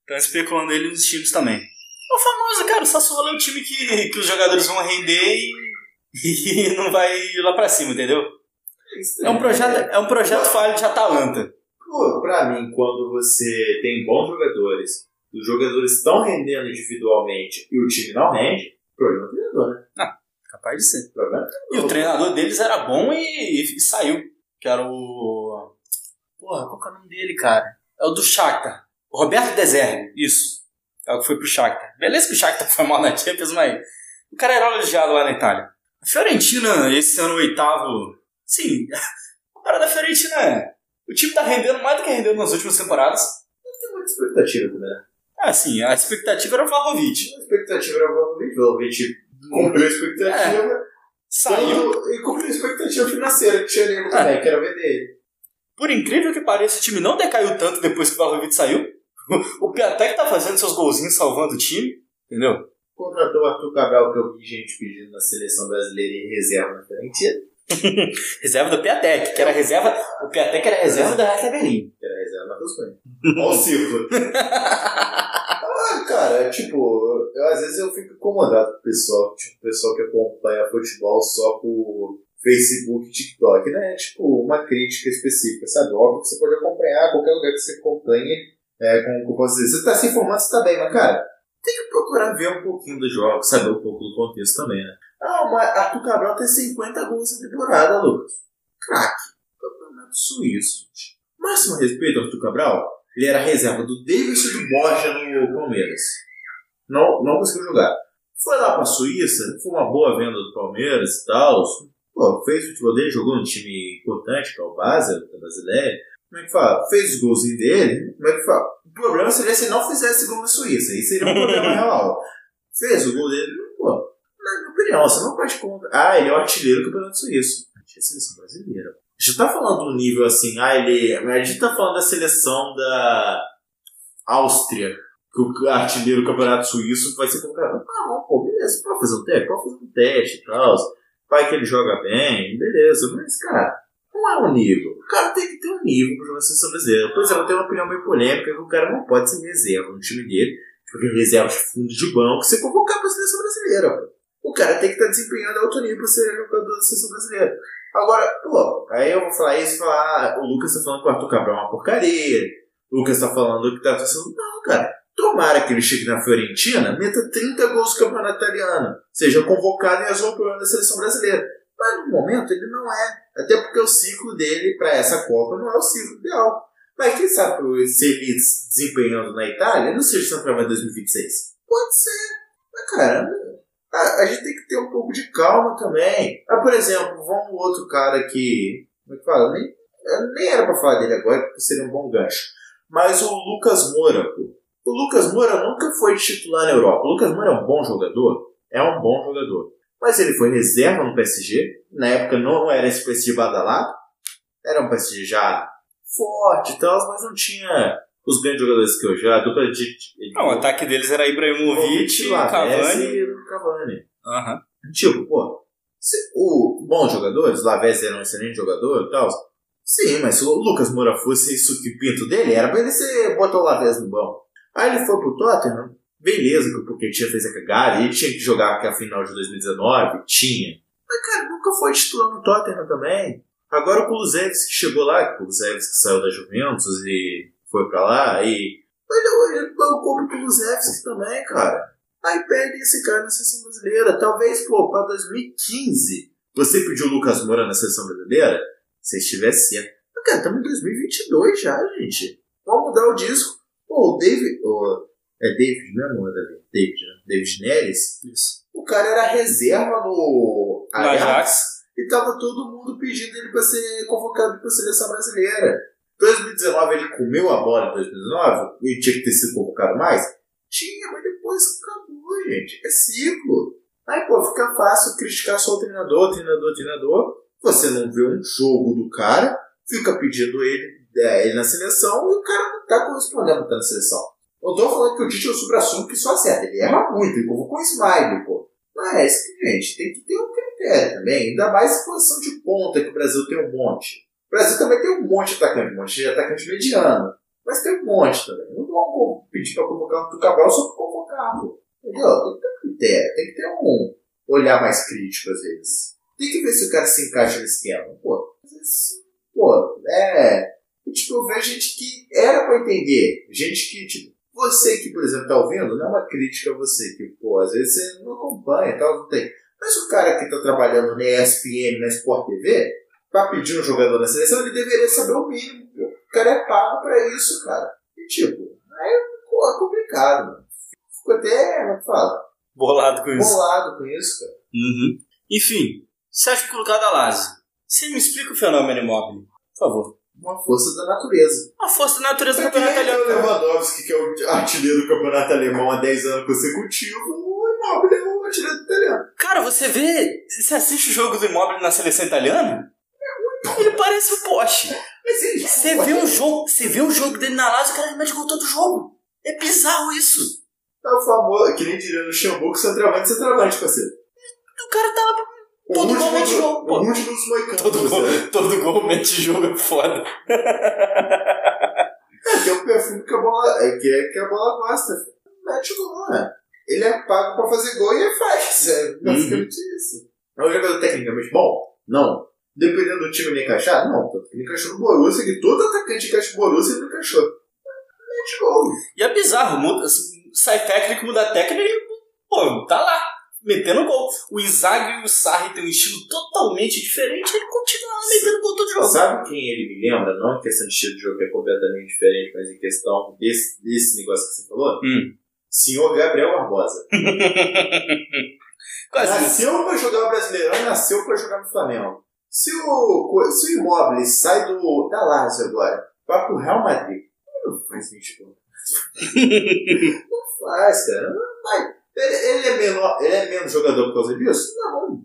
Speaker 1: estão especulando ele nos times também. É o famoso, cara, o Sassuolo é um time que, que os jogadores vão render e, (laughs) e não vai lá pra cima, entendeu? É um projeto, é um projeto falho de Atalanta.
Speaker 2: Pô, pra mim, quando você tem bons jogadores, os jogadores estão rendendo individualmente e o time não rende, o problema é o treinador, né?
Speaker 1: Capaz de ser.
Speaker 2: O problema
Speaker 1: E o treinador deles era bom e- e saiu. Que era o. Porra, qual é o nome dele, cara? É o do Shakhtar. O Roberto Deserve. Isso. É o que foi pro Shakhtar. Beleza que o Shakhtar (laughs) foi mal na Champions, mas o cara era elogiado lá na Itália. A Fiorentina, esse ano oitavo. Sim, (laughs) a parada da Fiorentina é. O time tá rendendo mais do que rendeu nas últimas temporadas.
Speaker 2: tem muita expectativa também, né?
Speaker 1: Ah, sim, a expectativa era o Vlahovic.
Speaker 2: A expectativa era o Vlahovic, o Vlahovic cumpriu a expectativa
Speaker 1: Saiu.
Speaker 2: quando- e cumpriu a expectativa financeira que tinha nele também, que era vender ele.
Speaker 1: Por incrível que pareça, o time não decaiu tanto depois que o Vlahovic saiu. O Piatek tá fazendo seus golzinhos salvando o time, entendeu?
Speaker 2: Contratou o Arthur Cabral, que eu vi gente pedindo na seleção brasileira em reserva na Fiorentina, (laughs)
Speaker 1: Reserva do Piatek, que era reserva. O Piatek era reserva da Hertha Berlim.
Speaker 2: era reserva na Toscana. Olha o círculo. (laughs) ah, cara, tipo, eu, às vezes eu fico incomodado com o pessoal, tipo, o pessoal que acompanha futebol só por Facebook, TikTok, né? Tipo, uma crítica específica, sabe? Óbvio que você pode acompanhar qualquer lugar que você acompanhe, é, que eu posso dizer, você tá se informando, você tá bem, mas, cara, tem que procurar ver um pouquinho do jogo, saber um pouco do contexto também, né? Ah, mas Arthur Cabral tem 50 gols na temporada, Lucas. Craque. Campeonato suíço, gente. Máximo respeito ao Arthur Cabral. Ele era reserva do Davis e do Borja no Palmeiras. Não, não conseguiu jogar. Foi lá pra Suíça, foi uma boa venda do Palmeiras e tal. Pô, fez o futebol dele, jogou num time importante, que é o Basel, da Brasileira. Como é que fala? Fez os golzinhos dele. Como é que fala? O problema seria se não fizesse gol na Suíça. Aí seria um problema (laughs) real. Fez o gol dele, pô, na minha opinião, você não pode contar. Ah, ele é o artilheiro do Campeonato Suíço. A gente é a seleção brasileira. A gente tá falando do nível assim, ah, ele. A gente tá falando da seleção da Áustria, que o artilheiro do Campeonato Suíço vai ser colocado. Ah, não, pô, beleza, pode fazer um teste, pode fazer um teste e tal. Vai que ele joga bem, beleza, mas, cara, não é um nível. O cara tem que ter um nível pra jogar na seleção brasileira. Pois é, eu tenho uma opinião meio polêmica que o cara não pode ser reserva no time dele, porque reserva de fundo de banco, você convocar pra seleção brasileira. O cara tem que estar desempenhando alto nível pra ser jogador da seleção brasileira. Agora, pô, aí eu vou falar isso e falar, ah, o Lucas tá falando que o Arthur Cabral é uma porcaria, o Lucas tá falando que tá torcendo. Não, cara. Tomara que ele chegue na Fiorentina, meta 30 gols no campeonato italiano, seja convocado e resolva o problema da seleção brasileira. Mas no momento ele não é. Até porque o ciclo dele para essa Copa não é o ciclo ideal. Mas quem sabe se ele desempenhando na Itália, não seja centroavante em 2026. Pode ser. Mas, cara, a, a gente tem que ter um pouco de calma também. Ah, por exemplo, vamos outro cara que. Como é que fala? Nem, nem era pra falar dele agora, porque seria um bom gancho. Mas o Lucas Moura, pô. O Lucas Moura nunca foi titular na Europa. O Lucas Moura é um bom jogador? É um bom jogador. Mas ele foi reserva no PSG. Na época não era esse PSG badalado. Era um PSG já forte e tal, mas não tinha os grandes jogadores que já. A dupla de.
Speaker 1: Não, o ataque deles era Ibrahimovic, Cavani.
Speaker 2: e Cavani.
Speaker 1: Aham.
Speaker 2: Tipo, pô, se, o bons jogadores, Lavezzi era um excelente jogador e tal. Sim, mas se o Lucas Moura fosse isso que pinto dele, era pra ele ser, botar o Lavezzi no banco. Aí ele foi pro Tottenham, beleza, que o Pochettino fez a cagada, ele tinha que jogar até a final de 2019, tinha. Mas, cara, nunca foi titular no Tottenham também. Agora o Kulusevski que chegou lá, o Kulusevski que saiu da Juventus e foi pra lá, e... Ele, ele bancou pro Kulusevski também, cara. Aí perde esse cara na seleção brasileira. Talvez, pô, pra 2015, você pediu o Lucas Moura na seleção brasileira, se estivesse certo. Mas, cara, estamos em 2022 já, gente. Vamos mudar o disco. Pô, o David. O, é David, não é não é David? David, né? David Neres.
Speaker 1: Isso.
Speaker 2: O cara era reserva no
Speaker 1: No Ajax.
Speaker 2: e tava todo mundo pedindo ele pra ser convocado pra seleção brasileira. 2019 ele comeu a bola em 2019 e tinha que ter sido convocado mais? Tinha, mas depois acabou, gente. É ciclo. Aí, pô, fica fácil criticar só o treinador, treinador, treinador. Você não vê um jogo do cara, fica pedindo ele, é, ele na seleção e o cara não tá correspondendo estar na seleção. Eu tô falando que o Tite é o supra-sumo que só acerta. Ele erra muito, ele convocou o Smile, pô. Mas, gente, tem que ter um critério também. Ainda mais em posição de ponta, que o Brasil tem um monte. O Brasil também tem um monte de atacante, um monte de atacante mediano. Mas tem um monte também. Não vão pedir pra convocar o Cabral só pra convocar, pô. Entendeu? Tem que ter um critério, tem que ter um olhar mais crítico às vezes. Tem que ver se o cara se encaixa no esquema. Pô, às vezes, pô, é. Tipo, eu vejo gente que era pra entender. Gente que, tipo, você que, por exemplo, tá ouvindo, não é uma crítica a você, que, pô, às vezes você não acompanha e tal, não tem. Mas o cara que tá trabalhando na ESPN, na Sport TV, pra pedir um jogador na seleção, ele deveria saber o mínimo, pô. O cara é pago pra isso, cara. E, tipo, aí pô, é complicado, mano. Fico até, como é que fala?
Speaker 1: Bolado com isso.
Speaker 2: Bolado com isso, cara.
Speaker 1: Uhum. Enfim, sétimo colocado a Lazio. Você me explica o fenômeno imóvel, por favor.
Speaker 2: Uma força da natureza.
Speaker 1: A força da natureza do
Speaker 2: É que nem
Speaker 1: campeonato
Speaker 2: o. Lewandowski, que é o artilheiro do campeonato alemão há 10 anos consecutivos, o Immobile é o artilheiro italiano.
Speaker 1: Cara, você vê, você assiste o jogo do Immobile na seleção italiana? Ele parece um poste. Você vê o jogo, você vê o jogo dele na Lazio, o cara mete gol todo jogo. É bizarro isso.
Speaker 2: É o famoso, que nem diria no Xambu, centroavante, centroavante, parceiro.
Speaker 1: O cara tá lá Todo gol mete gol, pô.
Speaker 2: O último dos moicanos.
Speaker 1: todo gol,
Speaker 2: né?
Speaker 1: todo gol mete jogo é foda. (laughs)
Speaker 2: É, que é o perfume que a bola, é, que, é que a bola gosta. Mete o gol, né? Ele é pago pra fazer gol e ele faz. É basicamente isso. É um jogador tecnicamente bom? Não. Dependendo do time ele encaixar? Não. Ele encaixou no Borussia, que todo atacante encaixa no Borussia ele encaixou. Mete gol.
Speaker 1: E é bizarro, muda, sai técnico, muda técnico e, pô, tá lá, metendo gol. O Inzaghi e o Sarri têm um estilo totalmente diferente, ele continua metendo gol todo jogo.
Speaker 2: Sabe quem ele me lembra? Não em questão de estilo de jogo que é completamente diferente, mas em questão desse, desse negócio que você falou?
Speaker 1: Hum.
Speaker 2: Senhor Gabriel Barbosa. (laughs) Nasceu pra jogar o Brasileirão, nasceu pra jogar no Flamengo. Se o, se o Immobile sai do, da Lazio agora, vai pro Real Madrid, não faz 20 pontos. (laughs) não faz, cara. Não vai. Ele, ele é menor, ele é menos jogador por causa disso? Não.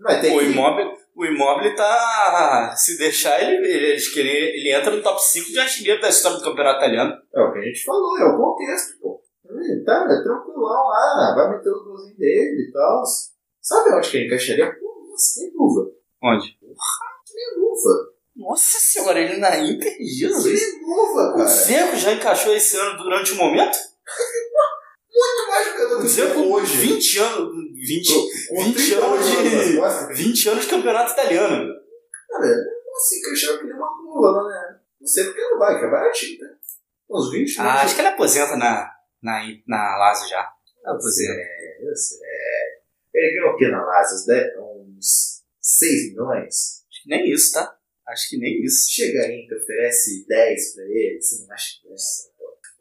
Speaker 2: Vai ter
Speaker 1: O
Speaker 2: que...
Speaker 1: Immobile, o Immobile tá. Se deixar, ele, ele, ele, ele entra no top 5 de artilheiro da história do campeonato italiano.
Speaker 2: É o que a gente falou, é o contexto, pô. Ele tá é tranquilão lá, vai meter o golzinho dele e tal. Sabe onde que ele encaixaria? Pô, nossa, nem luva.
Speaker 1: Onde?
Speaker 2: Nem luva.
Speaker 1: Nossa senhora, ele na Inter, Jesus.
Speaker 2: Nem luva,
Speaker 1: O
Speaker 2: cara.
Speaker 1: Zeco já encaixou esse ano durante o momento? (laughs)
Speaker 2: Muito mais jogador
Speaker 1: O
Speaker 2: que
Speaker 1: Zeco,
Speaker 2: Zeco hoje.
Speaker 1: 20 anos. 20,
Speaker 2: Com
Speaker 1: 20
Speaker 2: 30
Speaker 1: anos de-
Speaker 2: nas costas,
Speaker 1: 20 anos de campeonato italiano.
Speaker 2: Cara, assim, encaixava que nem uma luva, né? Não sei porque não vai, que é baratinho, né? Uns 20
Speaker 1: Ah, acho que ele aposenta na, na, na Lazio já. Aposenta.
Speaker 2: É, eu sei. Ele ganhou o que na Lazio? Uns dez- Uns 6 milhões?
Speaker 1: Acho que nem isso, tá? Acho que nem isso.
Speaker 2: Chega aí que oferece 10 pra ele, você não acha que é essa?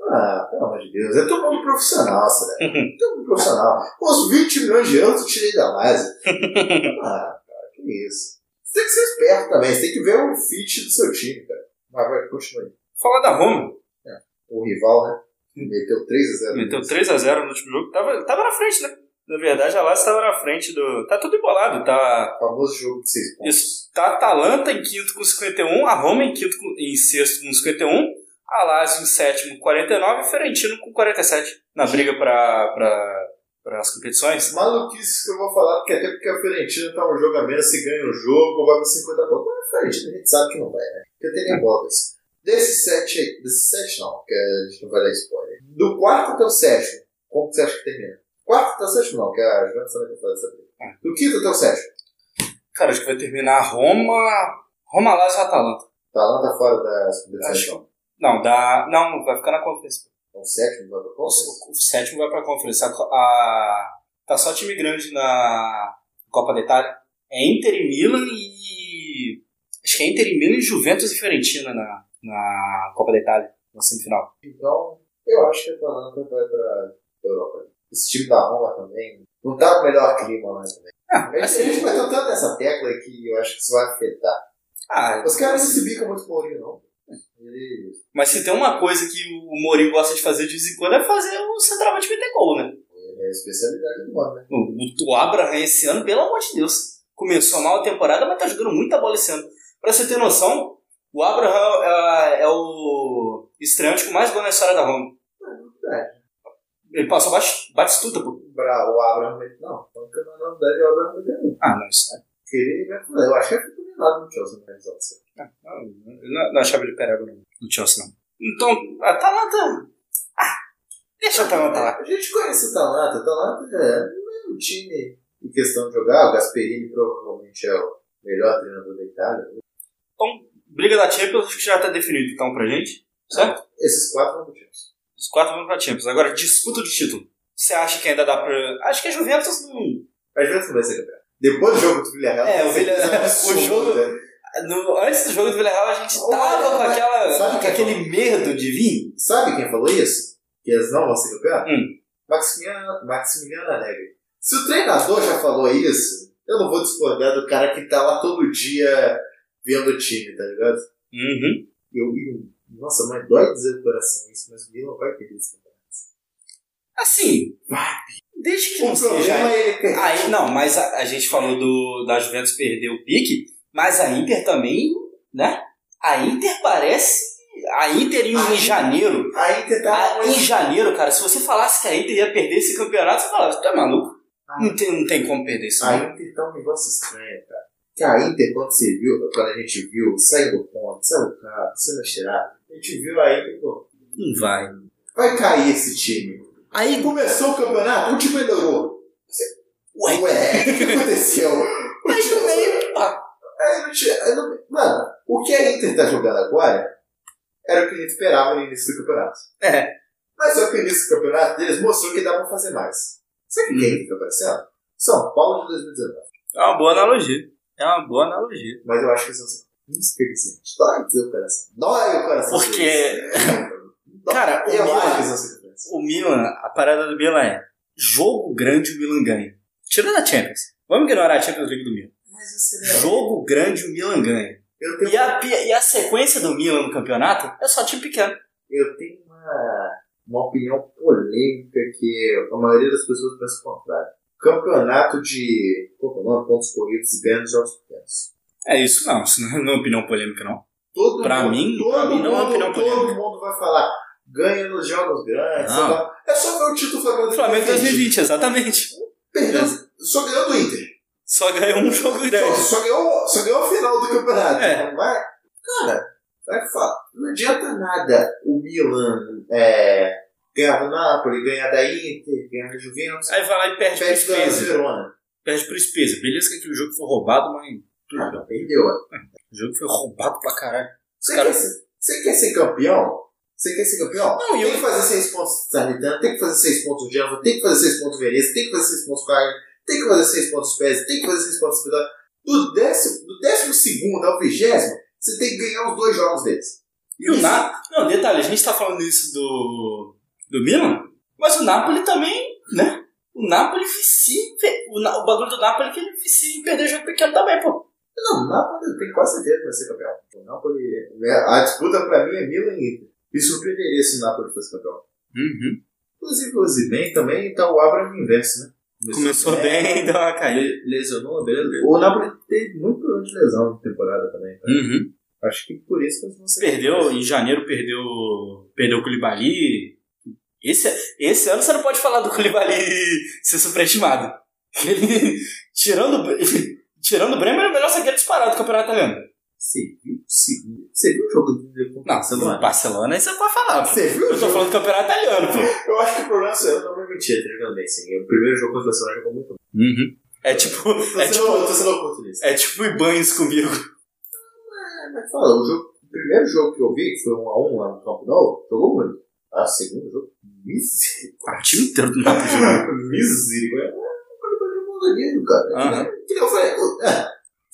Speaker 2: Ah, pelo amor de Deus, é todo mundo profissional, sabe? (laughs) todo mundo profissional. Com os 20 milhões de euros eu tirei da Lazio. (laughs) ah, cara, que isso. Você tem que ser esperto também, você tem que ver o fit do seu time, cara. Mas vai, continua aí.
Speaker 1: Falar da Roma.
Speaker 2: o rival, né? Meteu 3x0.
Speaker 1: Meteu 3x0 no último jogo. Tava, tava na frente, né? Na verdade, a Lazio estava na frente do. Tá tudo embolado. Tá.
Speaker 2: O famoso jogo de 6 pontos.
Speaker 1: Isso. Tá a Atalanta em quinto com 51, a Roma em, quinto com, em sexto com 51, a Lazio em sétimo com 49 e Ferentino com 47 na briga para as competições.
Speaker 2: Maluquice que eu vou falar, porque até porque a Fiorentina tá um jogo a menos, se ganha o jogo, vai pra 50 pontos. Mas a Fiorentina a gente sabe que não vai, né? Porque tem nem botas. Desses sete aí, desses sete não, porque a gente não vai dar spoiler. Do quarto até o sétimo, como você acha que termina? Quarto até o sétimo não, que a Joana sabe que fazer essa briga. Do quinto até o sétimo.
Speaker 1: Cara, acho que vai terminar Roma. Roma, Lazio e Atalanta.
Speaker 2: Atalanta fora das competições.
Speaker 1: Não, dá. Não, vai ficar na conferência.
Speaker 2: Então o sétimo vai pra
Speaker 1: O,
Speaker 2: conferência.
Speaker 1: o sétimo vai pra conferência. A, a- tá só time grande na Copa da Itália. É Inter e Milan e. Acho que é Inter e Milan e Juventus e Fiorentina na, na Copa da Itália, na semifinal.
Speaker 2: Então, eu acho que a Atalanta vai pra Europa. Esse time da Roma também. Não tá no melhor clima lá também.
Speaker 1: Ah,
Speaker 2: A gente, a gente vai tentando nessa tecla que eu acho que isso vai afetar.
Speaker 1: ah,
Speaker 2: Os caras não se bicam muito com o Mourinho, não.
Speaker 1: Mas se tem uma coisa que o Mourinho gosta de fazer de vez em quando é fazer o centroavante meter gol, né?
Speaker 2: é a especialidade do mano, né?
Speaker 1: O, o Abraham esse ano, pelo amor de Deus, começou mal a temporada, mas tá jogando muita bola esse ano. Pra você ter noção, o Abraham é, é o estreante com mais gol na história da Roma.
Speaker 2: É.
Speaker 1: Ele passou Bati- Batistuta, pô.
Speaker 2: Pra o Abraham, não. Então, que na verdade, o Abraham
Speaker 1: Ah, não, isso não.
Speaker 2: Porque ele. Eu acho que ele foi combinado no Chelsea, realização.
Speaker 1: é- Não, eu não, não achava ele perego no, no Chelsea, não. Então, a Atalanta. Ah, deixa a Atalanta lá.
Speaker 2: A gente conhece o Talanta. O Talanta é o mesmo time em questão de jogar. O Gasperini provavelmente é o melhor treinador da Itália.
Speaker 1: Briga da Champions, acho que já tá definido então pra gente, certo?
Speaker 2: Esses quatro vão pro Chelsea.
Speaker 1: Os quatro vão pra Champions. Agora, disputa do título. Você acha que ainda dá pra. Acho que a Juventus não.
Speaker 2: A Juventus não vai ser campeão. Depois do jogo do Villarreal.
Speaker 1: É, o Villarreal-
Speaker 2: absurdo, (laughs)
Speaker 1: o jogo-
Speaker 2: né?
Speaker 1: No- antes do jogo do Villarreal, a gente tava com, aquela,
Speaker 2: sabe
Speaker 1: com aquele medo de vir.
Speaker 2: Sabe quem falou isso? Que eles não vão ser campeão?
Speaker 1: Hum.
Speaker 2: Maximiliano, Maximiliano Alegre. Se o treinador já falou isso, eu não vou discordar do cara que tá lá todo dia vendo o time, tá ligado?
Speaker 1: Uhum.
Speaker 2: Eu, nossa, mas dói dizer o coração isso, mas o Milan vai perder esse campeonato.
Speaker 1: Assim, desde que
Speaker 2: O
Speaker 1: não seja.
Speaker 2: é ele perder.
Speaker 1: Aí, não, mas a, a gente falou do, da Juventus perder o pique, mas a Inter também, né? A Inter parece. A Inter em,
Speaker 2: A Inter-
Speaker 1: janeiro.
Speaker 2: A Inter tá
Speaker 1: a- em janeiro, cara, se você falasse que a Inter ia perder esse campeonato, você falava, é maluco?
Speaker 2: Ah.
Speaker 1: Não tem, não tem como perder isso.
Speaker 2: A
Speaker 1: não.
Speaker 2: Inter tá um negócio estranho, cara. Que a Inter, quando você viu, quando a gente viu, saindo do ponto, saindo do carro, sendo tirado, a gente viu a Inter, pô,
Speaker 1: Não vai.
Speaker 2: vai cair esse time.
Speaker 1: Aí,
Speaker 2: Começou o campeonato, o time melhorou.
Speaker 1: ué,
Speaker 2: Ué, o que aconteceu? O
Speaker 1: mas
Speaker 2: time-
Speaker 1: no meio. Ah,
Speaker 2: Aí não tinha- Mano, o que a Inter tá jogando agora era o que a gente esperava no início do campeonato.
Speaker 1: É.
Speaker 2: Mas só que o início do campeonato deles mostrou que dá pra fazer mais. Sabe o que a Inter tá parecendo? São Paulo de 2019.
Speaker 1: é uma boa analogia. É uma boa analogia.
Speaker 2: Mas eu acho que eles ser insuficientes. Dói o coração. Dói o coração.
Speaker 1: Porque-. Cara, o
Speaker 2: eu
Speaker 1: Milan-
Speaker 2: eles.
Speaker 1: O Milan, a parada do Milan é jogo grande o Milan ganha. Tirando a Champions. Vamos ignorar a Champions League do Jogo grande o Milan ganha.
Speaker 2: Eu tenho,
Speaker 1: E a, e a sequência do Milan no campeonato é só time pequeno.
Speaker 2: eu tenho uma, uma opinião polêmica que a maioria das pessoas pensa o contrário. Campeonato de é pontos corridos ganha nos jogos pequenos.
Speaker 1: É isso não, isso não é uma opinião polêmica não.
Speaker 2: Todo
Speaker 1: Pra
Speaker 2: mundo,
Speaker 1: mim-
Speaker 2: todo
Speaker 1: pra mim não é uma
Speaker 2: mundo,
Speaker 1: opinião
Speaker 2: todo
Speaker 1: polêmica.
Speaker 2: mundo vai falar ganha nos jogos grandes.
Speaker 1: Não.
Speaker 2: É só ver o título Flamengo
Speaker 1: O Flamengo 2020, exatamente.
Speaker 2: Perdeu, só ganhou do Inter.
Speaker 1: Só ganhou um jogo
Speaker 2: Só,
Speaker 1: grande.
Speaker 2: só, ganhou, só ganhou a final do campeonato.
Speaker 1: É.
Speaker 2: Vai? Cara, vai falar. Não adianta nada o Milan é, ganhar do Napoli, ganhar da Inter, ganhar da Juventus,
Speaker 1: Aí vai lá e perde pro
Speaker 2: perde da
Speaker 1: Spezia. Perde pro Spezia. Beleza que aquele jogo foi roubado, mas
Speaker 2: Ah, não, perdeu. ué.
Speaker 1: o jogo foi roubado pra caralho.
Speaker 2: Você,
Speaker 1: Cara-
Speaker 2: quer ser, você quer ser campeão? Você quer ser campeão?
Speaker 1: Não,
Speaker 2: tem
Speaker 1: eu-
Speaker 2: que fazer seis pontos de Salernitana, tem que fazer seis pontos do Genoa, tem que fazer seis pontos do Veneza, tem que fazer seis pontos do Cagliari, tem que fazer seis pontos Spezia, tem que fazer seis pontos do Sampdoria. Do décimo, do décimo segundo ao vigésimo, você tem que ganhar os dois jogos deles.
Speaker 1: E o Napoli. Não, detalhe, a gente tá falando isso do. do Milan, mas o Napoli também, né? O Napoli vicia. O, o bagulho do Napoli é que ele vicia em perder jogo pequeno também, pô.
Speaker 2: Não, o Napoli tenho quase certeza que vai ser campeão. O Napoli, né, a disputa pra mim é Milan e Inter. Me surpreenderia se o Napoli fosse campeão.
Speaker 1: Uhum.
Speaker 2: Inclusive o Ozyman também tá o Abraham inverso, né?
Speaker 1: Começou bem, deu uma caída.
Speaker 2: Le- Lesionou, beleza. O Napoli teve muito problema de lesão na temporada também. tá?
Speaker 1: Uhum.
Speaker 2: Acho que por isso que ser
Speaker 1: Perdeu, em janeiro perdeu, perdeu o Koulibaly. Esse, esse ano você não pode falar do Koulibaly (laughs) ser superestimado. (laughs) Ele, tirando, (laughs) tirando o Bremer, é o melhor zagueiro disparado do campeonato italiano.
Speaker 2: Você viu, você viu, o jogo do contra
Speaker 1: Não,
Speaker 2: o Barcelona?
Speaker 1: Barcelona aí você pode falar. pô.
Speaker 2: Você viu
Speaker 1: Eu tô falando do campeonato italiano, pô. (laughs)
Speaker 2: Eu acho que o problema sou eu, não mentir, tá jogando bem sim. O primeiro jogo contra o Barcelona jogou muito bem.
Speaker 1: Uhum. É tipo,
Speaker 2: Tô
Speaker 1: é
Speaker 2: sendo,
Speaker 1: tipo,
Speaker 2: tô sendo oportunista.
Speaker 1: é tipo Ibanez comigo.
Speaker 2: É, mas fala, o, jogo, o primeiro jogo que eu vi, que foi um a um lá no Camp Nou, jogou muito. Ah, o segundo jogo, misericórdia.
Speaker 1: O time inteiro do. (laughs)
Speaker 2: Misericórdia. É zagueiro, cara. Que eu falei, é,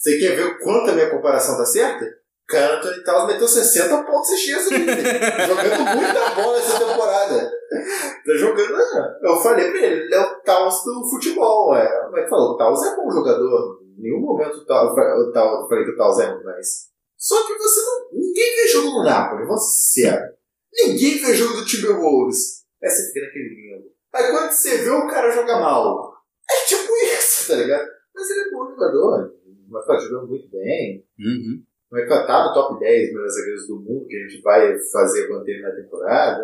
Speaker 2: você quer ver o quanto a minha comparação tá certa? Cara, Anthony Towns meteu 60 pontos aí, velho. (laughs) jogando muita bola essa temporada. Tá jogando, né? Eu falei pra ele, ele é o Towns do futebol, é. Mas falou, o Towns é bom jogador. Em nenhum momento o o eu falei que o Towns é ruim, mas. Só que você não. Ninguém vê jogo no Napoli, ser sério. Ninguém vê jogo do Timberwolves. Aí você fica naquele limbo. Aí quando você vê o cara jogar mal, é tipo isso, tá ligado? Mas ele é bom jogador. Vai ficar jogando muito bem.
Speaker 1: Uhum.
Speaker 2: Vai estar no top 10 melhores zagueiros do mundo, que a gente vai fazer quando terminar a temporada.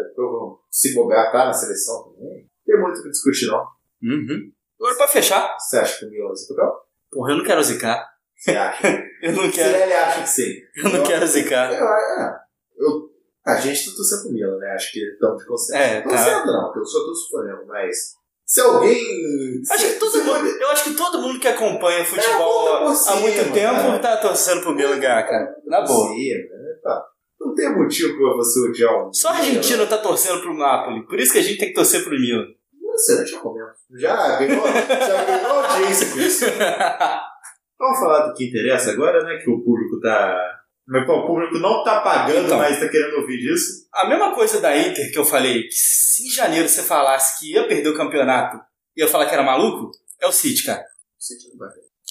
Speaker 2: Se bobear, tá na seleção também. Tem muito o que discutir, não.
Speaker 1: Uhum. Agora pra fechar,
Speaker 2: Você acha que o Milan vai ser campeão?
Speaker 1: porra, eu não quero zicar.
Speaker 2: Você acha? (laughs)
Speaker 1: Eu não
Speaker 2: Se
Speaker 1: quero,
Speaker 2: ele acha que sim.
Speaker 1: eu não quero zicar.
Speaker 2: Eu, é, eu, a gente tá torcendo pro Milan, né? Acho que estamos de consenso.
Speaker 1: É, tá.
Speaker 2: Torcendo não, eu só torço pro Flamengo, mas se alguém...
Speaker 1: Acho que todo mundo, eu acho que todo mundo que acompanha
Speaker 2: É,
Speaker 1: futebol
Speaker 2: volta por
Speaker 1: há
Speaker 2: cima,
Speaker 1: muito tempo
Speaker 2: cara.
Speaker 1: tá torcendo pro Milan cara. Na boa.
Speaker 2: Sim, né? Tá. Não tem motivo pra você odiar um.
Speaker 1: Só a Argentina tá torcendo pro Napoli. Por isso que a gente tem que torcer pro Milan.
Speaker 2: Excelente argumento. Já ganhou, já ganhou audiência com isso. (laughs) Vamos falar do que interessa agora, né? Que o público tá. Mas pô, o público não tá pagando,
Speaker 1: Então.
Speaker 2: mas tá querendo ouvir disso.
Speaker 1: A mesma coisa da Inter que eu falei, que se em janeiro você falasse que ia perder o campeonato, ia falar que era maluco, é o City, cara.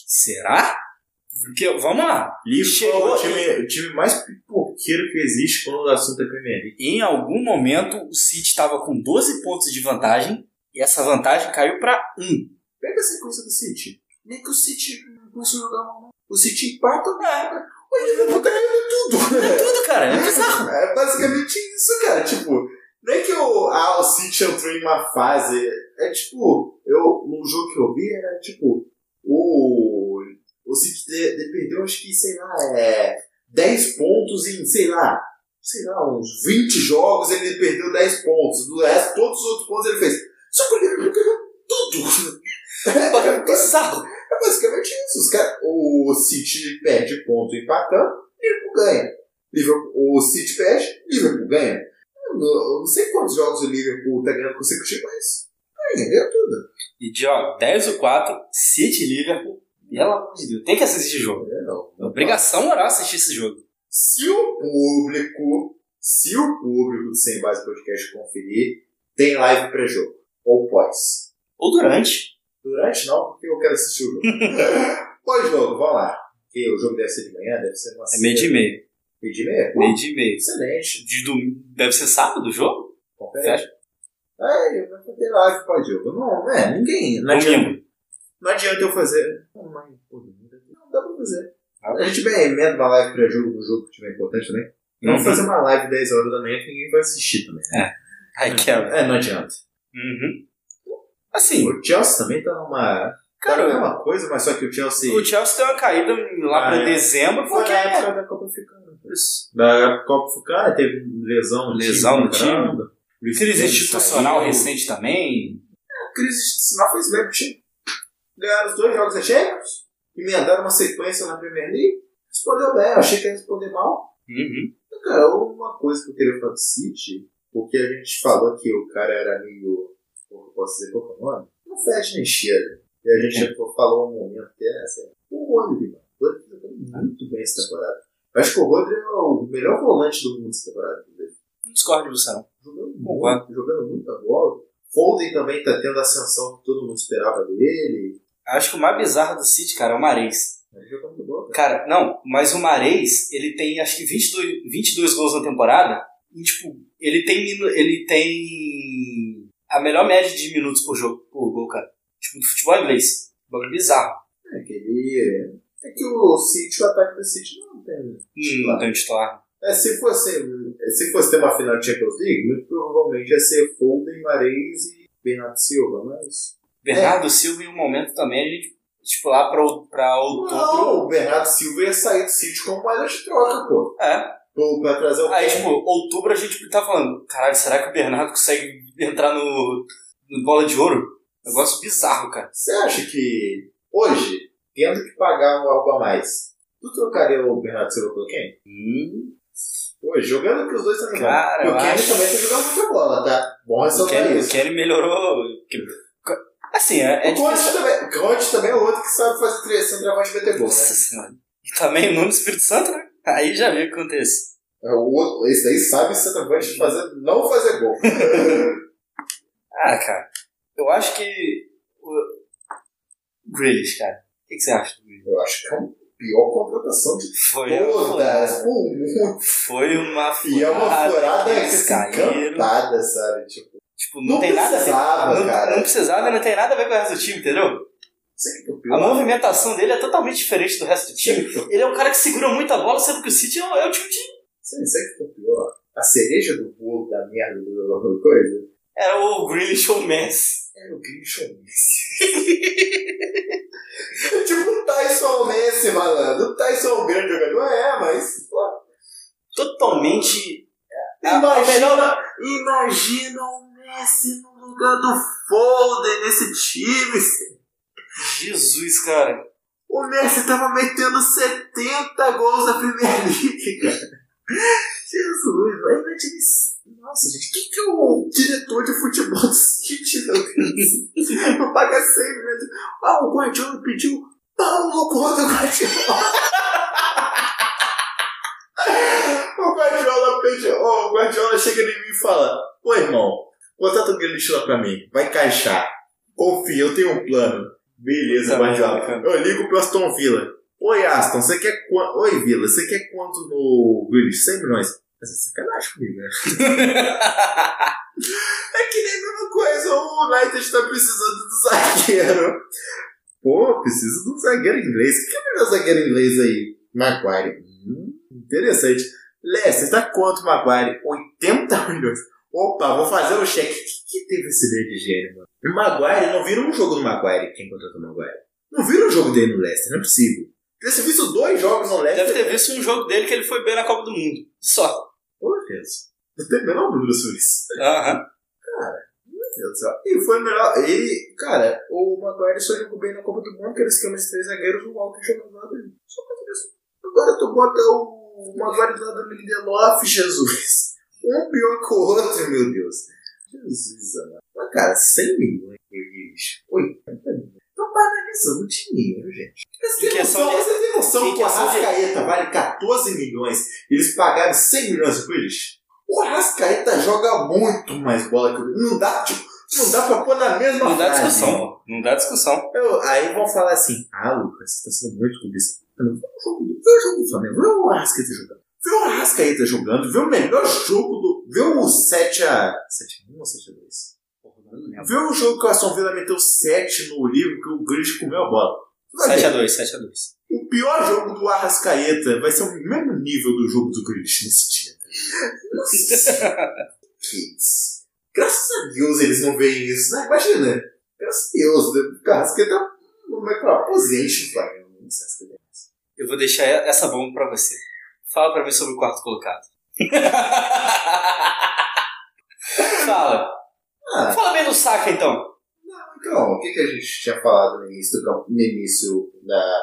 Speaker 1: Será? Porque, vamos lá.
Speaker 2: Liverpool é o time, o time mais pipoqueiro que existe quando o assunto é Premier League.
Speaker 1: Em algum momento, o City estava com 12 pontos de vantagem e essa vantagem caiu para 1.
Speaker 2: Pega a sequência do City. Nem que o City não começou a jogar mal. não. O City empata,
Speaker 1: É,
Speaker 2: o Liverpool tá ganhando tudo.
Speaker 1: tudo, cara. É bizarro.
Speaker 2: É basicamente isso, cara. Tipo, não é que o, ah, o City entrou em uma fase. É tipo, eu, no jogo que eu vi, era tipo, o, o City de, de perdeu, acho que, sei lá, é, 10 pontos em, sei lá, sei lá, uns 20 jogos, ele perdeu 10 pontos. Do resto, todos os outros pontos ele fez. Só que o Liverpool ganhou tudo. (laughs)
Speaker 1: É bizarro.
Speaker 2: É basicamente isso. Os cara, o City perde ponto empatando, Liverpool ganha. Liverpool, o City perde, Liverpool ganha. Eu não, eu não sei quantos jogos o Liverpool tá ganhando consecutivo, mas ganha, ganha tudo.
Speaker 1: E de ó, 10 ou 4, City Liverpool. Pelo amor de Deus, tem que assistir esse jogo.
Speaker 2: É, não.
Speaker 1: É obrigação moral assistir esse jogo.
Speaker 2: Se o público, se o público do Sem Base Podcast conferir, tem live pré-jogo. Ou pós.
Speaker 1: Ou durante.
Speaker 2: Durante não, porque eu quero assistir o jogo. (laughs) Pós-jogo, vamos lá. Porque o jogo deve ser de manhã, deve ser uma
Speaker 1: É meio de meio.
Speaker 2: Meio de meia? Pô,
Speaker 1: Meio de meio.
Speaker 2: Excelente.
Speaker 1: De domingo. Deve ser sábado o jogo?
Speaker 2: Confere. É, eu vou ter live pós-jogo. Não, é, ninguém. Não adianta, não adianta eu fazer. Não, não dá pra fazer.
Speaker 1: Ah.
Speaker 2: A gente bem emenda uma live pré-jogo no jogo que tiver importante também. Vamos
Speaker 1: Uhum.
Speaker 2: fazer uma live 10 horas da manhã que ninguém vai assistir também.
Speaker 1: Ai, quebra.
Speaker 2: É, não adianta.
Speaker 1: Uhum. Assim,
Speaker 2: O Chelsea também tá numa. Tá
Speaker 1: cara,
Speaker 2: na mesma coisa, mas só que o Chelsea.
Speaker 1: o Chelsea deu uma caída lá
Speaker 2: Ah,
Speaker 1: pra
Speaker 2: é.
Speaker 1: dezembro
Speaker 2: Foi
Speaker 1: porque.
Speaker 2: na época da Copa Africana. Da Copa Africana, teve lesão no
Speaker 1: Lesão
Speaker 2: time.
Speaker 1: no time. Crise institucional recente também.
Speaker 2: A crise institucional fez bem pro time. Ganharam os dois jogos da Champions, emendaram uma sequência na Premier League, respondeu bem. Eu achei que ia responder mal.
Speaker 1: Uhum.
Speaker 2: Cara, uma coisa que eu queria falar do City, porque a gente falou que o cara era meio. Eu posso dizer qual que é o nome? Não fecha nem cheira. E a gente já falou um momento que é assim, o Rodri, mano. O Rodri tá jogando muito bem essa temporada. Eu acho que o Rodri é o melhor volante do mundo essa temporada.
Speaker 1: Não discordo não.
Speaker 2: Jogando
Speaker 1: Concordo.
Speaker 2: muito, jogando muita bola. Foden também tá tendo a ascensão que todo mundo esperava dele.
Speaker 1: Acho que o mais bizarro do City, cara, é o Mares.
Speaker 2: Ele joga muito bola, cara.
Speaker 1: Cara, não, mas o Mares, ele tem acho que 22, 22 gols na temporada E, tipo, ele tem, ele tem a melhor média de minutos por jogo, por gol, cara. Tipo, do futebol inglês. Bagulho bizarro.
Speaker 2: É que ele. É que o City, o ataque do City não tem.
Speaker 1: Hum, não tem titular.
Speaker 2: É, se fosse, se fosse ter uma final de Champions League, muito provavelmente ia ser Foden, Mares e Bernardo Silva, mas.
Speaker 1: Bernardo Silva, em um momento também, a gente, tipo, lá pra, pra outubro.
Speaker 2: Não, o Bernardo Silva ia sair do City como moeda de troca, pô.
Speaker 1: É.
Speaker 2: Pô, Pra trazer o
Speaker 1: Aí, tipo, outubro a gente tá falando, caralho, será que o Bernardo consegue entrar no, no bola de ouro? Negócio bizarro, cara.
Speaker 2: Você acha que hoje, tendo que pagar algo a mais, tu trocaria o Bernardo Silva pelo Kane?
Speaker 1: Hum,
Speaker 2: jogando que os dois estão jogando.
Speaker 1: Cara,
Speaker 2: E o Kane
Speaker 1: acho-
Speaker 2: também tá jogando muita bola, tá? Bom ressaltar
Speaker 1: Kelly, o
Speaker 2: isso.
Speaker 1: Kelly melhorou. Assim, é, é
Speaker 2: o Conte também, o Conte também é outro que sabe fazer três centroavante e meter gol, né?
Speaker 1: Nossa senhora. E também o Nuno Espírito Santo, né? Aí já viu o que acontece.
Speaker 2: É, O outro, esse daí sabe centroavante fazer, não fazer gol. (laughs)
Speaker 1: Ah, cara, eu acho que. O Grealish, cara. O que, você acha do Grealish?
Speaker 2: Eu acho que é a pior contratação de
Speaker 1: Foi,
Speaker 2: todas. Muito.
Speaker 1: foi uma
Speaker 2: E é uma furada cantada, sabe? Tipo,
Speaker 1: Tipo, não,
Speaker 2: Não
Speaker 1: tem nada a ver. Não,
Speaker 2: cara.
Speaker 1: não precisava não tem nada a ver com o resto do time, entendeu?
Speaker 2: o
Speaker 1: A movimentação dele é totalmente diferente do resto do time. Ele é um cara que segura muito a bola, sendo que o City é o, é o time de.
Speaker 2: Sei, sei que é o pior. A cereja do bolo da merda do coisa
Speaker 1: Era o Grealish ou o Messi.
Speaker 2: era o Christian Messi. (laughs) tipo o Tyson Messi, malandro. O Tyson é um grande jogador, é, mas. Pô,
Speaker 1: Totalmente. a
Speaker 2: imagina, imagina o Messi no lugar do Foden nesse time.
Speaker 1: Jesus, cara.
Speaker 2: O Messi tava metendo 70 gols na Premier League, cara. Jesus, vai vai time. Nossa, gente, o que, que o diretor de futebol (laughs) do City, meu Deus? Não paga 100 milhões. Ah, o Guardiola pediu Paulo contra o Guardiola. (laughs) o Guardiola pediu. Oh, o Guardiola chega em mim e fala: Pô, irmão, contrata o Grealish lá pra mim, vai encaixar. Confia, eu tenho um plano. Beleza,
Speaker 1: Tá
Speaker 2: Guardiola.
Speaker 1: bacana.
Speaker 2: Eu ligo pro Aston Villa. Oi, Aston, você quer quanto? Oi, Villa, você quer quanto no Grealish? 100 milhões. Essa é sacanagem comigo, né? (laughs) É que nem a mesma coisa, o United tá precisando do zagueiro. Pô, precisa de um zagueiro inglês. O que é o melhor zagueiro inglês aí? Maguire. Hum, interessante. Leicester, tá quanto, Maguire? 80 milhões. Opa, vou fazer o cheque. O que, que teve esse ideia de gênio, mano? O Maguire, não viram um jogo do Maguire, quem contratou o Maguire. Não viram um jogo dele no Leicester, não é possível. Deve ter visto dois jogos no Leicester.
Speaker 1: Deve ter visto um jogo dele que ele foi bem na Copa do Mundo. Só.
Speaker 2: Deus. Não tem a menor dúvida sobre isso.
Speaker 1: Aham.
Speaker 2: Meu Deus do céu. E foi o melhor. E, cara, o Maguire só jogou bem na Copa do Mundo, que era esquema de três zagueiros, o Walker jogando lá dele. Só por isso. Agora tu bota o Maguire do lado do Lindelof, Jesus. Um pior que o outro, meu Deus. Jesus, amado. Mas, cara, 100 milhões de euros. 80 milhões. Estão banalizando o dinheiro, gente. Você
Speaker 1: Em
Speaker 2: tem
Speaker 1: questão
Speaker 2: noção,
Speaker 1: de-
Speaker 2: você tem noção
Speaker 1: em
Speaker 2: que o
Speaker 1: questão de-
Speaker 2: Arrascaeta vale 14 milhões e eles pagaram 100 milhões por eles? O Arrascaeta joga muito mais bola que o Não dá, tipo, não dá pra pôr na mesma
Speaker 1: Não dá
Speaker 2: frase.
Speaker 1: discussão. Não dá discussão.
Speaker 2: Eu- aí vão falar assim: ah, Lucas, você tá sendo muito clubista. Vê o jogo, vê o jogo do Flamengo, vê o Arrascaeta jogando. Vê o Arrascaeta jogando, vê o melhor jogo do. Vê o 7x. 7x1 ou 7x2? Vê o jogo que o Aston Villa meteu 7 no livro que o Grealish comeu a bola. Vai ver.
Speaker 1: 7x2, 7x2.
Speaker 2: O pior jogo do Arrascaeta vai ser o mesmo nível do jogo do Grealish nesse dia. Nossa. (laughs) que isso. Graças a Deus eles não veem isso, né? Imagina. Graças a Deus. né? O Arrascaeta não é pra aposente no Flamengo. Não sei se é.
Speaker 1: Eu vou deixar essa bomba pra você. Fala pra mim sobre o quarto colocado. (laughs) Fala.
Speaker 2: Ah,
Speaker 1: Fala bem do Saka, então.
Speaker 2: então, o que, que a gente tinha falado no início, do, no início da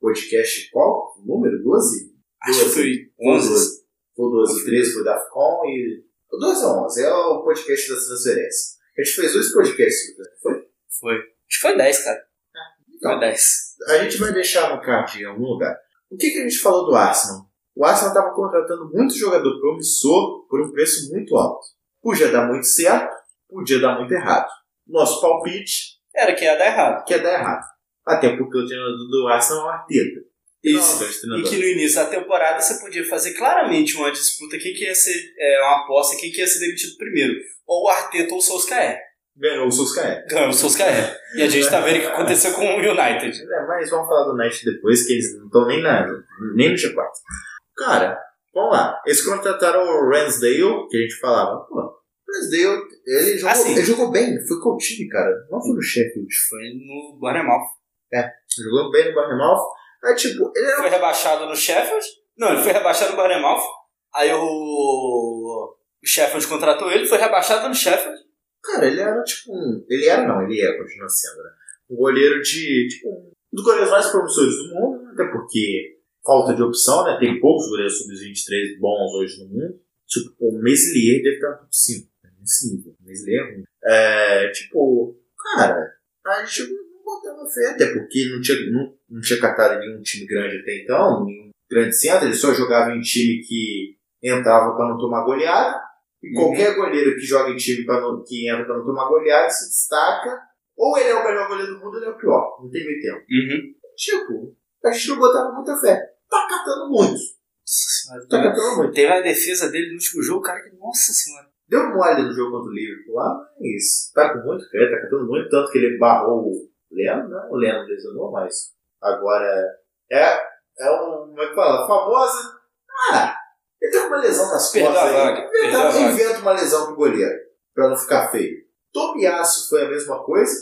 Speaker 2: podcast? Qual? Número 12?
Speaker 1: Acho que foi 11.
Speaker 2: Foi o 12, o 13 foi o DAFCON e. O 12 é 11, é o podcast das transferências. A gente fez dois podcasts, foi?
Speaker 1: Foi. Acho que foi 10, cara. Foi
Speaker 2: Então,
Speaker 1: 10.
Speaker 2: a gente vai deixar no card em algum lugar. O que, que a gente falou do Arsenal? O Arsenal estava contratando muito jogador promissor por um preço muito alto. Podia dar muito certo, podia dar muito errado. Nosso palpite
Speaker 1: Era que ia dar errado.
Speaker 2: que ia dar errado. Até porque o treinador do Arsenal é o Arteta.
Speaker 1: Isso.
Speaker 2: Não,
Speaker 1: E que no início da temporada você podia fazer claramente uma disputa quem que ia ser, é, uma aposta quem que ia ser demitido primeiro. Ou o Arteta ou o Solskjaer.
Speaker 2: Ganhou o Solskjaer.
Speaker 1: Ganhou o Solskjaer. E a gente tá vendo o que aconteceu com o United.
Speaker 2: É, mas vamos falar do Knight depois, que eles não estão nem, na, nem no G4. Cara, vamos lá. Eles contrataram o Ransdale, que a gente falava, pô,
Speaker 3: Ramsdale, ele jogou,
Speaker 1: Assim.
Speaker 3: ele jogou bem, foi com o time, cara. Não foi no Sheffield.
Speaker 1: Foi no Bournemouth.
Speaker 2: jogou bem no Bournemouth. Aí, tipo, ele era
Speaker 1: Foi rebaixado no Sheffield. Não, ele foi rebaixado no Bournemouth. Aí o, o Sheffield contratou ele, foi rebaixado no Sheffield.
Speaker 2: Cara, ele era tipo um. Ele era não, ele é, continua sendo, né? Um goleiro de. Tipo, um dos goleiros mais promissores do mundo, até porque falta de opção, né? Tem poucos goleiros sub-23 bons hoje no mundo. Tipo, o Meslier deve estar no top 5. Né? Nesse nível. O Meslier é. É, tipo, cara, a gente não botava fé, até porque não tinha, não, não tinha catado nenhum time grande até então, nenhum grande centro, ele só jogava em time que entrava para não tomar goleada. E qualquer goleiro que joga em time pra não, que entra pra não tomar goleada se destaca. Ou ele é o melhor goleiro do mundo ou ele é o pior. Não tem meio tempo. Tipo, a gente não botava muita fé. Tá catando muito. Tá catando muito.
Speaker 1: Teve a defesa dele no último jogo, cara, que, nossa senhora.
Speaker 2: Deu mole no jogo contra o Liverpool lá, mas tá com muito fé, tá catando muito. Tanto que ele barrou o Leandro, né? O Leandro lesionou, mas agora é, é um, como é que fala? Famosa. Ah, ele tem uma lesão nas costas
Speaker 1: vaga,
Speaker 2: Inventa,
Speaker 1: vaga.
Speaker 2: inventa uma lesão pro goleiro, pra não ficar feio. Tomiasso foi a mesma coisa.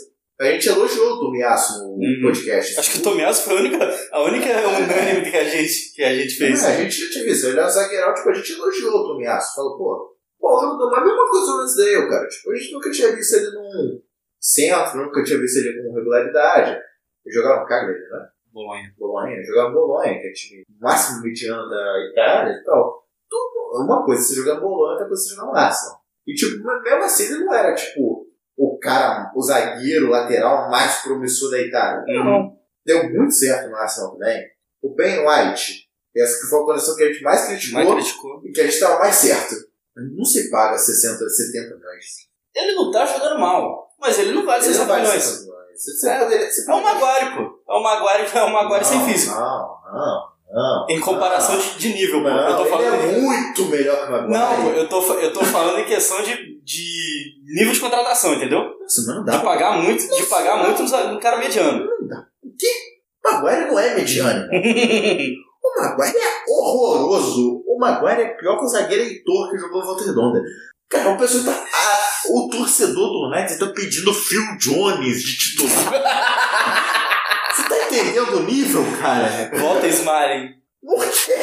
Speaker 2: A gente elogiou o Tomiasso no
Speaker 1: Uhum.
Speaker 2: podcast.
Speaker 1: Acho que o Tomiasso foi a única, a única unânime que a gente, que a gente fez.
Speaker 2: É, a gente já tinha visto. Ele é um zagueirão, tipo, a gente elogiou o Tomiasso. Falou, pô, pô, mas a mesma coisa do Lansdale, cara. Tipo, a gente nunca tinha visto ele num centro, nunca tinha visto ele com regularidade. Ele jogava no Cagliari, né?
Speaker 1: Bolonha.
Speaker 2: Bolonha, jogava Bolonha, que é o time máximo mediano da Itália e tal. Tudo, uma coisa você jogar Bolonha, outra coisa você jogar no Arsenal. E tipo, mas mesmo assim ele não era tipo o cara, o zagueiro lateral mais promissor da Itália. Não. Deu muito certo no Arsenal também. O Ben White, essa que foi a condição que a gente mais criticou
Speaker 1: Mais criticou.
Speaker 2: e que a gente estava mais certo. Não se paga 60, 70 milhões.
Speaker 1: Ele não tá jogando mal, mas ele não vale
Speaker 2: Ele
Speaker 1: 60
Speaker 2: não vale
Speaker 1: milhões.
Speaker 2: 60 milhões. Você,
Speaker 1: É.
Speaker 2: poderia, você
Speaker 1: É o Maguire, pô. É o Maguire, é o Maguire sem
Speaker 2: Não,
Speaker 1: físico.
Speaker 2: Não, não, não.
Speaker 1: Em comparação de, de nível, pô.
Speaker 2: Não,
Speaker 1: eu tô falando
Speaker 2: ele é muito melhor que o Maguire.
Speaker 1: Não, eu tô, eu tô falando em questão de, de nível de contratação, entendeu?
Speaker 2: Nossa, não dá
Speaker 1: De
Speaker 2: pra...
Speaker 1: pagar muito, de pagar muito um um cara mediano.
Speaker 2: O Maguire não é mediano. (laughs) o Maguire é horroroso. O Maguire é pior que o zagueiro Heitor que jogou Volta Redonda. Cara, o pessoal tá... ah, o torcedor do United tá pedindo Phil Jones de titular. Você tá entendendo o nível, cara?
Speaker 1: Volta Smalling.
Speaker 2: Por quê?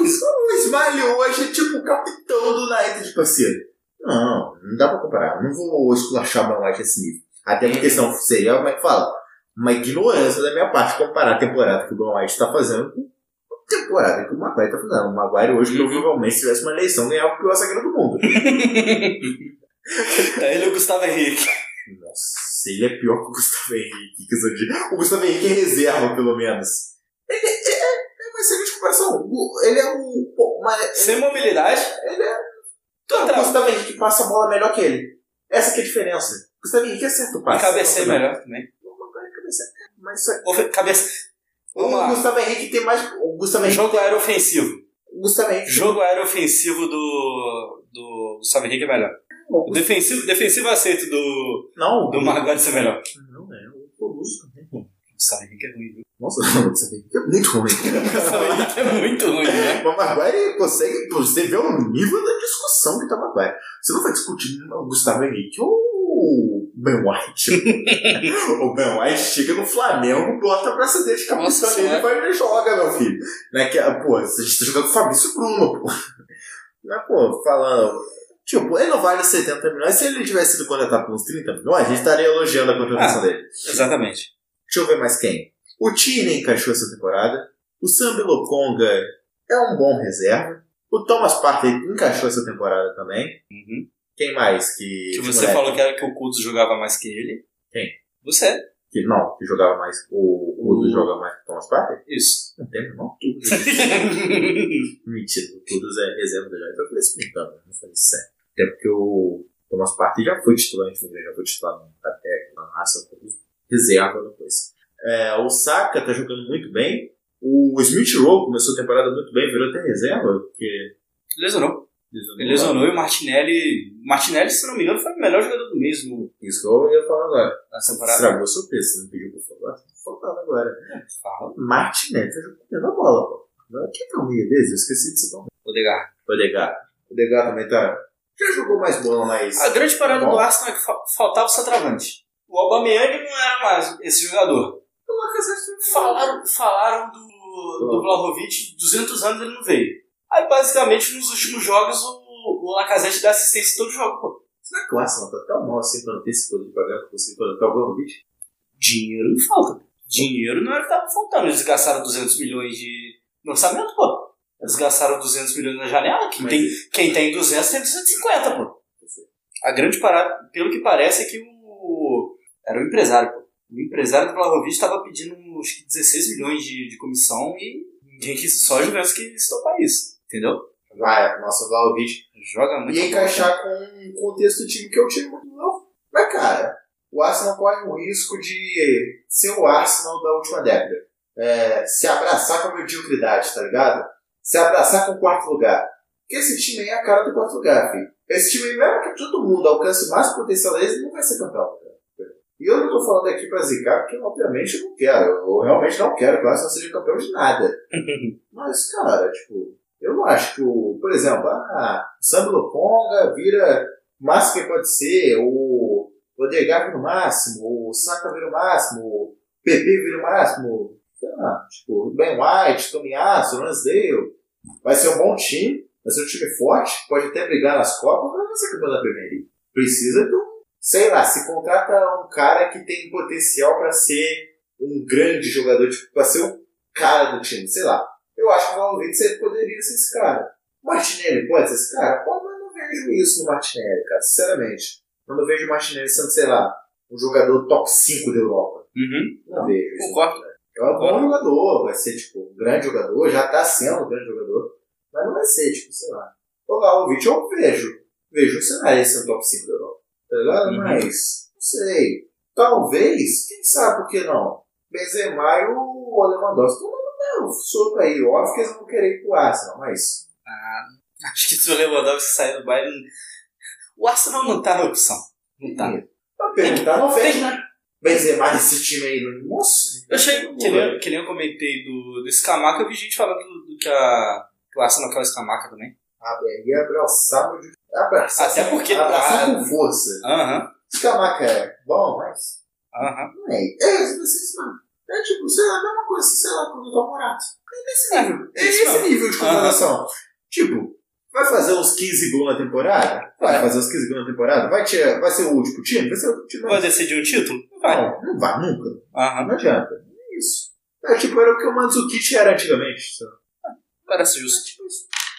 Speaker 2: O Smiley hoje é tipo o capitão do United, parceiro. Não, não dá pra comparar. Não vou esculachar o White nesse nível. Até porque senão seria, como é que fala? Uma ignorância da minha parte comparar a temporada que o Ben White tá fazendo com a temporada que o Maguire tá fazendo. O Maguire hoje,
Speaker 1: Uhum.
Speaker 2: provavelmente, se tivesse uma eleição, ganhava o pior zagueiro do mundo. (laughs)
Speaker 1: É ele e o Gustavo Henrique.
Speaker 2: Nossa, ele é pior que o Gustavo Henrique. que. O Gustavo Henrique é reserva, pelo menos. Ele é, é, é uma excelente comparação. O- Ele é um. pô, uma-
Speaker 1: Sem mobilidade.
Speaker 2: Ele é. Não, o. Gustavo Henrique passa a bola melhor que ele. Essa que é a diferença. O Gustavo Henrique acerta o
Speaker 1: E
Speaker 2: passe.
Speaker 1: cabeceia melhor também.
Speaker 2: O. Mas é-
Speaker 1: Ou Cabeça. Vamos
Speaker 2: o
Speaker 1: lá.
Speaker 2: Gustavo Henrique tem mais. O Gustavo Henrique.
Speaker 1: Jogo aéreo ofensivo.
Speaker 2: Gustavo Henrique.
Speaker 1: Jogo aéreo ofensivo do. do Gustavo Henrique é melhor. O defensivo, defensivo aceito do.
Speaker 2: Não,
Speaker 1: do Maguire ser melhor.
Speaker 2: Não, é o Colusso também.
Speaker 1: O Gustavo Henrique é ruim, viu?
Speaker 2: Nossa, o Gustavo Henrique é muito ruim. (laughs)
Speaker 1: O Gustavo Henrique é muito ruim, né? (laughs)
Speaker 2: O Maguire consegue. Você vê o nível da discussão que tá o Maguire. Você não vai discutir o Gustavo Henrique ou Ben White. (laughs) o Ben White chega no Flamengo, bota a braçadeira de
Speaker 1: Nossa
Speaker 2: capitão nele e vai e joga, meu filho. Né, que, pô, a gente tá jogando com o Fabrício Bruno, pô. Mas, pô, falando. Tipo, ele não vale 70 milhões. Se ele tivesse sido contratado por uns 30 milhões, a gente estaria elogiando a contratação
Speaker 1: Ah.
Speaker 2: dele.
Speaker 1: Exatamente.
Speaker 2: Deixa eu ver mais quem. O Tine encaixou essa temporada. O Sambi Lokonga é um bom reserva. O Thomas Partey encaixou essa temporada também.
Speaker 1: Uhum.
Speaker 2: Quem mais que.
Speaker 1: Que você
Speaker 2: moleque?
Speaker 1: falou que, era que o Kudos jogava mais que ele.
Speaker 2: Quem?
Speaker 1: Você.
Speaker 2: Que, não, que jogava mais. O Kudus
Speaker 1: O-
Speaker 2: joga mais que o Thomas Partey?
Speaker 1: Isso.
Speaker 2: Não tem, não. (laughs) Mentira, o Kudus é reserva do United. Eu falei isso brincando, não falei sério. Até porque o Thomas Partey já foi titular já foi titular no Até na raça, reserva depois. É, o Saka tá jogando muito bem.
Speaker 4: O Smith Rowe começou a temporada muito bem, virou até reserva, porque.
Speaker 1: Lesionou. Ele lesionou e o Martinelli. Martinelli, se não me engano, foi o melhor jogador do mês no,
Speaker 4: Isso que eu ia falar agora.
Speaker 1: na temporada.
Speaker 4: Estragou seu preço, não pediu pra falar. Tô faltando agora.
Speaker 1: Fala.
Speaker 4: Martinelli tá jogando a bola, pô. Agora, Quem tá meio deles? Eu esqueci de citar o
Speaker 1: Odegaard.
Speaker 4: Odegaard. Odegaard também tá. Já jogou mais bola, mas.
Speaker 1: A grande parada
Speaker 4: Bom.
Speaker 1: do Arsenal é que fa- faltava o centroavante. O Aubameyang não era mais esse jogador. Falaram, falaram do, do Vlahovic, 200 anos ele não veio. Aí, basicamente, nos últimos jogos, o, o Lacazette dá assistência em todo jogo, pô.
Speaker 4: Será que o Arsenal tá tão mal assim pra não ter esse poder de pagar pra conseguir colocar o Vlahovic?
Speaker 1: Dinheiro não falta. pô. Dinheiro não era o que tava faltando. Eles gastaram 200 milhões de no orçamento, pô. Eles gastaram 200 milhões na janela. Quem,
Speaker 4: Mas-
Speaker 1: tem, quem tem 200 tem 250, pô. A grande parada, pelo que parece, é que o. Era o empresário, pô. O empresário do Vlahovic estava pedindo que 16 milhões de, de comissão e ninguém quis, só a Juventus que se topar isso. Entendeu?
Speaker 2: Vai, nossa, Vlaovic.
Speaker 1: Joga muito.
Speaker 2: E encaixar com o contexto do time, que é o time muito novo. Mas, cara, o Arsenal corre o risco de ser o Arsenal da última década. É, se abraçar com a mediocridade, tá ligado? Se abraçar com o quarto lugar. Porque esse time aí é a cara do quarto lugar, filho. Esse time aí, mesmo que todo mundo alcance mais potencial deles, não vai ser campeão. E eu não tô falando aqui pra zicar, porque obviamente eu não quero. Eu realmente não quero que o Arsenal seja campeão de nada. (laughs) Mas, cara, tipo, eu não acho que o. Por exemplo, ah, o Sambi Lokonga vira o máximo que pode ser, o Odegaard vira o máximo, o Saka vira o máximo, o PP vira o máximo, sei lá, tipo, o Ben White, Tomiasso, Lansdale. Vai ser um bom time, vai ser um time forte, pode até brigar nas Copas, mas não vai ser campeão da Premier League. Precisa de um. Sei lá, se contrata um cara que tem potencial pra ser um grande jogador, tipo, pra ser o cara do time, sei lá. Eu acho que o você poderia ser esse cara. O Martinelli pode ser esse cara? Pode, mas eu não vejo isso no Martinelli, cara, sinceramente. Eu não vejo o Martinelli sendo, sei lá, um jogador top 5 da Europa.
Speaker 1: Uhum.
Speaker 2: Não vejo isso.
Speaker 1: Concordo.
Speaker 2: É um bom jogador, vai ser, tipo, um grande jogador, já tá sendo um grande jogador, mas não vai ser, tipo, sei lá. O Vlahovic eu vejo. Vejo um cenário sendo top 5 da Europa. Tá ligado?
Speaker 1: Uhum.
Speaker 2: Mas, não sei. Talvez, quem sabe por que não? Benzema e o Lewandowski. Não, não, sopa aí. Óbvio que eles vão querer ir pro Arsenal, mas...
Speaker 1: Acho que se o Lewandowski sair do Bayern. O Arsenal não tá na opção. Não tá.
Speaker 2: Pra perguntar, não fez, né? Benzema desse time aí, nossa.
Speaker 1: Eu achei, que nem, que nem eu comentei do, do Scamaca, eu vi gente falando do, do que, a, que o Arsenal quer o Scamaca também.
Speaker 2: Ah, e abraçar meu Deus. Abraçar.
Speaker 1: Até porque-
Speaker 2: Abraçar
Speaker 1: ah,
Speaker 2: com força.
Speaker 1: Aham,
Speaker 2: Escamaca é bom, mas...
Speaker 1: aham.
Speaker 2: Não é. É, vocês, mano. É tipo, sei lá, a mesma coisa, sei lá, com o Vitor Morato. É nesse nível. É
Speaker 1: isso
Speaker 2: esse nível de comparação. Tipo, vai fazer uns 15 gols na temporada? Vai
Speaker 1: É.
Speaker 2: fazer uns 15 gols na temporada? Vai, tirar, vai ser o último time? Vai ser o último time?
Speaker 1: Vai decidir um título? Vai.
Speaker 2: Não, não vai nunca.
Speaker 1: Aham.
Speaker 2: Não adianta. É isso. É tipo, era o que o Mandzukic era antigamente. sabe?
Speaker 1: Parece justo.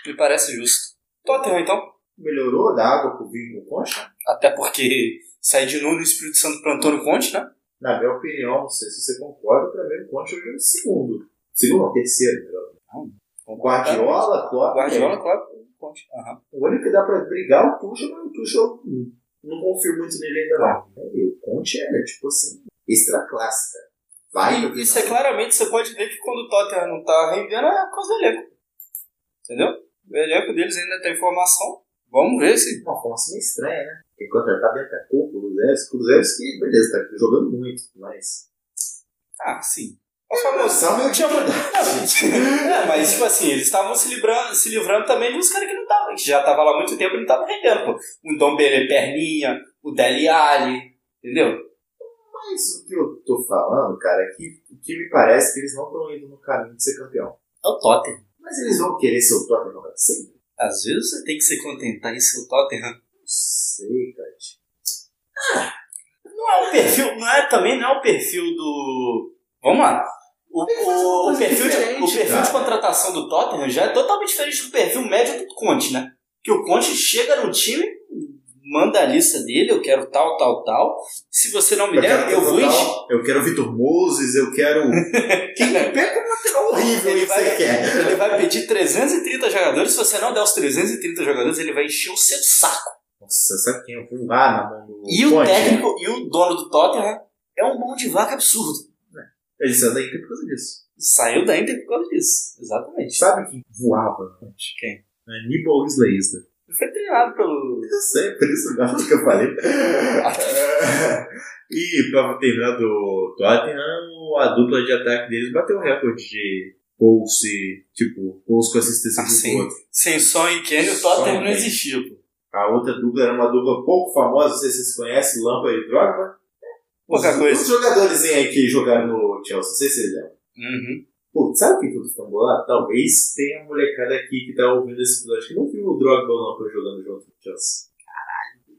Speaker 1: Me parece justo. Tottenham, então.
Speaker 2: Melhorou da água pro vinho com concha?
Speaker 1: Até porque sai de Nuno e Espírito Santo pro Antônio Conte, né?
Speaker 2: Na minha opinião, não sei se você concorda, pra mim o Conte hoje é o segundo. Segundo ou terceiro, melhor. Guardiola, Klopp.
Speaker 1: Guardiola, claro. Conte. Aham.
Speaker 2: O único que dá pra brigar é o Tuchel, mas o Tuchel hum, não confio muito nele ainda não. E o Conte é, tipo assim, extra clássica. Vai.
Speaker 1: E isso é claramente, você pode ver que quando o Tottenham não tá rendendo é por causa do elenco. Entendeu? O elenco deles ainda tem formação. Vamos ver se.
Speaker 2: Uma formação meio estranha, né? Porque contratar Bentancur, Kulusevski, Kulusevski, beleza, tá jogando muito, mas...
Speaker 1: Ah, sim. O famoso.
Speaker 2: Só meu
Speaker 1: Tinha- (laughs) Não, é, mas tipo assim, eles estavam se livrando, se livrando também de uns caras que não estavam, que já estavam lá há muito tempo e não estavam rendendo, pô. O Dom Belê Perninha, o Deli Ali, entendeu?
Speaker 2: Mas o que eu tô falando, cara, é que o que me parece é que eles não estão indo no caminho de ser campeão.
Speaker 1: É o Tottenham.
Speaker 2: Mas eles vão querer ser o Tottenham sempre?
Speaker 1: Às vezes você tem que se contentar em ser o Tottenham.
Speaker 2: Não.
Speaker 1: Não é o perfil, não é também, não é o perfil do. Vamos lá. O, o, o perfil, de, o perfil
Speaker 2: cara.
Speaker 1: de contratação do Tottenham já é totalmente diferente do perfil médio do Conte, né? Que o Conte chega no time, manda a lista dele, eu quero tal, tal, tal. Se você não me der, eu vou encher.
Speaker 2: encher. Eu quero Vitor Moses, eu quero. (laughs) Quem pega uma lateral horrível
Speaker 1: Ele vai,
Speaker 2: você quer.
Speaker 1: ele vai pedir 330 jogadores. Se você não der os 330 jogadores, ele vai encher o seu saco.
Speaker 2: Nossa, sabe quem eu fui lá na mão do.
Speaker 1: E o
Speaker 2: Conte?
Speaker 1: técnico e o dono do Tottenham é um bom de vaca absurdo.
Speaker 2: Ele saiu da Inter por causa disso.
Speaker 1: Saiu da Inter por causa disso. Exatamente.
Speaker 2: Sabe quem voava?
Speaker 1: Quem?
Speaker 2: Aníbal Isleista.
Speaker 1: Ele foi treinado pelo.
Speaker 2: Eu sei, por isso mesmo que eu falei. É. (laughs) e pra terminar do Tottenham, a dupla de ataque deles bateu o recorde de gols e, tipo, gols com assistência
Speaker 1: Ah,
Speaker 2: do
Speaker 1: sim.
Speaker 2: outro.
Speaker 1: Sem Son e Kenny, o Tottenham não existia, pô.
Speaker 2: A outra dupla era uma dupla pouco famosa, não sei se vocês conhecem, Lampa e Drogba.
Speaker 1: Pouca
Speaker 2: os,
Speaker 1: coisa.
Speaker 2: Os jogadores aí que jogaram no Chelsea, não sei se vocês lembram.
Speaker 1: Uhum.
Speaker 2: Pô, sabe o que eu tô lá? Talvez tenha uma molecada aqui que tá ouvindo esse episódio que não viu o Drogba e o Lampa jogando junto no Chelsea.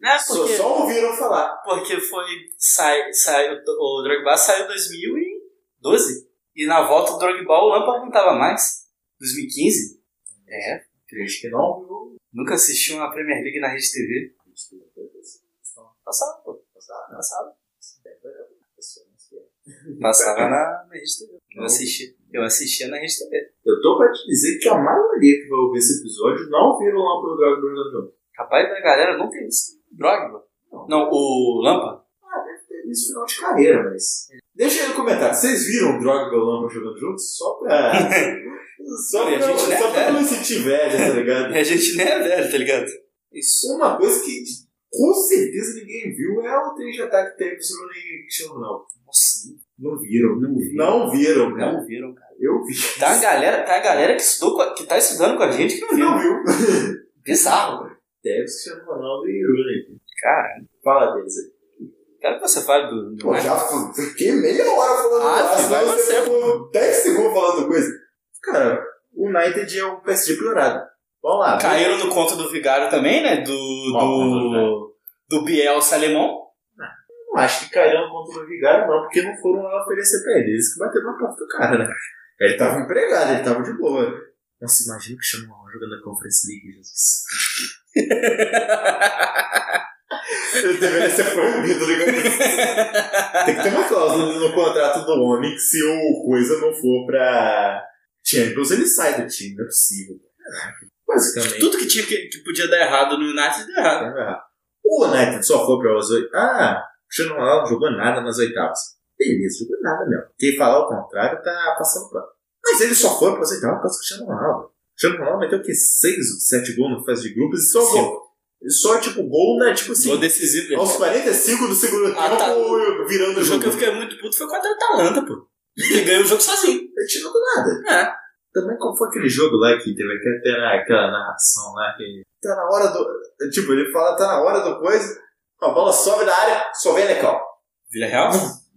Speaker 1: Não é
Speaker 2: Só,
Speaker 1: porque,
Speaker 2: só ouviram falar.
Speaker 1: porque foi. Sai, sai, o Drogba saiu em 2012. E na volta do Drogba o Lampard não tava mais. 2015. É.
Speaker 2: Acho que não viu.
Speaker 1: Nunca assisti uma Premier League na Rede TV. Passava, pô. Passava. Passava na, na Rede TV. Eu assistia. Eu assistia na Rede TV.
Speaker 2: Eu tô pra te dizer que a maioria que vai ouvir esse episódio não viram o Lampa e o Drogba jogando junto.
Speaker 1: Rapaz da galera não tem isso. Drogba. Não, o Lampa.
Speaker 2: Ah, deve ter visto final de carreira, mas. Deixa aí no comentário, vocês viram o Drogba e o Lampa jogando juntos? Só pra. (laughs) só
Speaker 1: Olha,
Speaker 2: pra,
Speaker 1: a gente não é
Speaker 2: só pra
Speaker 1: velho.
Speaker 2: não sentir inveja, tá ligado? (laughs)
Speaker 1: A gente nem é velho, tá ligado?
Speaker 2: Isso é uma coisa que com certeza ninguém viu é o de ataque que teve o Rooney e Cristiano Ronaldo.
Speaker 1: Nossa,
Speaker 2: Não viram.
Speaker 1: Não viram.
Speaker 2: Não viram, cara.
Speaker 1: não viram, cara.
Speaker 2: Eu vi.
Speaker 1: Tá a galera, tá a galera que, estudou, a- que tá estudando com a gente que não viu.
Speaker 2: Não viu. (laughs)
Speaker 1: Bizarro. velho.
Speaker 2: Tevez, Cristiano Ronaldo e Rooney.
Speaker 1: Cara,
Speaker 2: Fala deles aí.
Speaker 1: quero que você fale do. do
Speaker 3: Pô, já fiquei meia hora falando
Speaker 1: Ah,
Speaker 3: do Arsenal, você, ficou 10 segundos falando coisa.
Speaker 2: Cara, o United é o PSG piorado. Vamos lá.
Speaker 1: Caíram no conto do Vigário também, né? Do. Do, do Bielsa alemão.
Speaker 2: Não acho que caíram contra o Vigário, não, porque não foram lá oferecer pra ele. Eles que bateram na porta do cara, né? Ele tava empregado, ele tava de boa. Nossa, imagina que chama o jogando a Conference League, Jesus. (laughs) Ele deveria ser proibido, ligado? Tem que ter uma cláusula no contrato do homem que se o coisa não for pra Champions, ele sai do time, não é possível. Basicamente.
Speaker 1: Tudo que, tinha que, que podia dar errado no United deu errado.
Speaker 2: O United só foi para as oitavas. Ah, o Cristiano Ronaldo não jogou nada nas oitavas. Beleza, jogou nada mesmo. Quem falar o contrário tá passando pano. Mas ele só foi para as oitavas por causa do Cristiano Ronaldo. O Cristiano Ronaldo meteu o quê? 6 ou 7 gols no fase de grupos e só
Speaker 1: Sim.
Speaker 2: gol. Só tipo gol, né? Tipo assim.
Speaker 1: Gol decisivo.
Speaker 2: Aos 45 do segundo
Speaker 1: Ah,
Speaker 2: tempo,
Speaker 1: tá.
Speaker 2: virando
Speaker 1: O
Speaker 2: o
Speaker 1: jogo que eu
Speaker 2: jogo.
Speaker 1: fiquei muito puto foi contra a Atalanta, pô. Ele ganhou o jogo sozinho.
Speaker 2: Ele tirou do nada.
Speaker 1: É.
Speaker 2: Também como foi aquele jogo lá que teve aquela, aquela- narração lá que. Tá na hora do. Tipo, ele fala, tá na hora do coisa. A bola sobe da área, só vem legal.
Speaker 1: Vila Real?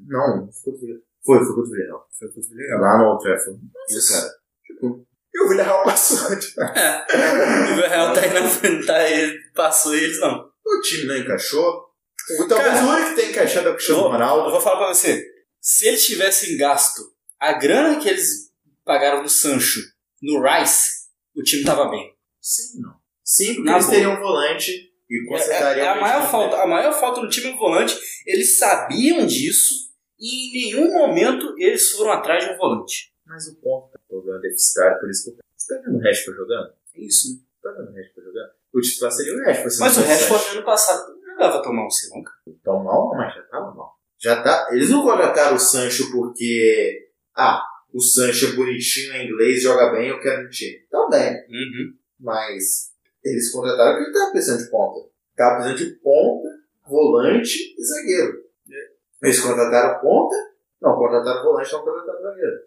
Speaker 2: Não, foi contra o Villarreal. Foi, foi contra o Villarreal.
Speaker 1: Foi contra o Vila Real.
Speaker 2: Lá no Old Trafford.
Speaker 1: Isso.
Speaker 2: cara. Tipo, e o Villarreal passou. (laughs) Tipo,
Speaker 1: O Vila Real tá aí na frente, tá aí, passou e eles não.
Speaker 2: o time não encaixou. O- Talvez o único que tem encaixado é o Cristiano
Speaker 1: Eu
Speaker 2: Ronaldo.
Speaker 1: vou falar pra você. Se eles tivessem gasto a grana que eles pagaram no Sancho no Rice, o time tava bem.
Speaker 2: Sim, não. Sim, porque
Speaker 1: Na
Speaker 2: eles
Speaker 1: boa.
Speaker 2: teriam um volante e
Speaker 1: É,
Speaker 2: consertariam
Speaker 1: é a
Speaker 2: o
Speaker 1: maior falta, a maior falta no time é o volante. Eles sabiam disso e em nenhum momento eles foram atrás de um volante.
Speaker 2: Mas o ponto tá jogando deficitário, por isso que eu Você tá vendo o Rashford jogando?
Speaker 1: É isso, né?
Speaker 2: Tá vendo o Rashford jogando? O titular seria o Rashford.
Speaker 1: Mas o Rashford ano passado não jogava tão mal assim, nunca.
Speaker 2: Tão mal, mas já tava mal. Já tá. Eles não contrataram o Sancho porque. Ah, o Sancho é bonitinho, é inglês, joga bem, eu quero no time. Também.
Speaker 1: Uhum.
Speaker 3: Mas eles contrataram porque ele tava precisando de ponta.
Speaker 2: Tava precisando de ponta, volante e zagueiro. Eles contrataram ponta? Não, contrataram volante, não contrataram zagueiro.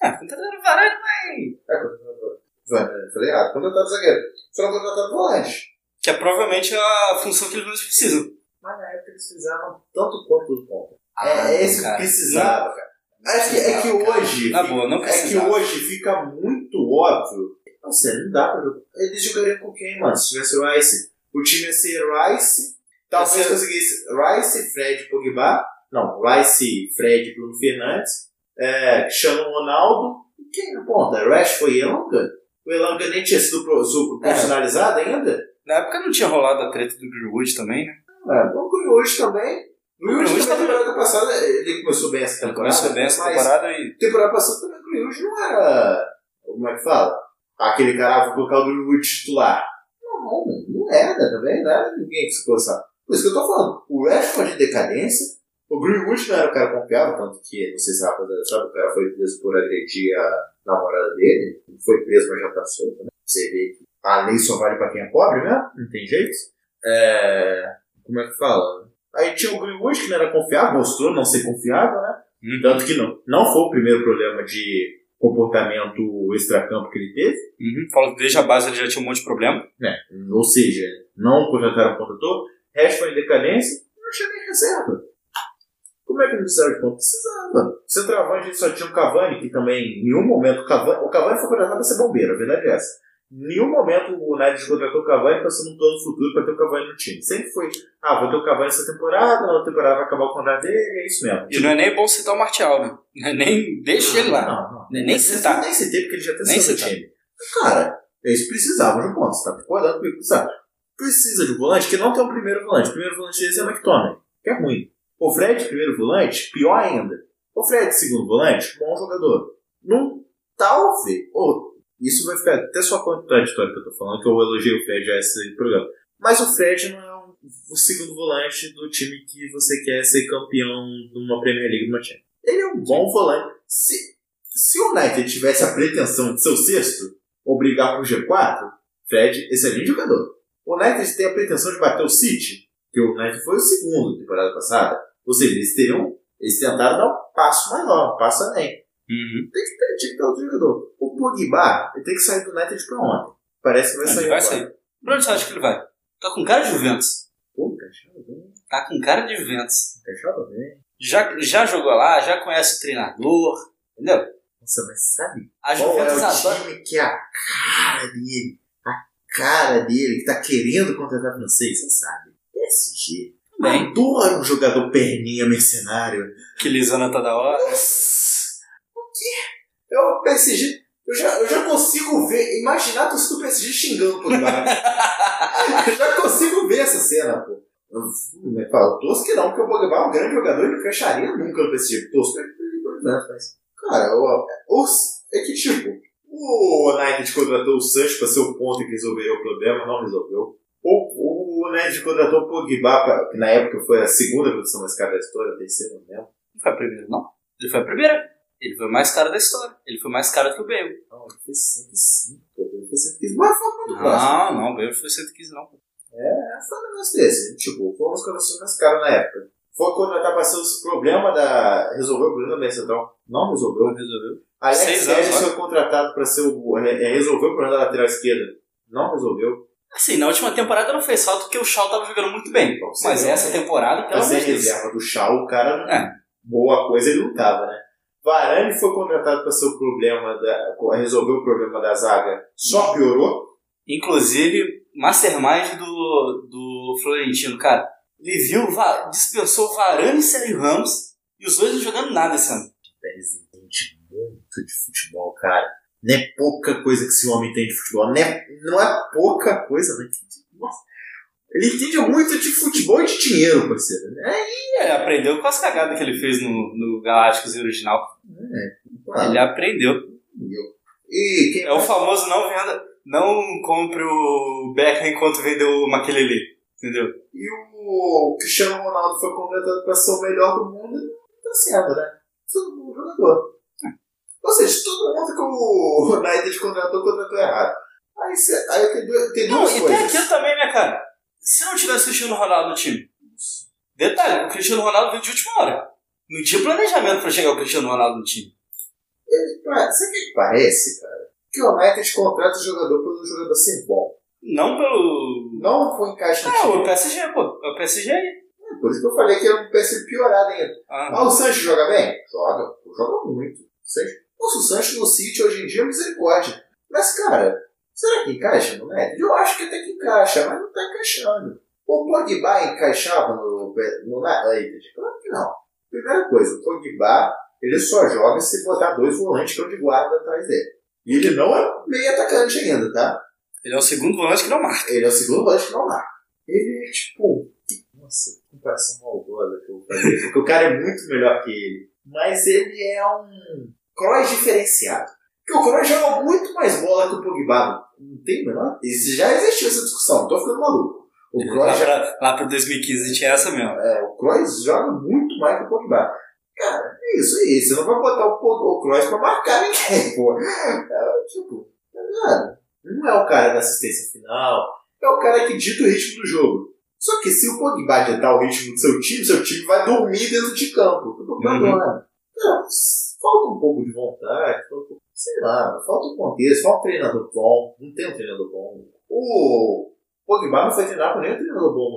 Speaker 1: Ah, contrataram o Varane, mas...
Speaker 3: É, contrataram. Vai, Falei errado, contrataram zagueiro. Só não contrataram volante.
Speaker 1: Que é provavelmente a função que eles mais precisam.
Speaker 2: Mas na época eles precisavam tanto quanto do ponta.
Speaker 1: Ah,
Speaker 2: é esse que
Speaker 1: cara.
Speaker 2: precisava, cara. Acho que, é que
Speaker 1: Precisava, cara.
Speaker 2: hoje.
Speaker 1: Na boa, não
Speaker 2: É que
Speaker 1: precisava.
Speaker 2: hoje fica muito óbvio. Não sei, não dá pra jogar. Eles jogariam com quem, mano? Se tivesse o Rice, o time ia ser Rice. Talvez
Speaker 1: ser-
Speaker 2: conseguisse Rice, Fred, Pogba. Não, Rice, Fred, Bruno Fernandes. É, Cristiano Ronaldo. E quem na ponta? Rashford e Elanga? O Elanga nem tinha sido pro- su-
Speaker 1: É.
Speaker 2: profissionalizado ainda?
Speaker 1: Na época não tinha rolado a treta do Greenwood também, né?
Speaker 2: É, o Greenwood também. O Greenwood
Speaker 1: Greenwood
Speaker 2: também,
Speaker 1: também.
Speaker 2: temporada passada, ele começou bem essa temporada.
Speaker 1: começou bem essa temporada e...
Speaker 2: temporada passada também o Greenwood não era. Como é que fala? Aquele cara, ah, vou colocar o Greenwood titular. Não, não era também, não era ninguém que se coçar. Por isso que eu tô falando. O Rashford de decadência, O Greenwood não era o cara confiável, tanto que, não sei se a rapaziada sabe, o cara foi preso por agredir a namorada dele. Foi preso, mas já tá solto, né? Você vê que a lei só vale pra quem é pobre mesmo, não tem jeito. É... Como é que fala? Aí tinha o Greenwood, que não era confiável, mostrou não ser confiável, né? Tanto que não, não foi o primeiro problema de comportamento extracampo que ele teve.
Speaker 1: Uhum. Que desde a base ele já tinha um monte de problema.
Speaker 2: né? Ou seja, não contrataram pontuador, Rashford em decadência, não tinha nem reserva. Como é que não precisava de ponto? Precisava. Centroavante a gente só tinha o Cavani, que também, em nenhum momento, o Cavani, o Cavani foi contratado para ser bombeiro, a verdade é essa. Nenhum momento o United contratou o Cavani pensando no plano futuro para ter o Cavani no time. Sempre foi, ah, vou ter o Cavani essa temporada, na outra temporada vai acabar o contrato dele, é isso mesmo.
Speaker 1: E não é nem bom citar o Martial, né? Não é nem deixa ele lá.
Speaker 2: Não, não.
Speaker 1: Nem- nem citar.
Speaker 2: Nem citei porque ele já tem no
Speaker 1: citar.
Speaker 2: time. Cara, eles precisavam de um ponto. Você tá concordando comigo? Sabe? Precisa de um volante que não tem um primeiro volante. O primeiro volante deles é o McTominay, que é ruim. O Fred, primeiro volante, pior ainda. O Fred, segundo volante, bom jogador. Não, talvez. Ou, isso vai ficar até só contraditório que eu tô falando, que eu elogiei o Fred já esse programa. Mas o Fred não é um- o segundo volante do time que você quer ser campeão de uma Premier League de uma Champions. Ele é um bom volante. Se, se o United tivesse a pretensão de ser o sexto, ou brigar com o G4, Fred, excelente jogador. O United tem a pretensão de bater o City, que o United foi o segundo na temporada passada. Ou seja, eles teriam. Eles tentaram dar um passo maior, um passo além.
Speaker 1: Uhum.
Speaker 2: Tem que ter, tinha que ter outro jogador. O Pogba, ele tem que sair do United pra ontem. Parece que vai
Speaker 1: Ele
Speaker 2: sair.
Speaker 1: vai
Speaker 2: agora.
Speaker 1: sair. Pra onde você acha que ele vai? Tá com cara de Juventus.
Speaker 2: Pô, bem,
Speaker 1: Tá com cara de Juventus.
Speaker 2: encaixava bem.
Speaker 1: Já, já jogou lá, já conhece o treinador. Entendeu?
Speaker 2: Nossa, mas sabe
Speaker 1: A
Speaker 2: qual é
Speaker 1: Juventus
Speaker 2: o
Speaker 1: adora.
Speaker 2: time que é a cara dele? A cara dele, que tá querendo contratar francês? Você sabe. PSG.
Speaker 1: Bem,
Speaker 2: Adoro um jogador perninha mercenário.
Speaker 1: que Lisana tá da hora.
Speaker 2: O É o PSG. Eu já, eu já consigo ver, imaginar a torcida do PSG xingando o Pogba. (laughs) eu já consigo ver essa cena, pô. Eu, eu falo, torço que não, porque o Pogba é um grande jogador e não fecharia nunca no PSG. Torço pra ele por mas. Cara, o, os, é que tipo, o United contratou o Sancho pra ser o ponto que resolveria o problema, não resolveu. O, o United contratou o Pogba, pra, que na época foi a segunda posição mais cara da história, a terceira, não lembro.
Speaker 1: Não foi a primeira, não? Ele foi a primeira. Ele foi o mais caro da história. Ele foi mais caro que o Bale.
Speaker 2: Não, ele foi 105, pô. Ele foi 115, mas foi próximo.
Speaker 1: Não, não, o Bale foi 115 não.
Speaker 2: É, foi um negócio desse. Tipo, foi uma das coisas mais caras na época. Foi contratar pra ser o problema da. Resolveu o problema da Mercedes, Não resolveu.
Speaker 1: Não resolveu.
Speaker 2: Alex
Speaker 1: Seis
Speaker 2: Telles foi contratado pra ser o. É, resolver o problema da lateral esquerda. Não resolveu.
Speaker 1: Assim, na última temporada não fez falta porque o Shaw tava jogando muito bem.
Speaker 2: Bom,
Speaker 1: Mas essa temporada, pelo amor de Deus.
Speaker 2: reserva do Shaw, o cara.
Speaker 1: É.
Speaker 2: Boa coisa ele não tava, né? Varane foi contratado pra ser o problema da. resolver o problema da zaga. Só piorou.
Speaker 1: Inclusive, Mastermind do, do Florentino, cara. Ele viu, dispensou Varane e Sérgio Ramos e os dois não jogando nada esse ano.
Speaker 2: Pérez entende muito de futebol, cara. Não é pouca coisa que esse homem tem de futebol. Não é, não é pouca coisa, não entende. Nossa. Ele entende muito de futebol e de dinheiro, parceiro. É,
Speaker 1: Ele aprendeu com as cagadas que ele fez no, no Galácticos original.
Speaker 2: claro.
Speaker 1: Ele aprendeu.
Speaker 2: E
Speaker 1: É o famoso não venda, não compre o Beckham enquanto vendeu o Maquelele. Entendeu?
Speaker 2: E o Cristiano Ronaldo foi contratado para ser o melhor do mundo e não tá sendo, né? Todo mundo jogador. Ou seja, todo mundo que o United contratou, contratou errado. Aí, cê, aí tem, duas- tem
Speaker 1: Não,
Speaker 2: duas
Speaker 1: e tem
Speaker 2: coisas.
Speaker 1: aquilo também, né, cara? Se não tivesse o Cristiano Ronaldo no time. Detalhe, o Cristiano Ronaldo veio de última hora. Não tinha planejamento pra chegar o Cristiano Ronaldo no time.
Speaker 2: Pa- sabe o que parece, cara? Que o United contrata o jogador pelo jogador ser bom.
Speaker 1: Não pelo.
Speaker 2: Não foi encaixe no
Speaker 1: É, o
Speaker 2: time.
Speaker 1: PSG, pô. É o PSG aí.
Speaker 2: Por isso que eu falei que era um PS piorado ainda.
Speaker 1: Ah,
Speaker 2: Ah, o Sancho joga bem? Joga. Joga muito. Sancho. Nossa, o Sancho no City hoje em dia é misericórdia. Mas, cara, será que encaixa no United? Eu acho que até que encaixa, mas não tá encaixando. O Pogba encaixava no, no United? Claro que não. Primeira coisa, o Pogba, ele só joga se botar dois volantes que é o de guarda atrás dele. E ele não é meio atacante ainda, tá?
Speaker 1: ele é o segundo volante que não marca.
Speaker 2: Ele é o segundo volante que não marca. Ele é tipo. Nossa, que comparação maldosa que eu vou fazer. Porque o cara é muito melhor que ele. Mas ele é um Kroos diferenciado. Porque o Kroos joga muito mais bola que o Pogba. Não tem menor? Isso já existiu essa discussão, tô ficando maluco. O
Speaker 1: Lá
Speaker 2: Kroos, já-
Speaker 1: pra, lá pra 2015 tinha essa mesmo.
Speaker 2: é, o Kroos joga muito mais que o Pogba. Cara, é isso aí. Você não vai botar o, o Kroos pra marcar ninguém, pô. É, tipo, tá ligado? Não é o cara da assistência final. É o cara que dita o ritmo do jogo. Só que se o Pogba ditar o ritmo do seu time, seu time vai dormir dentro de campo.
Speaker 1: Uhum.
Speaker 2: dorme. Não, falta um pouco de vontade, falta um pouco, sei lá, falta um contexto, falta um treinador bom, não tem um treinador bom. O Pogba não foi treinar com nenhum treinador bom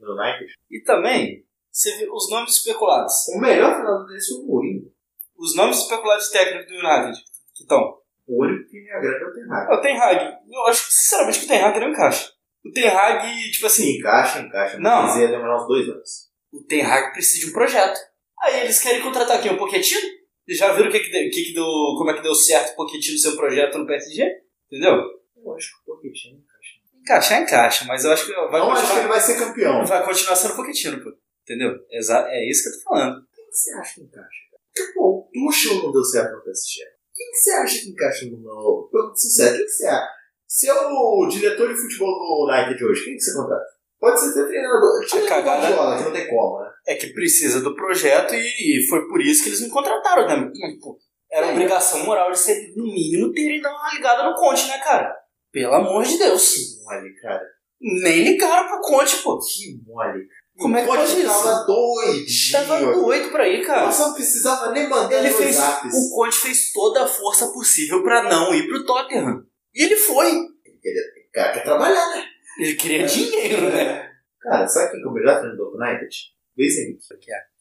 Speaker 2: no, no United.
Speaker 1: E também, você viu os nomes especulados.
Speaker 2: O melhor treinador desse foi o Mourinho.
Speaker 1: Os nomes especulados técnicos do United que estão.
Speaker 2: O único que me agrada é o Ten Hag.
Speaker 1: O Ten Hag. Eu acho sinceramente, que o Ten Hag não encaixa. O Ten Hag, tipo assim,
Speaker 2: Encaixa, encaixa.
Speaker 1: Não.
Speaker 2: Mas ia demorar uns dois anos.
Speaker 1: o Ten Hag precisa de um projeto. Aí eles querem contratar aqui um Pochettino? Vocês já viram o que que deu, que que deu, como é que deu certo o Pochettino seu projeto no PSG? Entendeu?
Speaker 2: Eu acho que o Pochettino encaixa.
Speaker 1: Encaixar, encaixa, mas eu acho que vai
Speaker 2: não acho que
Speaker 1: continuar,
Speaker 2: ele vai ser campeão.
Speaker 1: vai continuar sendo Pochettino, pô. Entendeu? Exa é isso que eu tô falando.
Speaker 2: Quem que você acha que encaixa? Porque, pô, o Tuchel não deu certo no PSG. Quem que você acha que encaixa no... no... Pergunta sincero, quem que você acha? Se é o diretor de futebol do United hoje, quem que você contrata? Pode ser até treinador. Tira o
Speaker 1: cagada-
Speaker 2: Guardiola, que não tem como, né?
Speaker 1: É que precisa do projeto e, e foi por isso que eles me contrataram, né? Pô, Era
Speaker 2: É.
Speaker 1: obrigação moral de ser, no mínimo, terem dado uma ligada no Conte, né, cara? Pelo amor de Deus.
Speaker 2: Que mole, cara.
Speaker 1: Nem ligaram pro Conte, pô.
Speaker 2: Que mole.
Speaker 1: Como é que pode isso?
Speaker 2: tava doidinho.
Speaker 1: Tava doido pra ir, cara.
Speaker 2: Nossa, não precisava nem mandar
Speaker 1: Ele fez.
Speaker 2: zaps.
Speaker 1: O Conte fez toda a força possível pra não ir pro Tottenham. E ele foi.
Speaker 2: O cara quer trabalhar, né?
Speaker 1: Ele queria dinheiro, né?
Speaker 2: Cara, sabe quem que é o melhor treinador do United? Luiz Henrique.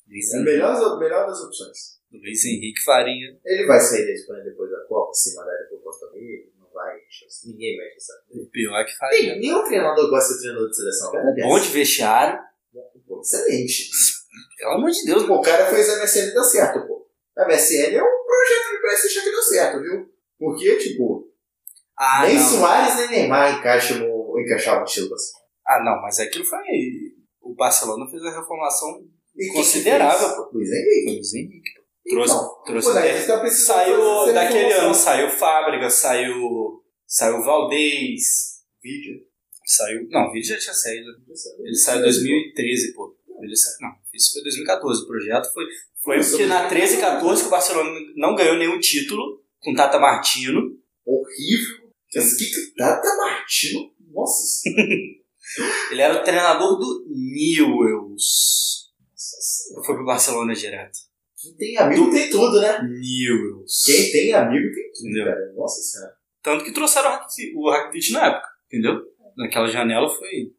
Speaker 1: Luiz
Speaker 2: É o
Speaker 1: Henrique,
Speaker 2: melhor, melhor das opções.
Speaker 1: Luiz Henrique Faria.
Speaker 2: Ele vai sair da Espanha depois da Copa, se mandar ele pro Costa Rica, não vai Ninguém vai encher o.
Speaker 1: Pior que Faria.
Speaker 2: Tem nenhum treinador gosta de ser treinador de seleção. Cara,
Speaker 1: Bom de vestiário.
Speaker 2: Excelente. (laughs)
Speaker 1: Pelo amor de Deus,
Speaker 2: Pô, o cara fez a MSN e deu certo, pô. A MSN é um projeto do PSG que deu certo, viu? Porque, tipo,
Speaker 1: Ah,
Speaker 2: nem
Speaker 1: não.
Speaker 2: Soares nem Neymar encaixa no, encaixavam no estilo do Barcelona.
Speaker 1: Ah, não, mas aquilo foi. O Barcelona fez a reformulação
Speaker 2: E
Speaker 1: considerável, pô.
Speaker 2: Luiz Henrique.
Speaker 1: Luiz Henrique. Trouxe,
Speaker 2: Então,
Speaker 1: trouxe
Speaker 2: tá
Speaker 1: Saiu daquele ano, saiu Fábrica, saiu. Saiu Valdez.
Speaker 2: Vídeo.
Speaker 1: Saiu. Não, o vídeo já tinha saído. Ele saiu em 2013, pô. Ele saiu, não, isso foi 2014. O projeto foi. Foi porque na 13 e
Speaker 2: 2014,
Speaker 1: 14 que o Barcelona não ganhou nenhum título com Tata Martino.
Speaker 2: Horrível. Esse que que Tata Martino. Nossa senhora. (laughs)
Speaker 1: Ele era o treinador do Newells.
Speaker 2: Nossa senhora.
Speaker 1: Foi pro Barcelona direto.
Speaker 2: Quem tem amigo tem tudo, né?
Speaker 1: Newells.
Speaker 2: Quem tem amigo tem tudo,
Speaker 1: Entendeu?
Speaker 2: cara. Nossa senhora.
Speaker 1: Tanto que trouxeram o Rakitic- o na época, entendeu? Naquela janela foi.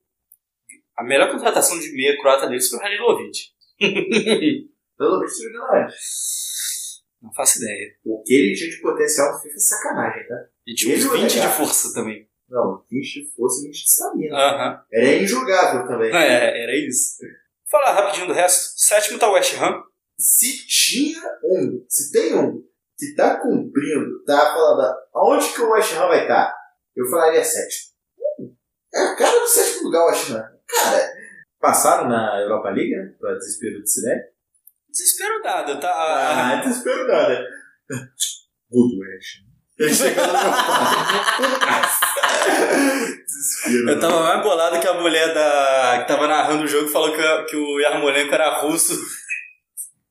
Speaker 1: A melhor contratação de meia croata deles foi o Halilovic.
Speaker 2: Você jogou na
Speaker 1: Não faço ideia.
Speaker 2: O que ele tinha de potencial no FIFA é sacanagem, tá?
Speaker 1: E tinha uns
Speaker 2: Ele
Speaker 1: 20 de
Speaker 2: olhar.
Speaker 1: força também.
Speaker 2: Não, 20 de força e 20 de estamina.
Speaker 1: Aham.
Speaker 2: Era injogável também.
Speaker 1: É, era isso. Falar rapidinho do resto. Sétimo tá o West Ham.
Speaker 2: Se tinha um, se tem um que tá cumprindo, tá falando aonde que o West Ham vai estar, eu falaria sétimo. Hum, É a cara do sétimo lugar o West Ham. Cara, passaram na Europa League, né? Pra desespero do Cidade.
Speaker 1: Desespero dado, tá?
Speaker 2: Ah, desespero nada. Good West Ham. Ele chegou no meu Desespero.
Speaker 1: Eu tava mais bolado que a mulher da que tava narrando o jogo e falou que, que o Yarmolenko era russo.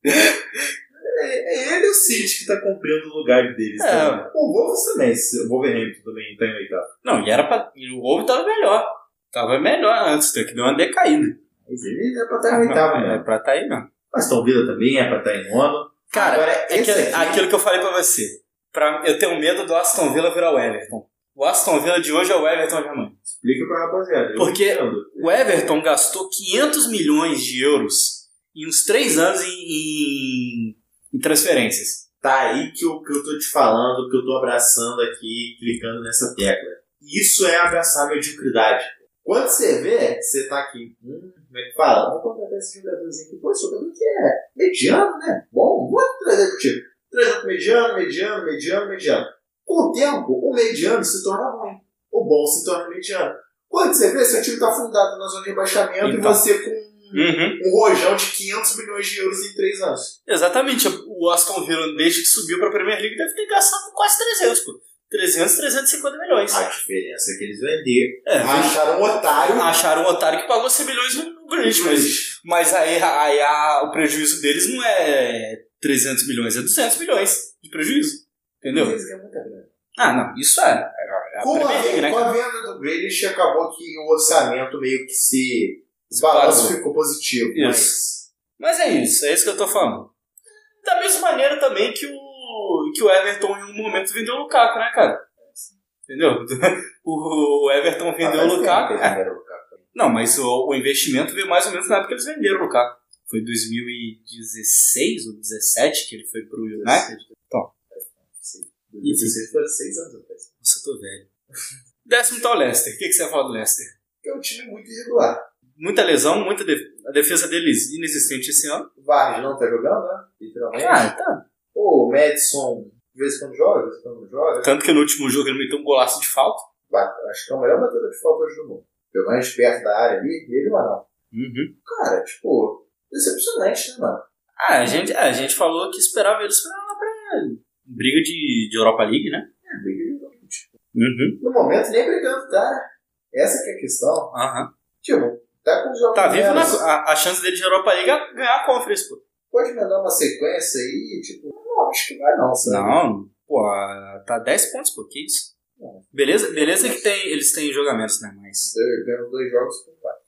Speaker 2: É, é ele e o City que tá cumprindo o lugar deles.
Speaker 1: É.
Speaker 2: também. O Wolves também, o Wolverhampton também tá em oitavo.
Speaker 1: Não, e era pra. O ovo tava melhor. Tava melhor antes, tem que deu uma decaída.
Speaker 2: Mas ele é pra estar em oitavo,
Speaker 1: É
Speaker 2: né?
Speaker 1: pra tá aí, não.
Speaker 2: Aston Villa também é pra estar em nono.
Speaker 1: Cara,
Speaker 2: Agora,
Speaker 1: É que-
Speaker 2: aqui,
Speaker 1: aquilo que eu falei pra você. Pra, eu tenho medo do Aston Villa virar o Everton. O Aston Villa de hoje é o Everton de amanhã.
Speaker 2: explica pra rapaziada.
Speaker 1: Porque-. O Everton gastou 500 milhões de euros em uns 3 anos em, em, em transferências.
Speaker 2: Tá aí que eu, que eu tô te falando, que eu tô abraçando aqui, clicando nessa tecla. Isso é abraçar a mediocridade. Quando você vê, você tá aqui, hum, como é que fala? Vamos contratar esse jogadorzinho aqui. Pô, esse jogador que é mediano, né? Bom, vou trazer pro time. Trazer mediano, mediano, mediano, mediano. Com o tempo, o mediano se torna ruim. O bom se torna mediano. Quando você vê, seu time tá fundado na zona de rebaixamento e
Speaker 1: Então.
Speaker 2: você com
Speaker 1: Uhum.
Speaker 2: um rojão de 500 milhões de euros em 3 anos.
Speaker 1: Exatamente. O Aston Villa, desde que subiu pra Premier League, deve ter gastado quase 300, pô. 300, 350 milhões.
Speaker 2: A diferença é que eles venderam.
Speaker 1: É,
Speaker 2: Acharam um otário.
Speaker 1: acharam um otário que pagou 100 milhões no Grealish, mas, mas aí, aí a- o prejuízo deles não é 300 milhões, é 200 milhões de prejuízo. Entendeu?
Speaker 2: Ganham muita grana.
Speaker 1: Ah, não, isso é. é a
Speaker 2: Com a,
Speaker 1: League, né,
Speaker 2: com a venda do Grealish, acabou que o orçamento meio que se... O balanço ficou positivo,
Speaker 1: Isso. Mas é isso, é isso que eu tô falando. Da mesma maneira também que o, que o Everton em um momento vendeu o Lukaku, né, cara? Entendeu? (laughs) O Everton
Speaker 2: mas...
Speaker 1: vendeu
Speaker 2: Ah,
Speaker 1: o Lukaku.
Speaker 2: o.
Speaker 1: Não, mas o, o investimento veio mais ou menos na época que eles venderam o Lukaku. Foi 2016 ou 2017 que ele foi pro United. Então,
Speaker 2: Sim. 2016 foi seis anos atrás.
Speaker 1: nossa, eu tô velho. (laughs) Décimo tá o Leicester. O que, que você vai falar do Leicester?
Speaker 2: É um time muito irregular.
Speaker 1: Muita lesão, muita a defesa deles inexistente esse ano.
Speaker 2: O Vargas não tá jogando, né? Literalmente.
Speaker 1: Ah, tá.
Speaker 2: Pô, o Madison, de vez em quando joga, de vez em quando não joga.
Speaker 1: Tanto que no último jogo ele meteu um golaço de falta.
Speaker 2: Acho que é o melhor batedor de falta hoje do mundo. Pegou mais perto da área ali, ele ou não.
Speaker 1: Uhum.
Speaker 2: Cara, tipo, decepcionante, né, mano?
Speaker 1: Ah, a gente, a gente falou que esperava eles pra, pra briga de, de Europa League, né?
Speaker 2: É, briga de jogo, tipo.
Speaker 1: Uhum.
Speaker 2: No momento, nem brigando tá. né? Essa que é a questão.
Speaker 1: Aham.
Speaker 2: Tipo, tá com os jogos
Speaker 1: Tá vivo, né?
Speaker 2: menos.
Speaker 1: A, a chance dele de Europa League é ganhar a Conference, pô.
Speaker 2: Pode mandar uma sequência aí, tipo, acho que vai não, sabe?
Speaker 1: Não, pô, tá 10 pontos, pô, que isso?
Speaker 2: Não.
Speaker 1: Beleza, beleza que tem, eles têm jogamentos, né? Mas.
Speaker 2: Ganhou dois jogos com quatro.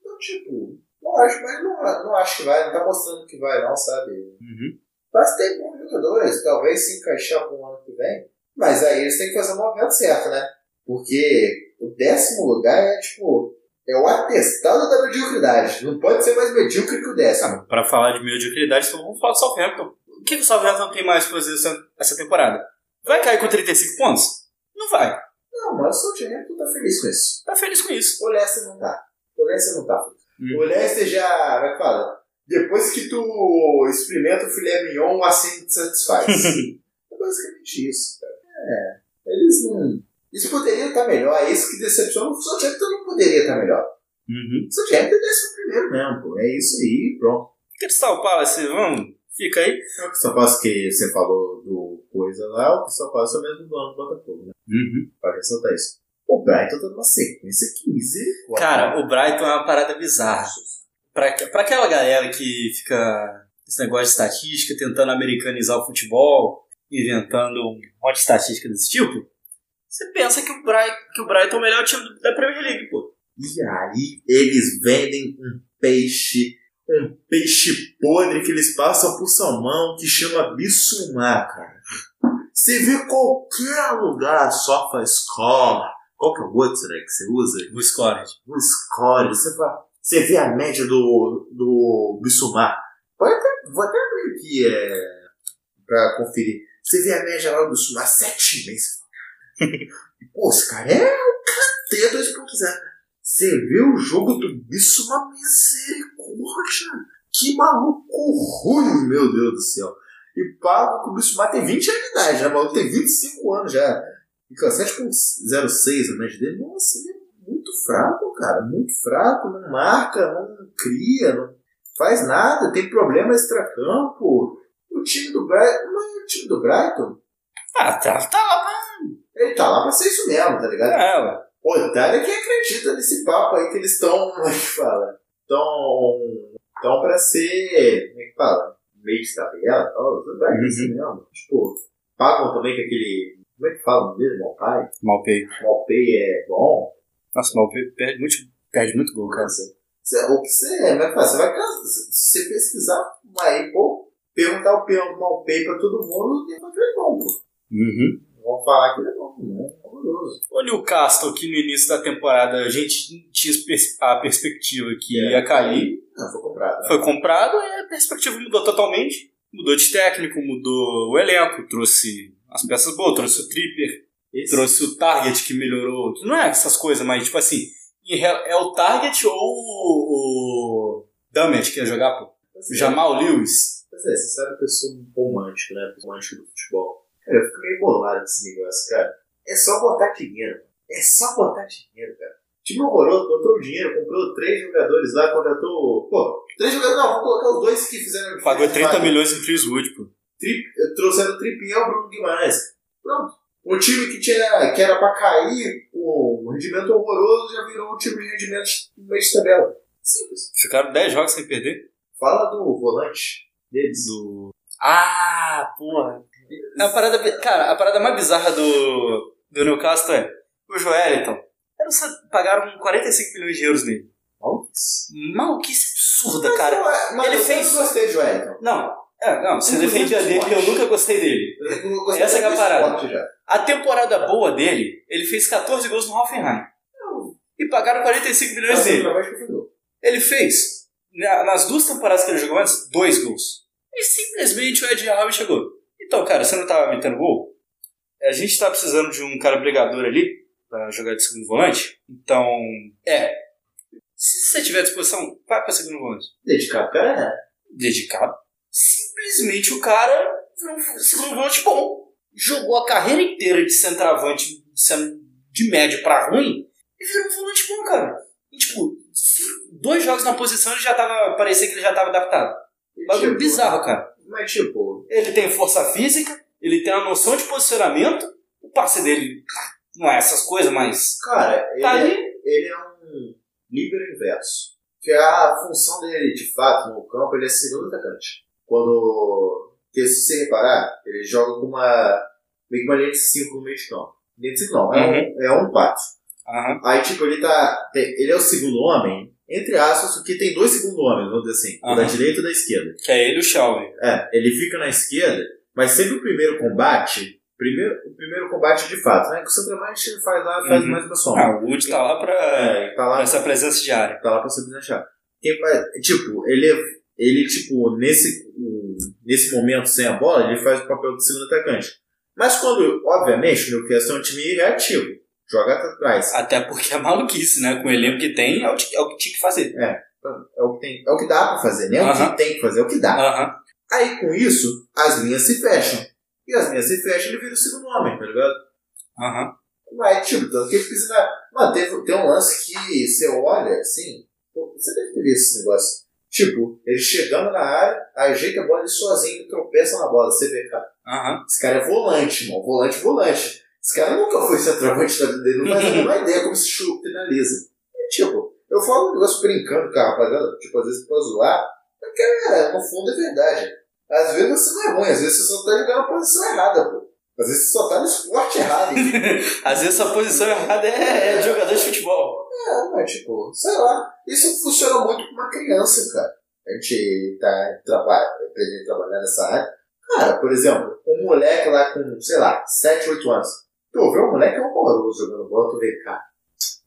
Speaker 2: Então, tipo, não acho, mas não, não acho que vai, não tá mostrando que vai não, sabe?
Speaker 1: Uhum.
Speaker 2: Mas tem bons jogadores, talvez se encaixar para o ano que vem. Mas aí eles têm que fazer o movimento certo, né? Porque o décimo lugar é tipo. É o atestado da mediocridade. Não pode ser mais medíocre que o décimo.
Speaker 1: Ah, pra falar de mediocridade, então vamos falar do Southampton. O que, que o Southampton tem mais pra fazer essa, essa temporada? Vai cair com 35 pontos? Não vai.
Speaker 2: Não, mas o Southampton tá feliz com isso.
Speaker 1: Tá feliz com isso.
Speaker 2: O Leicester não tá. O Leicester não tá.
Speaker 1: Hum.
Speaker 2: O Leicester já. Vai falar. Depois que tu experimenta o filé mignon, assim te satisfaz. (laughs) é basicamente isso, cara. É. Eles não. Eles poderiam estar melhor. É isso que decepciona. O Southampton não poderia estar melhor.
Speaker 1: Uhum.
Speaker 2: O Southampton é décimo primeiro mesmo, pô. É isso aí, pronto.
Speaker 1: Crystal Palace, vamos, fica aí.
Speaker 2: É o que só passa que você falou do coisa lá, o que só passa é o mesmo dono do Botafogo, né?
Speaker 1: Uhum.
Speaker 2: Pra ressaltar isso. O Brighton tá numa sequência que misericórdia.
Speaker 1: Cara, o Brighton é uma parada bizarra. Pra, pra aquela galera que fica esse negócio de estatística, tentando americanizar o futebol, inventando um monte de estatística desse tipo, você pensa que o, Brighton, que o Brighton é o melhor time da Premier League, pô.
Speaker 2: E aí eles vendem um peixe, um peixe podre que eles passam por salmão que chama bissumar, cara. Você vê qualquer lugar, sofa score, qual que é o outro será que você usa?
Speaker 1: O Scored.
Speaker 2: O score, você, fala, você vê a média do, do bissumar. Pode até, vou até abrir aqui é, pra conferir. Você vê a média lá do bissumar, 7,5. (laughs) Pô, esse cara é o de que quiser. Você vê o jogo do bicho, uma misericórdia. Que maluco ruim, meu Deus do céu. E pago que o bicho tem 20 anos de idade, né? O maluco tem 25 anos já. Com 7,06 a média dele, nossa, ele é muito fraco, cara. Muito fraco, não marca, não cria, não faz nada, tem problema extracampo. O time do Brighton, mas o time do Brighton,
Speaker 1: Ah, tá, tá lá
Speaker 2: ele tá lá pra ser isso mesmo, tá ligado?
Speaker 1: pra ela.
Speaker 2: Otário é que acredita nesse papo aí que eles estão, (laughs) como é que fala? Estão tão pra ser, como é que fala? Meio de tabela e. Vai
Speaker 1: Uhum.
Speaker 2: assim mesmo. Tipo, pagam também com aquele, como é que fala mesmo? Malpai?
Speaker 1: Malpay.
Speaker 2: Malpay é bom.
Speaker 1: Nossa, Malpay perde muito, perde muito gol, cara.
Speaker 2: Você, o que você, é que fala? Você vai cansar. Se você pesquisar aí, pô, perguntar o Malpay pra todo mundo, ele vai ver bom, pô.
Speaker 1: Uhum.
Speaker 2: Vão falar que ele é bom, né? É horroroso.
Speaker 1: O Newcastle, que no início da temporada a gente tinha a perspectiva que
Speaker 2: É.
Speaker 1: ia cair,
Speaker 2: Não, foi comprado. né?
Speaker 1: foi comprado e a perspectiva mudou totalmente. Mudou de técnico, mudou o elenco, trouxe as peças boas, trouxe o Tripper,
Speaker 2: Esse-
Speaker 1: trouxe o Target que melhorou. Não é essas coisas, mas tipo assim, é o Target ou o, o Dummett que ia jogar, pô.
Speaker 2: É.
Speaker 1: Jamal Lewis.
Speaker 2: Pois é, você sabe que eu sou um romântico, né? Romântico do futebol. Cara, eu fico meio bolado com esse negócio, cara. É só botar dinheiro. É só botar dinheiro, cara. O time horroroso, botou o dinheiro, comprou três jogadores lá, contratou. Pô, três jogadores, não, vamos colocar os dois que fizeram.
Speaker 1: Pagou 30
Speaker 2: Pagou.
Speaker 1: milhões em Chris Wood, pô.
Speaker 2: Tri, trouxeram o Trippier e o Bruno Guimarães. Pronto. Um time que, tinha, que era pra cair, com um rendimento horroroso, já virou um time de rendimentos no meio de tabela. Simples.
Speaker 1: Ficaram 10 jogos sem perder?
Speaker 2: Fala do volante deles.
Speaker 1: Do. Ah, porra. A parada, cara, a parada mais bizarra do, do Newcastle é o Joeliton. Pagaram 45 milhões de euros nele.
Speaker 2: Maluquice.
Speaker 1: Maluquice absurda, cara.
Speaker 2: Não, é- mas
Speaker 1: Ele
Speaker 2: eu
Speaker 1: fez-
Speaker 2: sempre gostei de Joelton.
Speaker 1: Não, é, não, você defendia dele,
Speaker 2: esporte.
Speaker 1: eu nunca gostei dele.
Speaker 2: Gostei
Speaker 1: Essa que é a parada. A temporada boa dele, ele fez 14 gols no Hoffenheim. E pagaram 45 milhões dele. Ele fez, na- nas duas temporadas que ele jogou antes, dois gols. E simplesmente o Ed Howe chegou. Então, cara, você não tava metendo gol? A gente tá precisando de um cara brigador ali pra jogar de segundo volante. Então, é. Se você tiver disposição, vai pra segundo volante.
Speaker 2: Dedicado, cara, é.
Speaker 1: Dedicado. Simplesmente o cara virou um segundo volante bom. Jogou a carreira inteira de centroavante, sendo de médio pra ruim, e virou um volante bom, cara. E, tipo, dois jogos na posição ele já tava. Parecia que ele já tava adaptado. Bagulho
Speaker 2: Tipo,
Speaker 1: bizarro, cara.
Speaker 2: Mas, tipo,
Speaker 1: Ele tem força física, ele tem uma noção de posicionamento, o passe dele não é essas coisas, mas
Speaker 2: cara, ele,
Speaker 1: tá
Speaker 2: é,
Speaker 1: ali.
Speaker 2: ele é um líbero inverso. Que a função dele, de fato, no campo, ele é segundo atacante. Quando. Porque se você reparar, ele joga com uma. meio que uma linha de 5 no meio de campo. Linha de 5 não, é um, é um 4.
Speaker 1: Aham.
Speaker 2: Aí, tipo, ele tá. ele é o segundo homem, entre aspas, porque tem dois segundos homens, vamos dizer assim. O da direita e o da esquerda.
Speaker 1: Que é ele e o Shelby.
Speaker 2: É, ele fica na esquerda, mas sempre o primeiro combate. Primeiro, o primeiro combate de fato, né? Que o centroavante faz lá, faz
Speaker 1: Uhum.
Speaker 2: mais uma sombra.
Speaker 1: Ah, o Wood tá lá pra,
Speaker 2: É, ele tá lá,
Speaker 1: pra essa presença diária.
Speaker 2: tá lá pra se deixar. Quem faz, tipo, ele, ele, tipo, nesse, nesse momento sem a bola, ele faz o papel de segundo atacante. Mas quando, obviamente, o Newcastle é um time reativo. Joga atrás.
Speaker 1: Até porque é maluquice, né? Com o elenco que tem, é o, que- é o que tinha que fazer.
Speaker 2: É o que, tem, é o que dá pra fazer, né? É o que tem que fazer, é o que dá. Aí com isso, as linhas se fecham. E as linhas se fecham, ele vira o segundo homem, tá ligado?
Speaker 1: Aham.
Speaker 2: Mas, tipo, tanto que ele precisa. Mano, teve, tem um lance que você olha assim. pô, Você deve ter visto esse negócio. Tipo, ele chegando na área, ajeita a bola ele sozinho, tropeça na bola. Você vê, cara.
Speaker 1: Aham.
Speaker 2: Esse cara é volante, irmão. Volante, volante. Esse cara nunca foi centroavante da vida dele, não faz a (laughs) menor ideia como se chu- finaliza. E, tipo, eu falo um negócio brincando com a rapaziada, tipo, às vezes pra zoar, porque, é, no fundo é verdade. Às vezes você não é ruim, às vezes você só tá jogando na posição errada, pô. Às vezes você só tá no esporte errado. (laughs)
Speaker 1: Às vezes a posição errada é, é de jogador de futebol.
Speaker 2: É, mas tipo, sei lá. Isso funciona muito com uma criança, cara. A gente tá trabalha, pretende trabalhar nessa área. Cara, por exemplo, um moleque lá com, sei lá, 7, 8 anos. Tu vê um moleque horroroso jogando bola, tu vê, cara,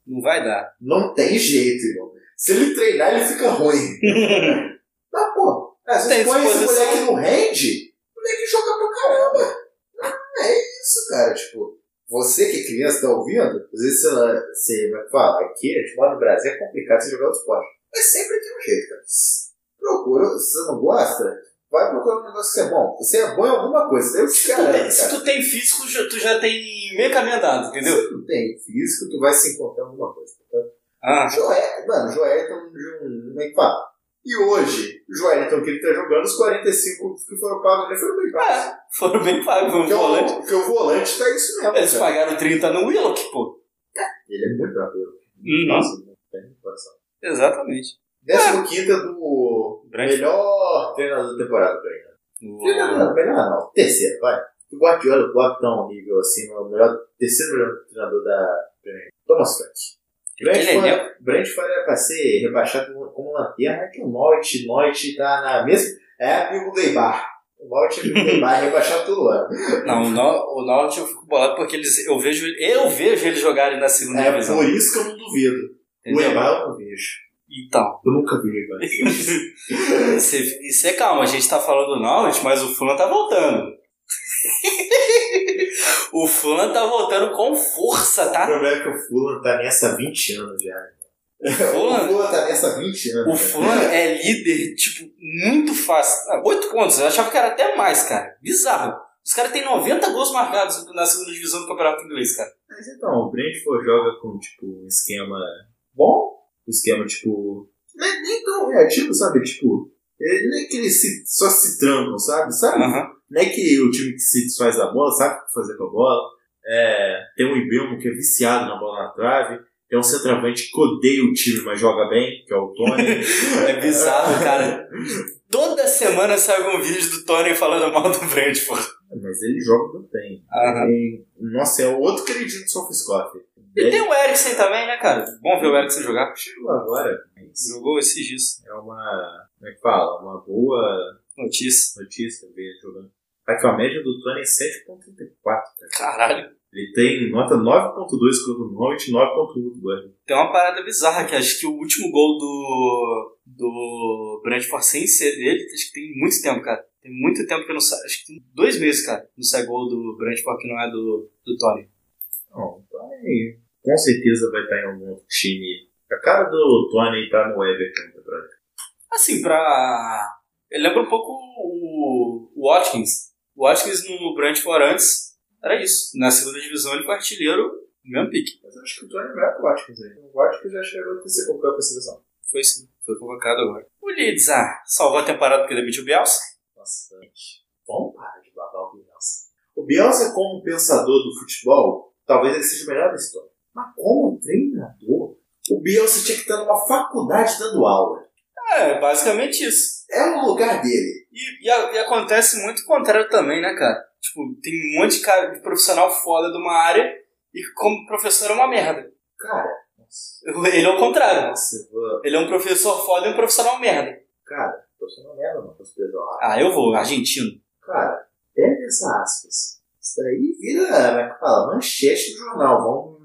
Speaker 1: Não vai dar.
Speaker 2: não tem jeito, irmão. Se ele treinar, ele fica ruim. (laughs) Mas, pô, às vezes põe esse moleque no rende, o moleque joga pra caramba. Ah, é isso, cara. Tipo, você que é criança tá ouvindo, às vezes você, você vai falar, aqui, a gente mora no Brasil, é complicado você jogar o esporte. Mas sempre tem um jeito, cara. Procura, se você não gosta, vai procurar um negócio que é bom. Você é bom em alguma coisa, eu
Speaker 1: Se tu,
Speaker 2: garanto,
Speaker 1: tem, se tu tem físico, tu já tem meio caminho andado, entendeu?
Speaker 2: Se tu tem físico, tu vai se encontrar em alguma coisa. Tá?
Speaker 1: Ah,
Speaker 2: Joel, mano, Joelton de um. É que fala? E hoje, o Joelton que ele tá jogando, os 45 que foram pagos nele foram bem pagos.
Speaker 1: é, foram bem pagos
Speaker 2: Porque o,
Speaker 1: volante.
Speaker 2: porque o volante tá isso mesmo.
Speaker 1: Eles
Speaker 2: cara.
Speaker 1: pagaram 30 no Willock, pô.
Speaker 2: Ele é muito rápido.
Speaker 1: Uhum.
Speaker 2: Nossa, não tem coração.
Speaker 1: Exatamente.
Speaker 2: 15 do
Speaker 1: Brand-
Speaker 2: melhor treinador da temporada pra.
Speaker 1: O-
Speaker 2: Treinador, melhor não. Terceiro, vai. O Guardiola o um nível assim, o melhor, terceiro melhor treinador da Premier. Thomas Frank.
Speaker 1: Aquele
Speaker 2: Brentford, era pra ser rebaixado como, como lanterna, que o Norte, Norte tá na mesma. É amigo do Eibar. O Norte é amigo do Eibar, é (laughs) rebaixado todo ano.
Speaker 1: Não, o Nor- o eu fico bolado porque eles, eu, vejo, eu vejo eles jogarem na segunda
Speaker 2: É
Speaker 1: divisão.
Speaker 2: por isso que eu não duvido. O
Speaker 1: entendeu?
Speaker 2: Eibar eu não vejo.
Speaker 1: Então,
Speaker 2: Eu nunca vi o Eibar.
Speaker 1: você, você calma, a gente tá falando do Norwich, mas o Fulham tá voltando. (laughs) o Fulham tá voltando com força,
Speaker 2: O
Speaker 1: tá?
Speaker 2: problema é que o Fulham tá nessa há 20 anos já.
Speaker 1: O
Speaker 2: O
Speaker 1: Fulham
Speaker 2: tá nessa há 20 anos.
Speaker 1: o
Speaker 2: cara.
Speaker 1: Fulham é líder, tipo, muito fácil. Ah, Oito pontos, eu achava que era até mais, cara. Bizarro. Os caras têm 90 gols marcados na segunda divisão do Campeonato Inglês, cara.
Speaker 2: Mas então, o Brentford joga com, tipo, um esquema bom, um esquema, tipo, nem, nem tão reativo, sabe? Tipo, ele, nem que eles se, só se trancam, sabe? Sabe? Não é que o time que se desfaz da bola sabe o que fazer com a bola.
Speaker 5: É, tem um Ibelmo que é viciado na bola na trave. Tem um centroavante que odeia o time, mas joga bem, que é o Tony. (laughs)
Speaker 1: É bizarro, cara. Toda semana sai algum vídeo do Tony falando mal do Brentford.
Speaker 5: mas ele joga bem.
Speaker 1: Aham.
Speaker 5: E, nossa, é o outro queridinho do Sofiscoff.
Speaker 1: E tem o Eriksen também, né, cara? Bom ver o Eriksen jogar.
Speaker 5: Chegou agora, mas
Speaker 1: Jogou esses dias.
Speaker 5: é uma. Como é que fala? Uma boa
Speaker 1: Notícia.
Speaker 5: notícia ver ele jogando. Aqui, ó, a média do Tony é 7,34. cara.
Speaker 1: Caralho.
Speaker 5: Ele tem nota 9,2 contra o Norwich e 9,1 do Burnley.
Speaker 1: Tem uma parada bizarra que acho que o último gol do, do Brentford sem ser dele, acho que tem muito tempo, cara. Tem muito tempo que não sai. Acho que tem dois meses, cara. Não sai gol do Brentford que não é do, do Tony.
Speaker 5: Não, o Tony com certeza vai estar em algum outro time. A cara do Tony tá no Everton, pra
Speaker 1: Assim, pra. Ele lembra um pouco o, o Watkins. O Watkins no Brentford antes era isso. Na segunda divisão ele foi artilheiro no mesmo pique.
Speaker 2: Mas eu acho que o Tony é melhor que o Watkins aí. O Watkins já chegou a ser convocado pra seleção.
Speaker 1: Foi sim. Foi convocado agora. O Leeds, ah, salvou a temporada porque demitiu o Bielsa.
Speaker 2: Nossa, gente. Vamos parar de babar o Bielsa. O Bielsa, como pensador do futebol, talvez ele seja o melhor da história. Mas como treinador, o Bielsa tinha que estar numa faculdade dando aula.
Speaker 1: É, basicamente isso.
Speaker 2: É o lugar dele.
Speaker 1: E, e e acontece muito o contrário também, né, cara? Tipo, tem um monte de cara de profissional foda de uma área e como professor é uma merda.
Speaker 2: Cara, nossa,
Speaker 1: Ele é o contrário.
Speaker 2: nossa, vou...
Speaker 1: Ele é um professor foda e um profissional merda.
Speaker 2: Cara, sendo merda, não. Tô sendo
Speaker 1: Ah, eu vou, argentino.
Speaker 2: Cara, pega essa aspas. Isso daí vira, como é que fala, manchete do jornal. Vamos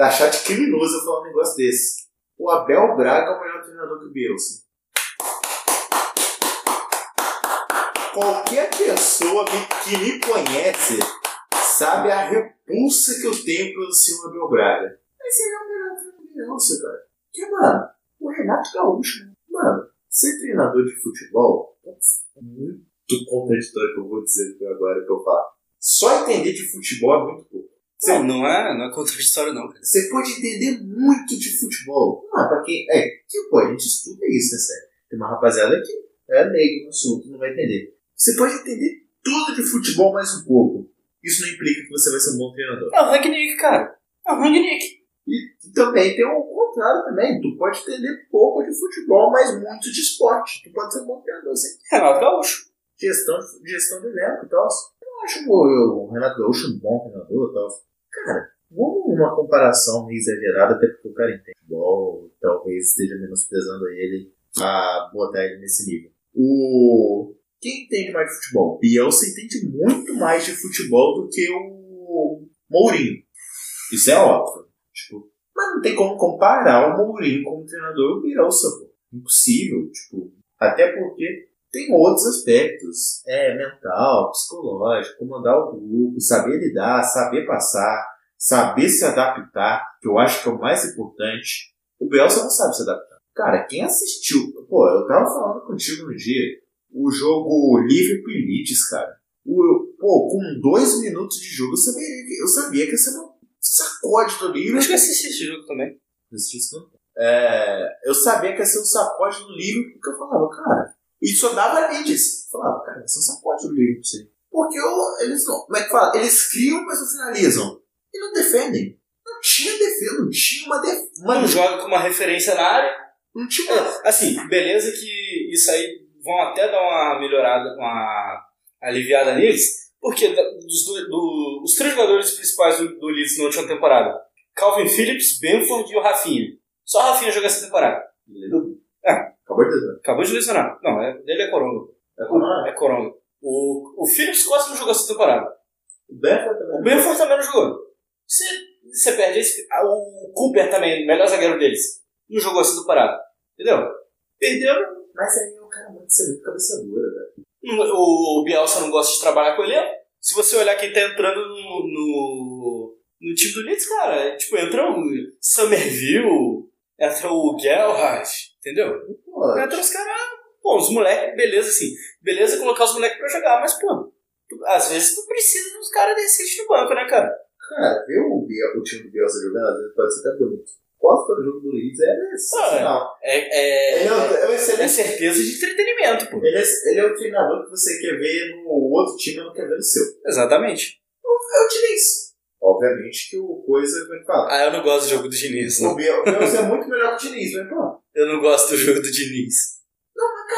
Speaker 2: taxar de criminoso falar um negócio desse. O Abel Braga é o melhor treinador que o Bielsa. Qualquer pessoa que me conhece sabe a repulsa que eu tenho pelo senhor Abel Braga. Mas ele é o melhor treinador do Bielsa, cara. Porque, mano, o Renato Gaúcho, né? mano, ser treinador de futebol é muito contraditório que eu vou dizer agora que eu falo. Só entender de futebol é muito pouco.
Speaker 1: Não, não é, não é contraditório não, cara.
Speaker 2: você pode entender muito de futebol. Não, pra quem. É, que pô, a gente estuda isso, né, sério? Tem uma rapaziada que é leigo no assunto, não vai entender. Você pode entender tudo de futebol mais um pouco. Isso não implica que você vai ser um bom treinador.
Speaker 1: É o Rangnick, cara. É o Rangnick.
Speaker 2: E também tem o contrário também. Tu pode entender pouco de futebol, mas muito de esporte. Tu pode ser um bom treinador, sim.
Speaker 1: Renato Gaúcho.
Speaker 2: gestão, gestão de elenco e tal. Eu acho o, o Renato Gaúcho um bom treinador e tal. Cara, vamos numa comparação meio exagerada, até porque o cara entende futebol, talvez esteja menosprezando ele a botar ele nesse nível. O... Quem entende mais de futebol? Bielsa entende muito mais de futebol do que o Mourinho. Isso é óbvio. Tipo, mas não tem como comparar o Mourinho como treinador e o Bielsa, pô. Impossível. Tipo, até porque tem outros aspectos. É mental, psicológico, comandar o grupo, saber lidar, saber passar, saber se adaptar, que eu acho que é o mais importante. O Bielsa não sabe se adaptar. Cara, quem assistiu, pô, eu tava falando contigo no dia, o jogo Liverpool e Leeds, cara. O, pô, com dois minutos de jogo, eu sabia, que- eu sabia que ia ser uma sacode do
Speaker 1: Eu
Speaker 2: Liverpool.
Speaker 1: acho que eu assisti esse jogo também.
Speaker 2: Assisti isso não? É, eu sabia que ia ser um sacode do livro, porque eu falava, cara, e só dava leads. Falava, cara, vai ser um sacode do livro, sim. Porque eu- eles não, como é que fala? Eles criam, mas não finalizam. E não defendem. Não tinha defesa, não tinha uma defesa.
Speaker 1: Não joga com uma referência na área.
Speaker 2: Não tinha.
Speaker 1: É, assim, beleza que isso aí vão até dar uma melhorada, uma aliviada neles, porque dos dois- do- os três jogadores principais do, do Leeds na última temporada, Calvin Phillips, Benford e o Rafinha. Só o Rafinha joga essa temporada.
Speaker 2: Acabou de dizer.
Speaker 1: Acabou de lesionar. Não, é, dele é Coronga.
Speaker 2: É como
Speaker 1: É Coronga. O, o Phillips quase não jogou essa temporada.
Speaker 2: o Benford também.
Speaker 1: O Benford também não jogou. Você, você perde esse. O Cooper também, melhor zagueiro deles, não jogou essa temporada. Entendeu? Perderam.
Speaker 2: Mas aí é o cara muito ser muito cabeça dura, velho.
Speaker 1: O Bielsa não gosta de trabalhar com ele. Se você olhar quem tá entrando no, no, no time do Leeds, cara, é, tipo, entra o Somerville, entra o Gerrard, entendeu?
Speaker 2: Pô,
Speaker 1: Entra os caras, pô, os moleques, beleza, assim, beleza colocar os moleques pra jogar, mas, pô, tu- às vezes tu precisa dos caras decentes no banco, né, cara?
Speaker 2: cara, ver o, Biel, o time do Bielsa jogando, às vezes pode ser até bonito. Costa do jogo do Leeds é sensacional.
Speaker 1: É, é,
Speaker 2: é, é
Speaker 1: é certeza de entretenimento, pô.
Speaker 2: Ele é, ele é o treinador que você quer ver no outro time e não quer ver no seu.
Speaker 1: Exatamente.
Speaker 2: É o Diniz. Óbvio obviamente que o coisa vai falar.
Speaker 1: Ah, eu não gosto do jogo do Diniz.
Speaker 2: O Biel- o Bielsa é muito melhor que o Diniz, mas pô.
Speaker 1: Eu não gosto do jogo do Diniz.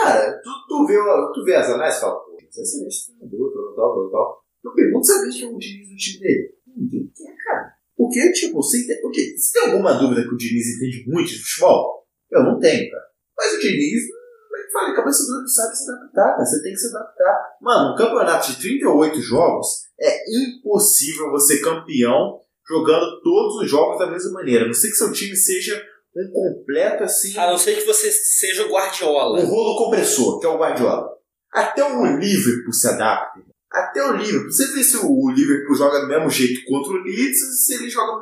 Speaker 2: Cara, tu, tu, vê, o- tu vê as análises e fala, pô, é excelente treinador, tal, tal, tal, tal. Eu pergunto se alguém quer o Diniz no time dele. Ninguém quer, cara. Porque, tipo, você, entende, porque, você tem alguma dúvida que o Diniz entende muito de futebol? Eu não tenho, cara. Mas o Diniz, fala? Cabeça dura não sabe se adaptar, cara. Você tem que se adaptar. Mano, um campeonato de 38 jogos é impossível você campeão jogando todos os jogos da mesma maneira. A não sei que seu time seja um completo assim.
Speaker 1: A não ser que você seja o Guardiola.
Speaker 2: Um rolo compressor, que é o Guardiola. Até o Liverpool se adapta. Até o Liverpool. Você vê se o Liverpool joga do mesmo jeito contra o Leeds, se ele joga.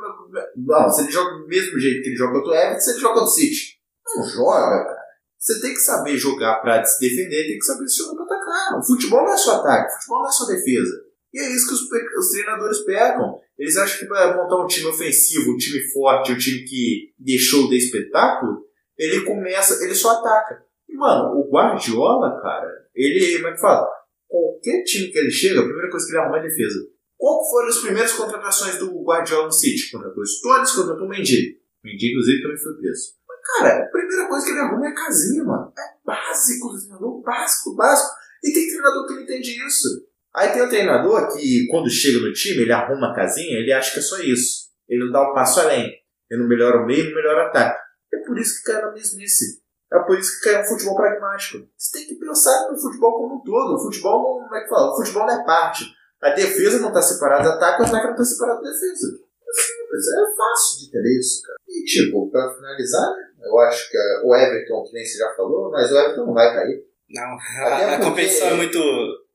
Speaker 2: Não, se ele joga do mesmo jeito que ele joga contra o Everton, se ele joga contra o City. Não joga, cara. Você tem que saber jogar pra se defender, tem que saber se jogar pra atacar. O futebol não é só ataque, o futebol não é só defesa. E é isso que os, os treinadores pegam. Eles acham que para montar um time ofensivo, um time forte, um time que deixou de espetáculo, ele começa, ele só ataca. E, mano, o Guardiola, cara, ele, como é que fala? Qualquer time que ele chega, a primeira coisa que ele arruma é defesa. Qual foram as primeiras contratações do Guardiola no City? Contratou Stones, contratou Mendy. Mendy, inclusive, também foi preso. Cara, a primeira coisa que ele arruma é a casinha, mano. É básico, treinador básico, básico. E tem treinador que não entende isso. Aí tem o treinador que, quando chega no time, ele arruma a casinha, ele acha que é só isso. Ele não dá um passo além. Ele não melhora o meio, não melhora o ataque. É por isso que cai na mesmice. É por isso que cai um futebol pragmático. Você tem que pensar no futebol como um todo. O futebol não, como é que fala? O futebol não é parte. A defesa não está separada do ataque, o ataque não está separado da defesa. É simples, é fácil de entender isso, cara. E tipo, pra finalizar, né, eu acho que é, o Everton, que nem você já falou, mas o Everton não vai cair.
Speaker 1: Não, (laughs)
Speaker 2: Até
Speaker 1: a, competição é muito.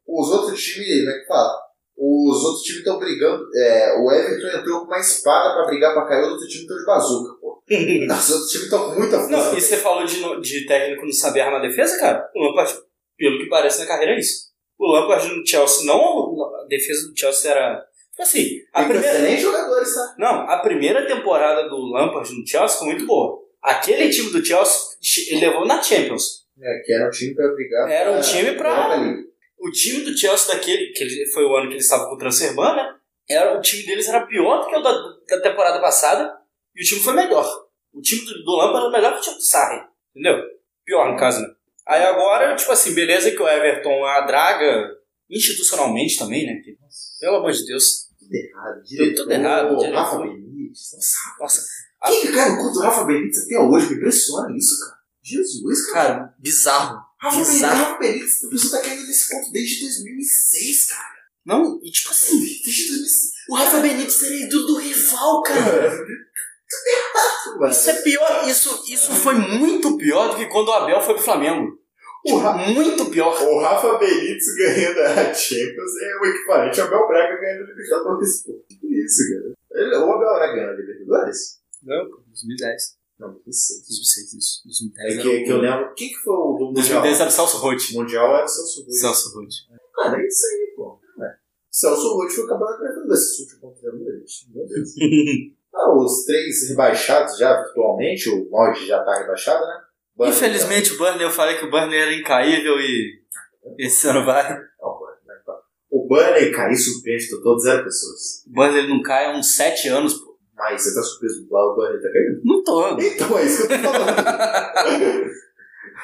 Speaker 2: Os outros times, como é que fala? Os outros times estão brigando. é, o Everton entrou com uma espada pra brigar pra cair, os outros times estão de bazuca, pô. (laughs) Os outros times estão com muita força.
Speaker 1: Não, e você falou de, de técnico não saber armar defesa, cara? O Lampard, pelo que parece na carreira, é isso. O Lampard no Chelsea, não. A defesa do Chelsea era. tipo Assim, a primeira.
Speaker 2: nem jogadores, tá?
Speaker 1: Não, a primeira temporada do Lampard no Chelsea foi muito boa. Aquele time do Chelsea, ele levou na Champions.
Speaker 2: É, que era um time pra brigar.
Speaker 1: Era um time
Speaker 2: League.
Speaker 1: O time do Chelsea daquele, que foi o ano que eles estavam com o Transferban, né? Era, o time deles era pior do que o da, da temporada passada e o time foi melhor. O time do, do Lampard era melhor que o time do Sarri, entendeu? Pior no caso, né? Aí agora, tipo assim, beleza que o Everton é uma draga institucionalmente também, né? Pelo amor de Deus.
Speaker 2: Tudo errado.
Speaker 1: Deu tudo errado, diretor.
Speaker 2: Rafa Benítez. Nossa,
Speaker 1: Nossa,
Speaker 2: quem cu do Rafa Benítez até hoje? Me impressiona isso, cara. Jesus, cara.
Speaker 1: cara, bizarro.
Speaker 2: Rafa Benítez,
Speaker 1: bizarro.
Speaker 2: Rafa Benítez, a pessoa tá caindo nesse ponto desde 2006, cara.
Speaker 1: Não, e tipo assim,
Speaker 2: Desde 2006.
Speaker 1: o Rafa Benítez era ídolo do rival, cara.
Speaker 2: Mano,
Speaker 1: Isso é pior, isso, isso foi muito pior do que quando o Abel foi pro Flamengo.
Speaker 2: o, Ra-
Speaker 1: Muito pior.
Speaker 2: o Rafa Benítez ganhando a Champions é o equivalente ao Abel Braga ganhando a Libertadores. Que isso, cara? Ele, o Abel Braga ganhou a Libertadores?
Speaker 1: Não, 2010.
Speaker 2: Não, 2006.
Speaker 1: 2006, isso.
Speaker 2: É
Speaker 1: 2010
Speaker 2: que, que eu lembro. Quem que foi o do Mundial?
Speaker 1: 2010 era o Celso Roth.
Speaker 2: O Mundial era o Celso Ruth.
Speaker 1: Celso Roth.
Speaker 2: Cara, é isso aí, pô. É. Celso Ruth foi o campeão da Libertadores. Esse último contra o Meu Deus. (laughs) Ah, os três rebaixados já virtualmente, o Norte já tá rebaixado, né?
Speaker 1: Infelizmente o Burnley, eu falei que o Burnley era incaível e esse ano vai.
Speaker 2: o Burnley, né, caiu surpreende total zero pessoas.
Speaker 1: O Burnley não cai há uns 7 anos.
Speaker 2: Mas você tá surpreso lá, o Burnley tá caindo?
Speaker 1: Não tô.
Speaker 2: Então é isso que eu tô falando. (laughs)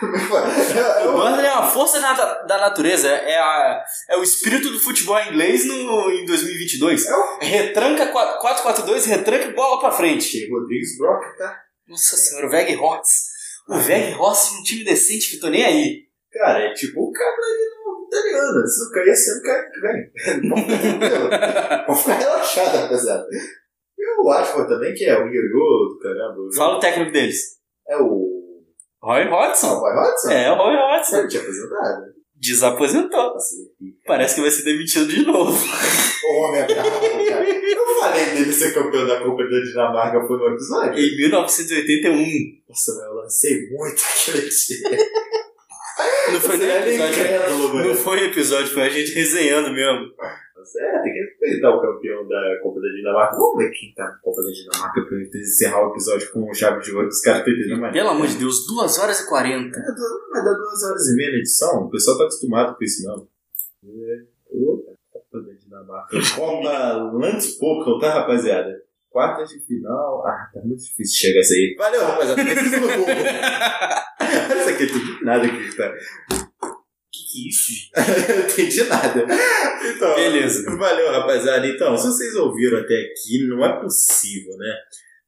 Speaker 1: O Burnley é uma força da, da natureza, é, a, é o espírito do futebol inglês no, em 2022.
Speaker 2: É o-
Speaker 1: Retranca 4-4-2, retranca e bola pra frente.
Speaker 2: Rodrigues Brock, tá?
Speaker 1: Nossa senhora, o Veg Hortz. O Veg Hortz é um time decente que tô nem aí.
Speaker 2: Cara, é tipo o Camarino italiano. Se não cair esse ano, cai que vem. (laughs) Pode ficar relaxado, rapaziada. E o Ashford também, que é o Ioiô do caramba.
Speaker 1: Fala o técnico deles.
Speaker 2: É o.
Speaker 1: Roy Hodgson.
Speaker 2: o Roy Hodgson?
Speaker 1: É, o Roy Hodgson.
Speaker 2: Ele tinha aposentado.
Speaker 1: Desaposentou.
Speaker 2: É pica.
Speaker 1: Parece que vai ser demitido de novo. (laughs)
Speaker 2: O homem é bravo, cara. Eu falei dele ser campeão da Copa da Dinamarca foi no episódio.
Speaker 1: Em 1981.
Speaker 2: Nossa, mas eu lancei muito aquele dia.
Speaker 1: Não foi nem
Speaker 2: é
Speaker 1: episódio.
Speaker 2: incrédulo,
Speaker 1: Não foi episódio, foi a gente resenhando mesmo.
Speaker 2: É, tem que respeitar o campeão da Copa da Dinamarca. Vamos ver quem tá na Copa da Dinamarca pra gente encerrar o episódio com chave de ouro dos caras entendendo mais.
Speaker 1: Pelo amor de Deus, 2 horas e 40.
Speaker 2: É, Vai dar duas horas e meia na edição. O pessoal tá acostumado com isso, não. É, opa, tá da Dinamarca. Copa Lance Pocal, tá, rapaziada? Quartas de final. Ah, tá muito difícil chegar isso aí. Valeu, rapaziada. Isso (laughs) aqui tudo nada aqui, tá?
Speaker 1: Que isso, gente? (laughs)
Speaker 2: Não entendi nada. Então,
Speaker 1: Beleza.
Speaker 2: Valeu, rapaziada. Então, se vocês ouviram até aqui, não é possível, né?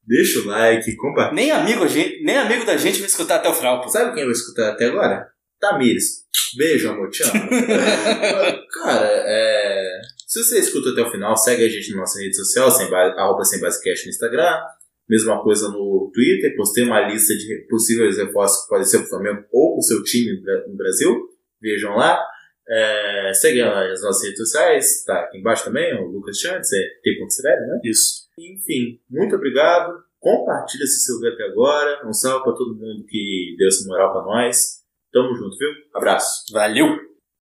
Speaker 2: Deixa o like, compartilha.
Speaker 1: Nem amigo, gente, nem amigo da gente vai escutar até o final, pô.
Speaker 2: Sabe quem vai escutar até agora? Tamires. Beijo, amor, te amo. (laughs) Cara, é... se você escuta até o final, segue a gente na nossa rede social, sem ba... arroba sem basecast no Instagram. Mesma coisa no Twitter, postei uma lista de possíveis reforços que podem ser pro Flamengo ou pro seu time no Brasil. Vejam lá. É... Segue as nossas redes sociais, tá aqui embaixo também, o Lucas Chantes, é T.Severo, né?
Speaker 1: Isso.
Speaker 2: Enfim, muito obrigado. Compartilha se você ouviu até agora. Um salve pra todo mundo que deu essa moral pra nós. Tamo junto, viu? Abraço.
Speaker 1: Valeu!